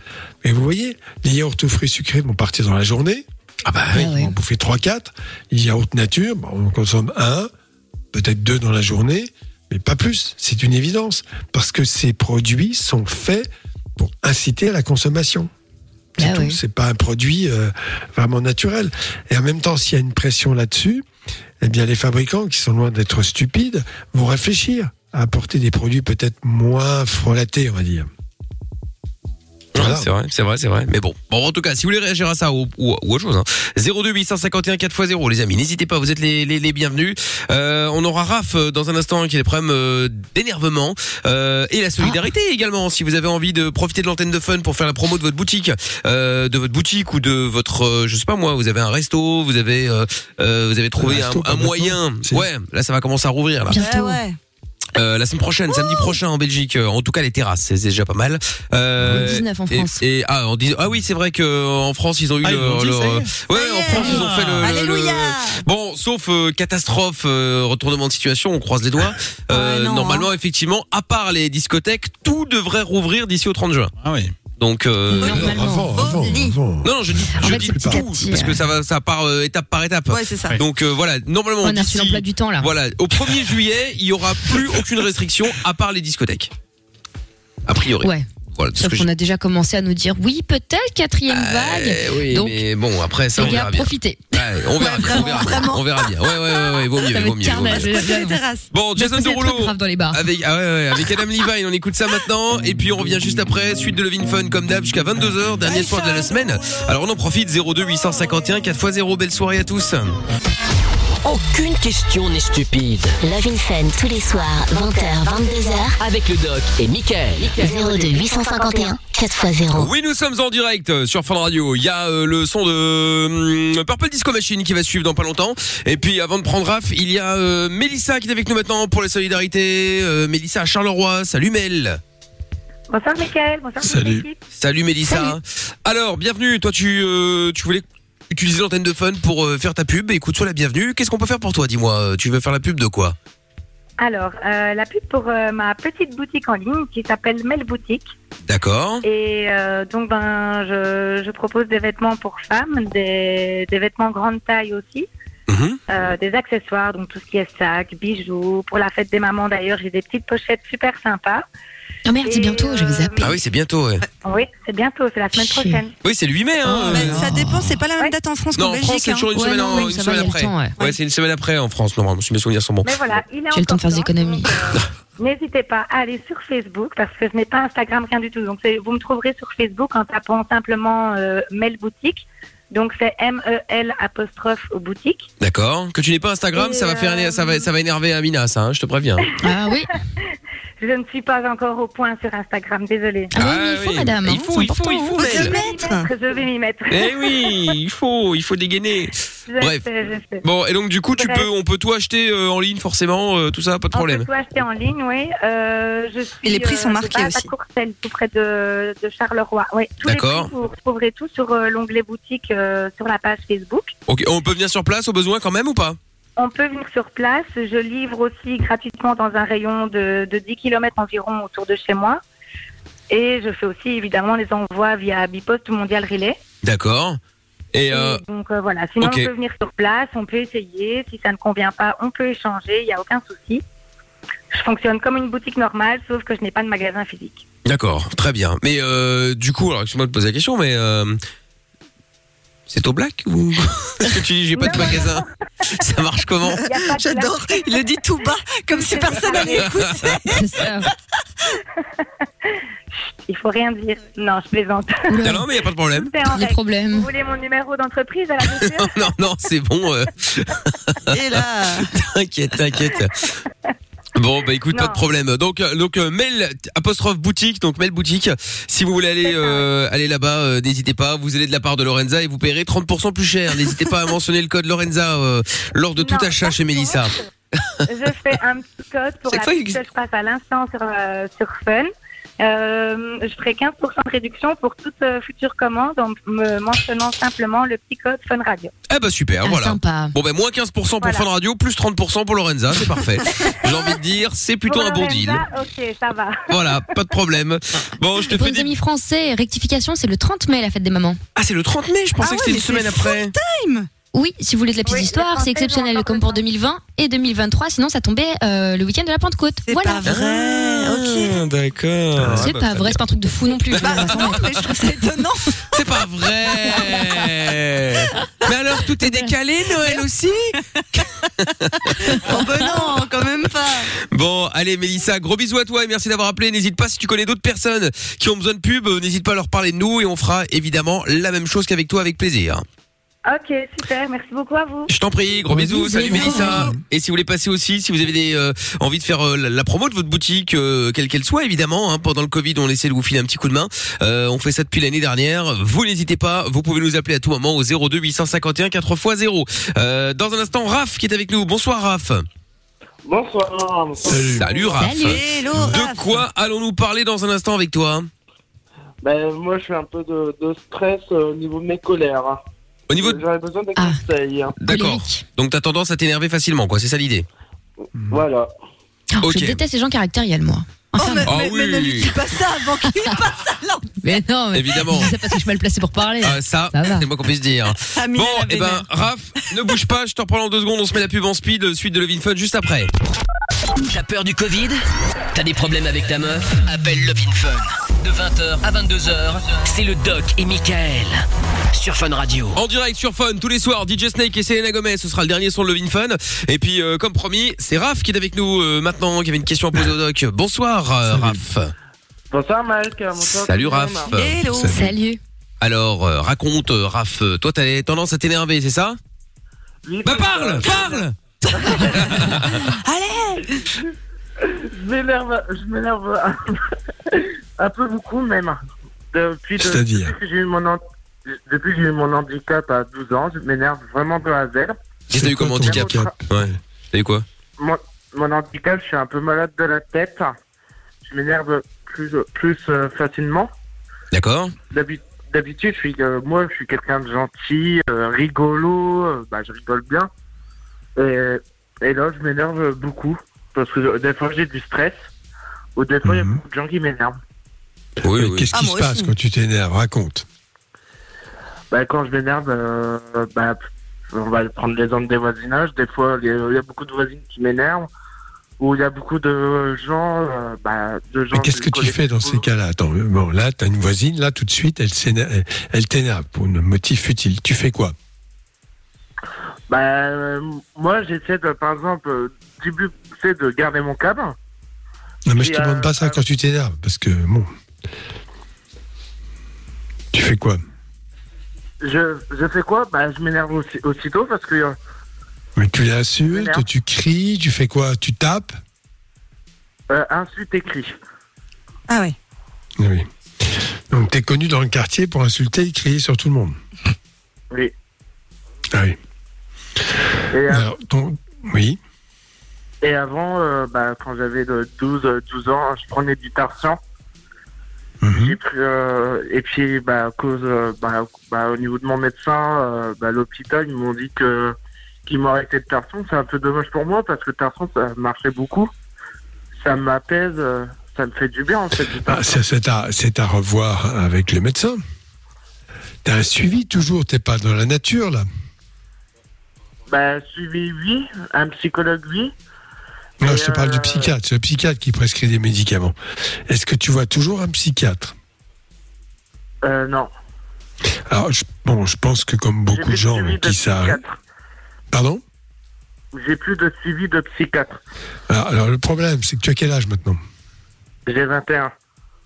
Mais vous voyez, les yaourts aux fruits sucrés vont partir dans la journée. Ah bah oui. On va en bouffer 3-4. Les yaourts nature, bah, on en consomme un, peut-être deux dans la journée, mais pas plus. C'est une évidence. Parce que ces produits sont faits pour inciter à la consommation. C'est Bah tout. oui. C'est pas un produit euh, vraiment naturel. Et en même temps, s'il y a une pression là-dessus, eh bien, les fabricants, qui sont loin d'être stupides, vont réfléchir apporter des produits peut-être moins frelatés, on va dire. Voilà. C'est vrai, c'est vrai, c'est vrai. Mais bon, bon, en tout cas, si vous voulez réagir à ça ou, ou, ou autre chose, hein, 02 851 4x0, les amis, n'hésitez pas, vous êtes les, les, les bienvenus. Euh, on aura Raph euh, dans un instant qui a des problèmes euh, d'énervement euh, et la solidarité également. Si vous avez envie de profiter de l'antenne de Fun pour faire la promo de votre boutique, euh, de votre boutique ou de votre, euh, je sais pas moi, vous avez un resto, vous avez, vous avez trouvé Un resto, un, pas un maintenant. moyen. Ouais, là ça va commencer à rouvrir là. Bientôt. Ouais, ouais. Euh, la semaine prochaine, samedi prochain en Belgique. euh, En tout cas, les terrasses, c'est déjà pas mal. Euh, Le 19 en France. Et, ah, on dit, ah oui, c'est vrai que euh, en France, ils ont eu Ah, dit, ouais, en. France, ils ont fait le, le- Alléluia. le- bon, sauf euh, catastrophe, euh, retournement de situation, on croise les doigts. Euh, Ouais, non, normalement, effectivement, à part les discothèques, tout devrait rouvrir d'ici au 30 juin. Ah oui. Donc, euh. Avant, avant, avant. non, non, je dis, je fait, dis tout, petit, parce que ouais. ça va, ça part euh, étape par étape. Ouais, c'est ça. Donc euh, voilà, normalement, On a d'ici- l'emploi du temps là. voilà, au 1er juillet, il y aura plus aucune restriction à part les discothèques. A priori. Ouais. Voilà, Sauf qu'on a déjà commencé à nous dire oui, peut-être quatrième j'ai- vague. Eh oui, Donc, mais bon, après ça, Les on verra bien. profitez. Ouais, on verra Ouais, bien, on vraiment, verra bien. vraiment. On verra bien. Ouais, ouais, ouais, vaut mieux, vaut mieux. Bon, Jason Derulo. Avec, ah ouais, ouais, avec Adam Levine, on écoute ça maintenant. Et puis on revient juste après. Suite de Levin Fun comme d'hab jusqu'à 22h. Dernier soir de la semaine. Alors on en profite. 02 851 4x0. Belle soirée à tous. Aucune question n'est stupide. Love in Fun tous les soirs, 20h, 22h. Avec le doc et Michael. 02 851 4x0. Oui, nous sommes en direct euh, sur Fun Radio. Il y a euh, le son de hum, Purple Disco Machine qui va suivre dans pas longtemps. Et puis avant de prendre Raph, il y a euh, Mélissa qui est avec nous maintenant pour la solidarité. Mélissa à Charleroi. Salut Mel. Bonsoir, Michael. Bonsoir, Salut. Salut Mélissa. Alors, bienvenue. Toi, tu, euh, tu voulais utiliser l'antenne de Fun pour euh, faire ta pub. Écoute, sois la bienvenue. Qu'est-ce qu'on peut faire pour toi Dis-moi. Euh, Tu veux faire la pub de quoi? Alors, euh, la pub pour euh, ma petite boutique en ligne qui s'appelle Mel Boutique. D'accord. Et euh, donc, ben, je, je propose des vêtements pour femmes, des, des vêtements grande taille aussi, Mhm. euh, des accessoires, donc tout ce qui est sac, bijoux. Pour la fête des mamans, d'ailleurs, j'ai des petites pochettes super sympas. Oh merde, c'est bientôt, j'avais euh, zappé. Ah oui, c'est bientôt. Ouais. Oui, c'est bientôt, c'est la semaine prochaine. Oui, c'est le 8 mai. Hein. Mais Euh, ça dépend, c'est pas la même date en France Non, qu'en en Belgique. France, c'est hein. toujours une Ouais, semaine, non, en- une semaine après. temps, ouais. Ouais, c'est une semaine après en France, normalement, si mes souvenirs sont bons. Mais voilà, il est J'ai le temps de faire des économies. euh, N'hésitez pas à aller sur Facebook parce que je n'ai pas Instagram, rien du tout. Donc c'est- vous me trouverez sur Facebook en tapant simplement euh, Mel Boutique. Donc c'est M-E-L apostrophe boutique. D'accord. Que tu n'es pas Instagram, Et, ça va faire, euh, ça va, ça va énerver Amina, ça. hein, je te préviens. Ah oui, Je ne suis pas encore au point sur Instagram, désolée. Ah oui, mais il faut, oui. madame. Il hein, faut, il faut, il faut, Je Mel. vais m'y mettre. Je vais m'y mettre. Eh oui, il faut, il faut dégainer. Bref. Bon, et donc du coup, tu Bref. peux, on peut tout acheter euh, en ligne forcément, euh, tout ça, pas de On problème. peut tout acheter en ligne, oui. Euh, je suis, Et les prix sont marqués aussi. À Courcelles, tout près de, de Charleroi. Oui, tous les D'accord. prix, vous retrouverez tout sur euh, l'onglet boutique euh, sur la page Facebook. Ok, on peut venir sur place au besoin quand même ou pas? On peut venir sur place. Je livre aussi gratuitement dans un rayon de, de 10 km environ autour de chez moi. Et je fais aussi évidemment les envois via Bipost ou Mondial Relay. D'accord. Et euh, donc euh, voilà, sinon on peut venir sur place, on peut essayer. Si ça ne convient pas, on peut échanger, il n'y a aucun souci. Je fonctionne comme une boutique normale, sauf que je n'ai pas de magasin physique. d'accord, très bien. Mais euh, du coup, alors excuse-moi de poser la question, mais c'est au black ou Parce que tu dis j'ai pas de magasin. Ça marche comment Il pas J'adore. Il le dit tout bas, comme si personne n'allait écouter. C'est ça. Il faut rien dire. Non, je plaisante. Non, non, mais y a pas de problème. Règle. problèmes. Vous voulez mon numéro d'entreprise à la BCE non, non, c'est bon. euh, Et là, T'inquiète, t'inquiète. Bon bah écoute pas de problème. Donc euh, donc euh, mail apostrophe boutique donc mail boutique. Si vous voulez aller euh, aller là-bas, euh, n'hésitez pas. Vous allez de la part de Lorenza et vous paierez 30% plus cher. N'hésitez pas à mentionner le code Lorenza euh, lors de tout achat chez Mélissa. Je fais un petit code pour la il- que je passe à l'instant sur, euh, sur Fun. Euh, je ferai 15% de réduction pour toute euh, future commande en me mentionnant simplement le petit code Fun Radio. Ah bah super, Ah, voilà. sympa. Bon bah moins 15% pour Voilà. Fun Radio, plus 30% pour Lorenza, c'est parfait. J'ai envie de dire, c'est plutôt Pour un bon deal. Ok, ça va. Voilà, pas de problème. Bon, je te Pour fais des... amis français, rectification, c'est le 30 mai la fête des mamans. Ah c'est le 30 mai, je pensais Ah que c'était une semaine après. time. Oui, si vous voulez de la petite Oui, histoire, c'est exceptionnel comme pour temps. 2020 et 2023. Sinon, ça tombait euh, le week-end de la Pentecôte. c'est Voilà. pas vrai. Ok. Ah, D'accord. C'est Ah, bah, pas vrai, c'est pas un truc de fou non plus. Bah, non, mais je trouve ça étonnant. C'est pas vrai Mais alors tout est décalé Noël aussi Oh ben non, quand même pas. Bon allez Mélissa, gros bisous à toi et merci d'avoir appelé. N'hésite pas si tu connais d'autres personnes qui ont besoin de pub, euh, n'hésite pas à leur parler de nous et on fera évidemment la même chose qu'avec toi avec plaisir. Ok, super. Merci beaucoup à vous. Je t'en prie, gros bisous, bisous. salut Mélissa. Et si vous voulez passer aussi, si vous avez des euh, envie de faire euh, la, la promo de votre boutique, euh, quelle qu'elle soit évidemment, hein, pendant le Covid, on essaie de vous filer un petit coup de main. Euh, on fait ça depuis l'année dernière. Vous n'hésitez pas, vous pouvez nous appeler à tout moment au 02 851 4x0. Euh, dans un instant, Raph qui est avec nous. Bonsoir Raph. Bonsoir. Salut. Salut Raph. Salut. Hello, De quoi allons-nous parler dans un instant avec toi? Ben, moi, je suis un peu de, de stress euh, au niveau de mes colères. Au niveau de... J'aurais besoin de Ah. conseils. hein. D'accord. Donc t'as tendance à t'énerver facilement, quoi. C'est ça l'idée. Voilà. Oh, Ok. Je déteste les gens caractériels, moi. Oh, mais, Ah mais- mais ne lui oui. dis pas ça avant qu'il passe à l'antenne. mais non, mais Évidemment. je dis ça parce que je suis mal placé pour parler. Ah, ça, Ça va. c'est moi qu'on puisse dire. Amina Bon, la et ben, vénère. Raph, ne bouge pas, je te reprends en deux secondes, on se met la pub en speed, suite de Levin Fun juste après. T'as peur du Covid? T'as des problèmes avec ta meuf? Appelle Love in Fun. De 20h à 22h, c'est le Doc et Michael. Sur Fun Radio. En direct sur Fun, tous les soirs, DJ Snake et Selena Gomez, ce sera le dernier son de Levin Fun. Et puis, euh, comme promis, c'est Raph qui est avec nous euh, maintenant, qui avait une question à poser au doc. Bonsoir, euh, Raph. Bonsoir, Mike. Bonsoir, Salut, Raph. Hello. Salut. Alors, euh, raconte, euh, Raph, toi, t'as tendance à t'énerver, c'est ça Oui, Bah, parle. Parle Allez Je m'énerve, je m'énerve un, un peu beaucoup même. Depuis, de- depuis que j'ai eu mon han- depuis que j'ai eu mon handicap à 12 ans, je m'énerve vraiment de A à Z. Qu'est-ce que t'as eu comme handicap Ouais. T'as eu quoi Mon, mon handicap, je suis un peu malade de la tête. Je m'énerve plus, plus euh, facilement. D'accord D'habi- D'habitude, je suis, euh, moi, je suis quelqu'un de gentil, euh, rigolo, euh, bah, je rigole bien. Et, et là, je m'énerve beaucoup parce que des fois, j'ai du stress ou des fois, il y a Mhm. beaucoup de gens qui m'énervent. Oui. Qu'est-ce Ah, qui se passe aussi. quand tu t'énerves? Raconte. Bah, quand je m'énerve, euh, bah, on va prendre l'exemple des voisinages. Des fois, il y, a- il y a beaucoup de voisines qui m'énervent. Ou il y a beaucoup de gens, euh, bah, de gens. Mais qu'est-ce que tu fais dans ces cas-là? Attends, bon, là, t'as une voisine, là, tout de suite, elle, s'énerve- elle- elle t'énerve pour un motif futile. Tu fais quoi? Bah, euh, moi, j'essaie de, par exemple, euh, du but, c'est de garder mon câble. Non, mais je Et, te demande euh, pas ça quand tu t'énerves, parce que, bon... Tu fais quoi? Je, je fais quoi? Bah, je m'énerve aussi, aussitôt parce que euh, Mais tu l'insultes, tu cries, tu fais quoi? Tu tapes? Euh, insulte écrit. Ah oui. Oui. Donc, t'es connu dans le quartier pour insulter et crier sur tout le monde. Oui. Ah oui. Et, Alors, ton- Oui. Et avant, euh, bah, quand j'avais de 12, euh, 12 ans, je prenais du Tarsian. Mhm. J'ai pris, euh, et puis, bah, à cause, bah, bah, au niveau de mon médecin, euh, bah, l'hôpital, ils m'ont dit que qu'ils m'ont arrêté de Tarsian. C'est un peu dommage pour moi parce que Tarsian, ça marchait beaucoup. Ça m'apaise, ça me fait du bien en fait. Ah, c'est c'est à, c'est à revoir avec le médecin. T'as un suivi toujours, t'es pas dans la nature là? Bah, suivi, oui. Un psychologue, oui. Non, Et, je te parle du euh, psychiatre. C'est le psychiatre qui prescrit des médicaments. Est-ce que tu vois toujours un psychiatre? Euh, non. Alors, je, bon, je pense que comme beaucoup de gens qui savent. Pardon? J'ai plus de suivi de psychiatre. alors, alors, le problème, c'est que tu as quel âge maintenant? J'ai 21.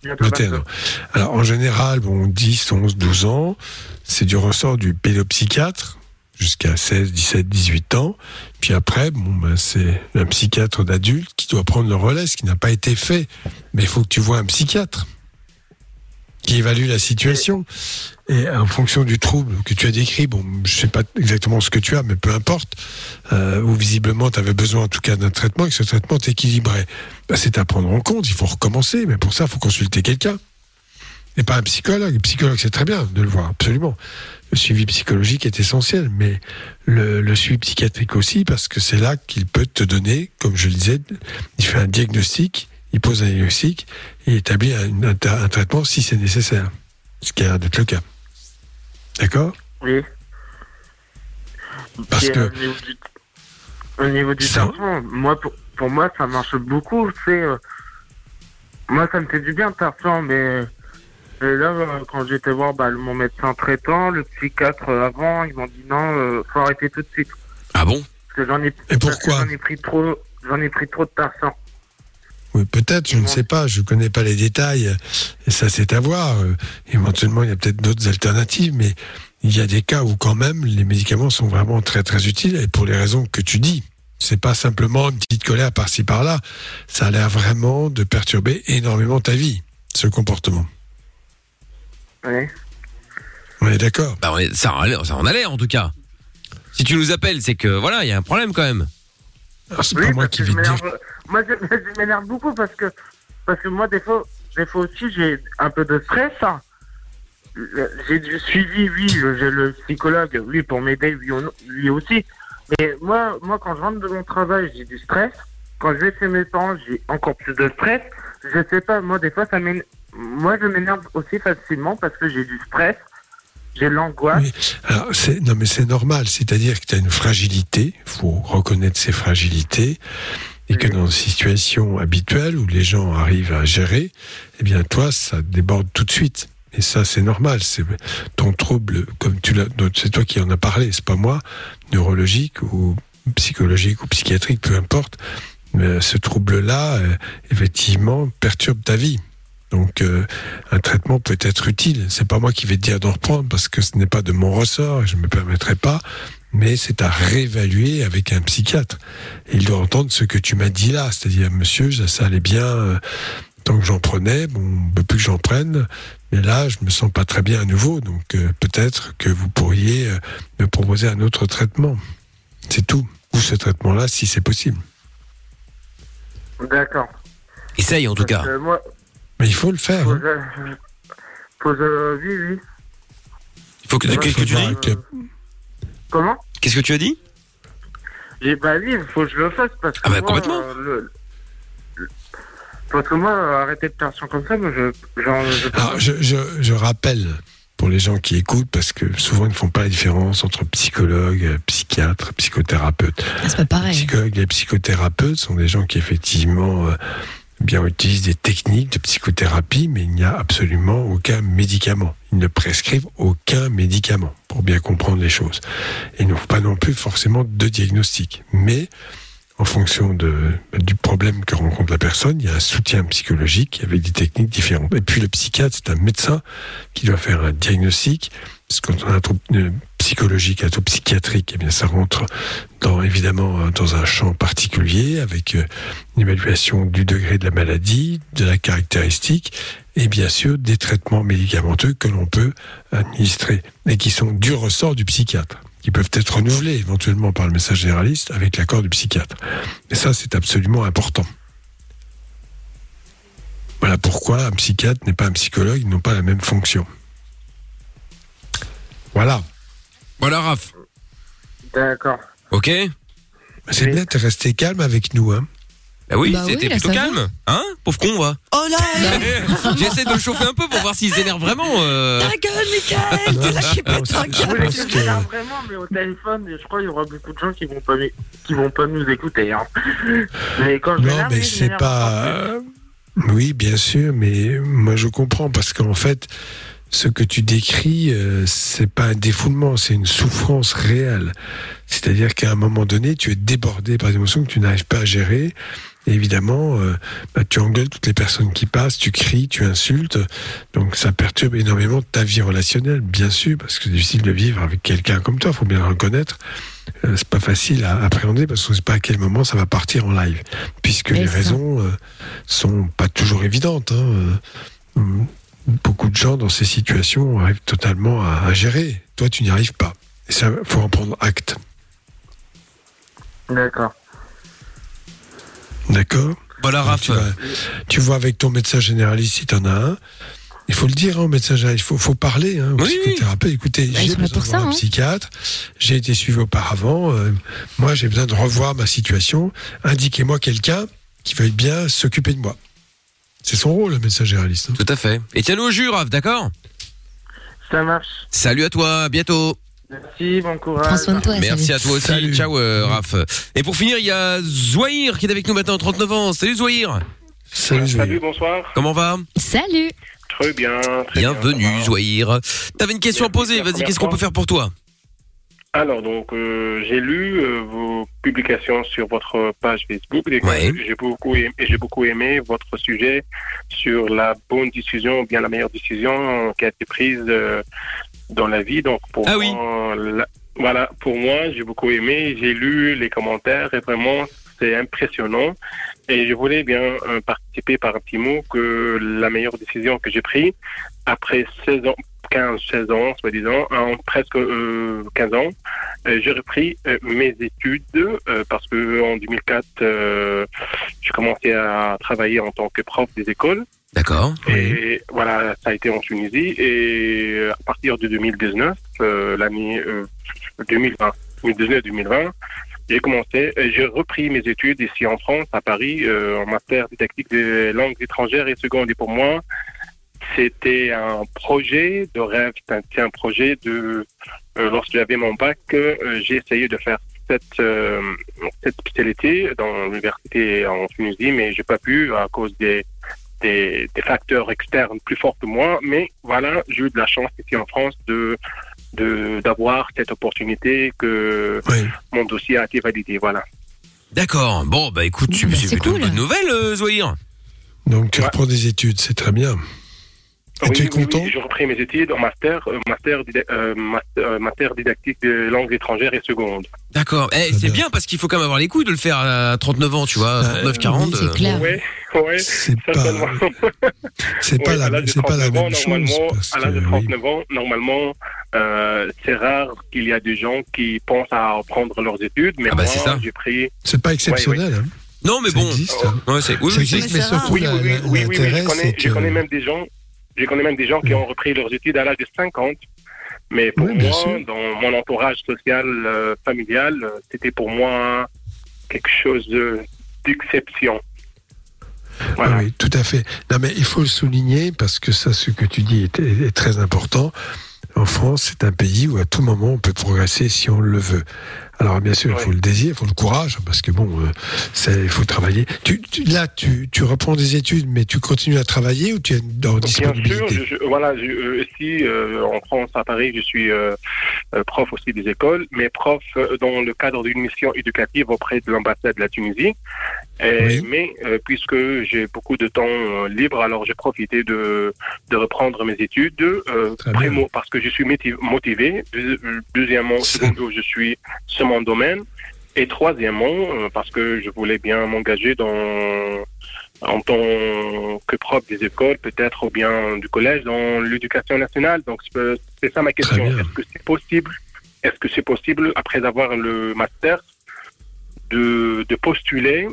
Bientôt 21 22. ans. Alors, en général, bon, 10, 11, 12 ans, c'est du ressort du pédopsychiatre jusqu'à 16, 17, 18 ans. Puis après, bon, ben, c'est un psychiatre d'adulte qui doit prendre le relais, ce qui n'a pas été fait. Mais il faut que tu vois un psychiatre qui évalue la situation. Et en fonction du trouble que tu as décrit, bon, je sais pas exactement ce que tu as, mais peu importe, euh, ou visiblement tu avais besoin en tout cas d'un traitement et que ce traitement t'équilibrait, ben, c'est à prendre en compte, il faut recommencer, mais pour ça, il faut consulter quelqu'un. Et pas un psychologue. Le psychologue, c'est très bien de le voir, absolument. Le suivi psychologique est essentiel, mais le, le suivi psychiatrique aussi, parce que c'est là qu'il peut te donner, comme je le disais, il fait un diagnostic, il pose un diagnostic et établit un, un- un traitement si c'est nécessaire. Ce qui a l'air d'être le cas. D'accord? Oui. Parce Et, que- Au niveau du, au niveau du Ça- Tarzan, moi, pour, pour moi, ça marche beaucoup. C'est, euh, moi, ça me fait du bien, Tarzan, mais et là, euh, quand j'étais voir bah, mon médecin traitant, le psychiatre euh, avant, ils m'ont dit non, euh, faut arrêter tout de suite. Ah bon? Parce que j'en ai, Et pourquoi? J'en ai pris trop, j'en ai pris trop de Tarzan. Oui, peut-être, je ne sais pas, je ne connais pas les détails, et ça c'est à voir. Éventuellement, il y a peut-être d'autres alternatives, mais il y a des cas où quand même les médicaments sont vraiment très très utiles, et pour les raisons que tu dis. C'est pas simplement une petite colère par-ci par-là, ça a l'air vraiment de perturber énormément ta vie, ce comportement. Oui. On est d'accord Bah, on est- ça, en a- ça en a l'air en tout cas. Si tu nous appelles, c'est que voilà, il y a un problème quand même. c'est Oui, parce que je m'énerve- Moi, je, je m'énerve beaucoup parce que, parce que moi, des fois, des fois aussi, j'ai un peu de stress. hein. Le- J'ai du suivi, oui, le- j'ai le psychologue, oui, pour m'aider, lui aussi. Mais moi, moi, quand je rentre de mon travail, j'ai du stress. Quand je vais chez mes parents, j'ai encore plus de stress. Je sais pas, moi, des fois, ça m'énerve. Moi, je m'énerve aussi facilement parce que j'ai du stress, j'ai de l'angoisse. Non, mais c'est normal. C'est-à-dire que tu as une fragilité. Il faut reconnaître ces fragilités. Et que dans une situation habituelle où les gens arrivent à gérer, eh bien, toi, ça déborde tout de suite. Et ça, c'est normal. C'est ton trouble, comme tu l'as, c'est toi qui en as parlé, c'est pas moi, neurologique ou psychologique ou psychiatrique, peu importe. Mais ce trouble-là, euh, effectivement, perturbe ta vie. Donc, euh, un traitement peut être utile. C'est pas moi qui vais te dire d'en reprendre parce que ce n'est pas de mon ressort et je ne me permettrai pas. Mais c'est à réévaluer avec un psychiatre. Et il doit entendre ce que tu m'as dit là, c'est-à-dire, monsieur, ça, ça allait bien euh, tant que j'en prenais. Bon, plus que j'en prenne, mais là, je me sens pas très bien à nouveau. Donc, euh, peut-être que vous pourriez euh, me proposer un autre traitement. C'est tout. Ou ce traitement-là, si c'est possible. D'accord. Essaye en tout cas. Euh, moi, Mais il faut le faire. faut, hein. euh, faut, euh, oui, oui. Il faut que, qu'est-ce que tu dis Comment? Qu'est-ce que tu as dit? J'ai bah oui, il faut que je le fasse parce que Ah bah, moi, complètement. euh, le- le- parce que moi, euh, arrêter de tension comme ça, moi, je, genre, je Alors, je, je, je rappelle pour les gens qui écoutent, parce que souvent ils ne font pas la différence entre psychologue, euh, psychiatre, psychothérapeute. c'est pas pareil. Les psychologues et les psychothérapeutes sont des gens qui effectivement bien utilisent des techniques de psychothérapie, mais il n'y a absolument aucun médicament. Ils ne prescrivent aucun médicament pour bien comprendre les choses. Et ils n'ont pas non plus forcément de diagnostic. Mais en fonction de, du problème que rencontre la personne, il y a un soutien psychologique avec des techniques différentes. Et puis le psychiatre, c'est un médecin qui doit faire un diagnostic. Parce que quand on a un trouble euh, psychologique, un trouble psychiatrique, eh bien ça rentre dans évidemment euh, dans un champ particulier avec euh, une évaluation du degré de la maladie, de la caractéristique et bien sûr des traitements médicamenteux que l'on peut administrer et qui sont du ressort du psychiatre qui peuvent être renouvelés éventuellement par le message généraliste avec l'accord du psychiatre. Et ça, c'est absolument important. Voilà pourquoi un psychiatre n'est pas un psychologue, ils n'ont pas la même fonction. Voilà. Voilà, Raph. D'accord. Ok C'est bien, t'es resté calme avec nous, hein Bah oui, Bah oui, c'était là, plutôt ça calme. Hein Pauvre con, va. Oh là J'essaie de le chauffer un peu pour voir s'il s'énerve vraiment. euh. Ta gueule, Michael Tu lâches pas ta Je gueule voulais que je vraiment, mais au téléphone, je crois qu'il y aura beaucoup de gens qui vont pas, m'é- qui vont pas nous écouter. Hein. Mais quand je Non, m'énerve, mais je c'est m'énerve pas. Oui, bien sûr, mais moi je comprends parce qu'en fait, ce que tu décris, euh, c'est pas un défoulement, c'est une souffrance réelle. C'est-à-dire qu'à un moment donné, tu es débordé par des émotions que tu n'arrives pas à gérer. Et évidemment, euh, bah, tu engueules toutes les personnes qui passent, tu cries, tu insultes. Donc ça perturbe énormément ta vie relationnelle, bien sûr, parce que c'est difficile de vivre avec quelqu'un comme toi, faut bien le reconnaître. Euh, c'est pas facile à appréhender parce qu'on sait pas à quel moment ça va partir en live, puisque les ça. raisons euh, sont pas toujours évidentes. hein. Euh, Beaucoup de gens dans ces situations arrivent totalement à, à gérer. Toi, tu n'y arrives pas. Et ça, faut en prendre acte. D'accord. D'accord Voilà, Raph. Tu, vas- tu vois avec ton médecin généraliste si tu en as un. Il faut le dire hein, au médecin généraliste, il faut, faut parler hein, au psychothérapeute. Écoutez, Bah, j'ai besoin pour de ça, voir un hein. psychiatre, j'ai été suivi auparavant, euh, moi j'ai besoin de revoir ma situation, indiquez-moi quelqu'un qui veuille bien s'occuper de moi. C'est son rôle, le médecin généraliste. hein. Tout à fait. Et tiens-nous au jus, Raph, d'accord? Ça marche. Salut à toi, à bientôt. Merci, bon courage. Merci à toi aussi. Salut. Ciao, euh, Raph. Et pour finir, il y a Zouaïr qui est avec nous maintenant, 39 ans. Salut, Zouaïr. Salut, Salut, bonsoir. Comment va? Salut. Très bien. Très Bienvenue, bien. Zouaïr. T'avais une question à poser, vas-y, qu'est-ce qu'on peut faire pour toi? Alors, donc, euh, j'ai lu euh, vos publications sur votre page Facebook et Ouais. j'ai beaucoup, aimé, j'ai beaucoup aimé votre sujet sur la bonne décision, ou bien la meilleure décision qui a été prise euh, dans la vie. Donc, pour Ah moi, la- voilà, pour moi, j'ai beaucoup aimé. J'ai lu les commentaires et vraiment, c'est impressionnant. Et je voulais bien participer par un petit mot que la meilleure décision que j'ai prise après 16 ans, 15, 16 ans, soi-disant, en presque euh, 15 ans, euh, j'ai repris euh, mes études euh, parce que en 2004, euh, j'ai commencé à travailler en tant que prof des écoles. D'accord. Et voilà, ça a été en Tunisie. Et euh, à partir de 2019, euh, l'année euh, 2020, 2019-2020, j'ai commencé, euh, j'ai repris mes études ici en France, à Paris, euh, en master didactique des langues étrangères et secondes. Et pour moi, c'était un projet de rêve, c'était un projet de, euh, lorsque j'avais mon bac, euh, j'ai essayé de faire cette, euh, cette spécialité dans l'université en Tunisie, mais j'ai pas pu à cause des, des, des facteurs externes plus forts que moi. Mais voilà, j'ai eu de la chance ici en France de de- d'avoir cette opportunité que mon dossier a été validé. Voilà. D'accord. Bon, bah écoute, c'est c'est plutôt une bonne nouvelle, euh, Zouaïr. Donc tu reprends des études, c'est très bien. Et oui, tu es content oui, j'ai repris mes études en master, euh, master, euh, master, euh, master didactique de langues étrangères et secondes. D'accord. Eh, c'est bien parce qu'il faut quand même avoir les couilles de le faire à 39 ans, tu vois, 39, 40. euh. Ouais, ouais, certainement. C'est pas Ouais, la- c'est pas la 39 ans, même chose, Normalement, parce à l'âge de que, 39 ans, normalement, euh, c'est rare qu'il y a des gens qui pensent à reprendre leurs études, mais Ah bah, moi, c'est j'ai pris. C'est pas exceptionnel. Ouais, hein. Non, mais Ça bon. existe, hein. Ouais, c'est- oui, Ça oui, existe, c'est- mais surtout, Oui, oui, oui, oui, je connais, c'est je que- connais même des gens, je connais même des gens qui ont repris leurs études à l'âge de 50. Mais pour Oui, moi, sûr. dans mon entourage social, euh, familial, euh, c'était pour moi quelque chose de- d'exception. Ah oui, tout à fait. Non, mais il faut le souligner parce que ça, ce que tu dis est, est très important. En France, c'est un pays où à tout moment on peut progresser si on le veut. Alors bien sûr, il faut le désir, il faut le courage, parce que bon, euh, c'est- il faut travailler. Tu, tu- là, tu, tu reprends des études, mais tu continues à travailler ou tu es dans Bien disponibilité sûr, je, je- voilà, je, euh, ici euh, en France, à Paris, je suis euh, prof aussi des écoles, mais prof dans le cadre d'une mission éducative auprès de l'ambassade de la Tunisie. Et- Mais euh, puisque j'ai beaucoup de temps euh, libre, alors j'ai profité de, de reprendre mes études. Euh, primo, parce que je suis motivé. Deux- euh, Deuxièmement, secondo, je suis sur mon domaine. Et troisièmement, euh, parce que je voulais bien m'engager dans en tant que prof des écoles, peut-être, ou bien du collège, dans l'éducation nationale. Donc, c'est c'est ça ma question. Est-ce que c'est possible Est-ce que c'est possible, après avoir le master, de, de postuler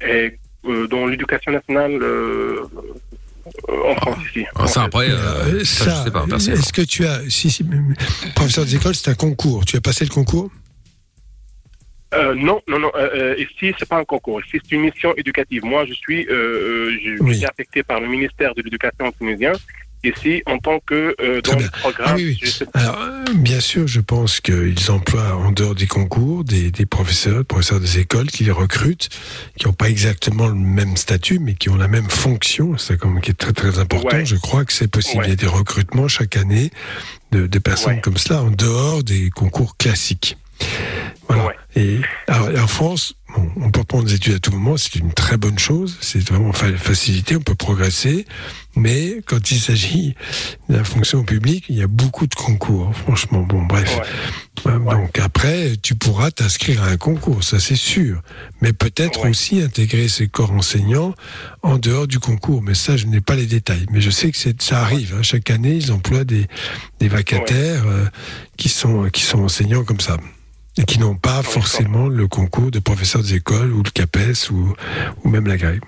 et, euh, dans l'éducation nationale euh, euh, en France ici Ah, ça, après, euh, ça, ça, je sais pas, est-ce que tu as, si, si, professeur des écoles, c'est un concours. Tu as passé le concours? Euh, non, non, non. euh, ici, c'est pas un concours. Ici, c'est une mission éducative. Moi, je suis, euh, je, je suis affecté par le ministère de l'Éducation tunisien. Ici, en tant que euh, dans le programme. Ah oui, sais- Alors, euh, bien sûr, je pense qu'ils emploient en dehors des concours des, des professeurs, professeurs des écoles qui les recrutent, qui n'ont pas exactement le même statut, mais qui ont la même fonction. C'est comme qui est très très important. Ouais. Je crois que c'est possible. Il y a des recrutements chaque année de, de personnes comme cela en dehors des concours classiques. Voilà. Et alors, en France, bon, on peut prendre des études à tout moment, c'est une très bonne chose, c'est vraiment fa- facilité, on peut progresser, mais quand il s'agit de la fonction publique, il y a beaucoup de concours, franchement. Bon, bref. Euh, Donc après, tu pourras t'inscrire à un concours, ça c'est sûr, mais peut-être aussi intégrer ces corps enseignants en dehors du concours, mais ça je n'ai pas les détails. Mais je sais que ça arrive, hein. chaque année ils emploient des, des vacataires euh, qui, sont, qui sont enseignants comme ça et qui n'ont pas forcément le concours de professeur des écoles ou le CAPES ou, ou même la grève.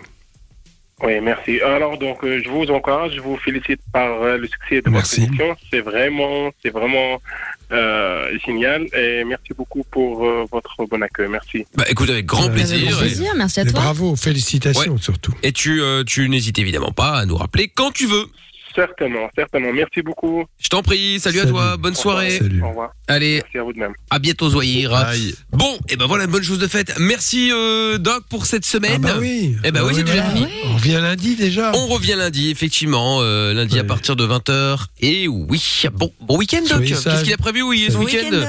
Oui, merci. Alors donc, euh, je vous encourage, je vous félicite par euh, le succès de votre émission. C'est vraiment, c'est vraiment euh, génial et merci beaucoup pour euh, votre bon accueil. Merci. Bah écoute, avec grand Avec plaisir. grand plaisir, merci à Et toi. bravo, félicitations surtout. Et tu, euh, tu n'hésites évidemment pas à nous rappeler quand tu veux. Certainement, certainement. Merci beaucoup. Je t'en prie, salut, à toi, bonne soirée. Au revoir. Allez, Merci à vous de même. à bientôt Zoïr. Bon, et ben voilà, bonne chose de faite. Merci euh, Doc pour cette semaine. Ah bah oui. Eh ben Ah oui, oui, c'est déjà fini. On revient lundi déjà. On revient lundi, effectivement, euh, lundi à partir de 20h. Et oui, bon, bon week-end Doc. Qu'est-ce qu'il a prévu? Oui, ce week-end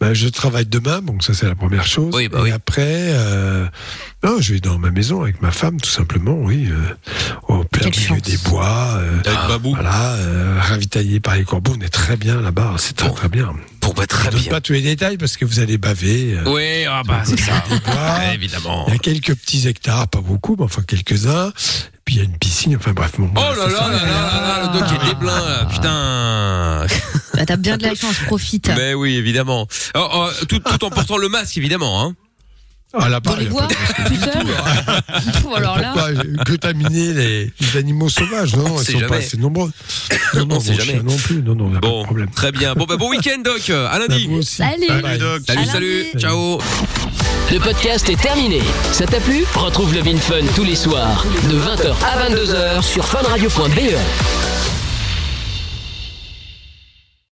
Ben, je travaille demain, donc ça c'est la première chose. bah et après, euh, non, je vais dans ma maison avec ma femme, tout simplement, oui, euh, au plein milieu des bois. euh, Avec Babou. Voilà, euh, ravitaillé par les corbeaux, on est très bien là-bas, c'est très très bien. Bon, bah très je donne pas tous les détails parce que vous allez baver. euh, Oui, ah bah c'est ça. bois. Évidemment. Il y a quelques petits hectares, pas beaucoup, mais enfin quelques-uns. Puis il y a une piscine, enfin bref. Bon, Oh là là là là là là, le Doc est déblin là, putain. Bah, T'as bien de la chance, profite. Ben oui, évidemment. Oh, oh, tout, tout en portant le masque, évidemment. Hein. Ah, là-bas, Dans les bois, tout seul. Alors là. Pourquoi contaminer les, les animaux sauvages Non, On ils sont jamais. pas assez nombreux. Non, non, On sait jamais. non plus. Non, non, on n'a pas de problème. Très bien. Bon, bah, bon week-end, Doc. À lundi. Salut. Bye bye. Salut, salut. Ciao. Le podcast est terminé. Ça t'a plu? Retrouve le Vin Fun tous les soirs de 20h à 22h sur funradio.be.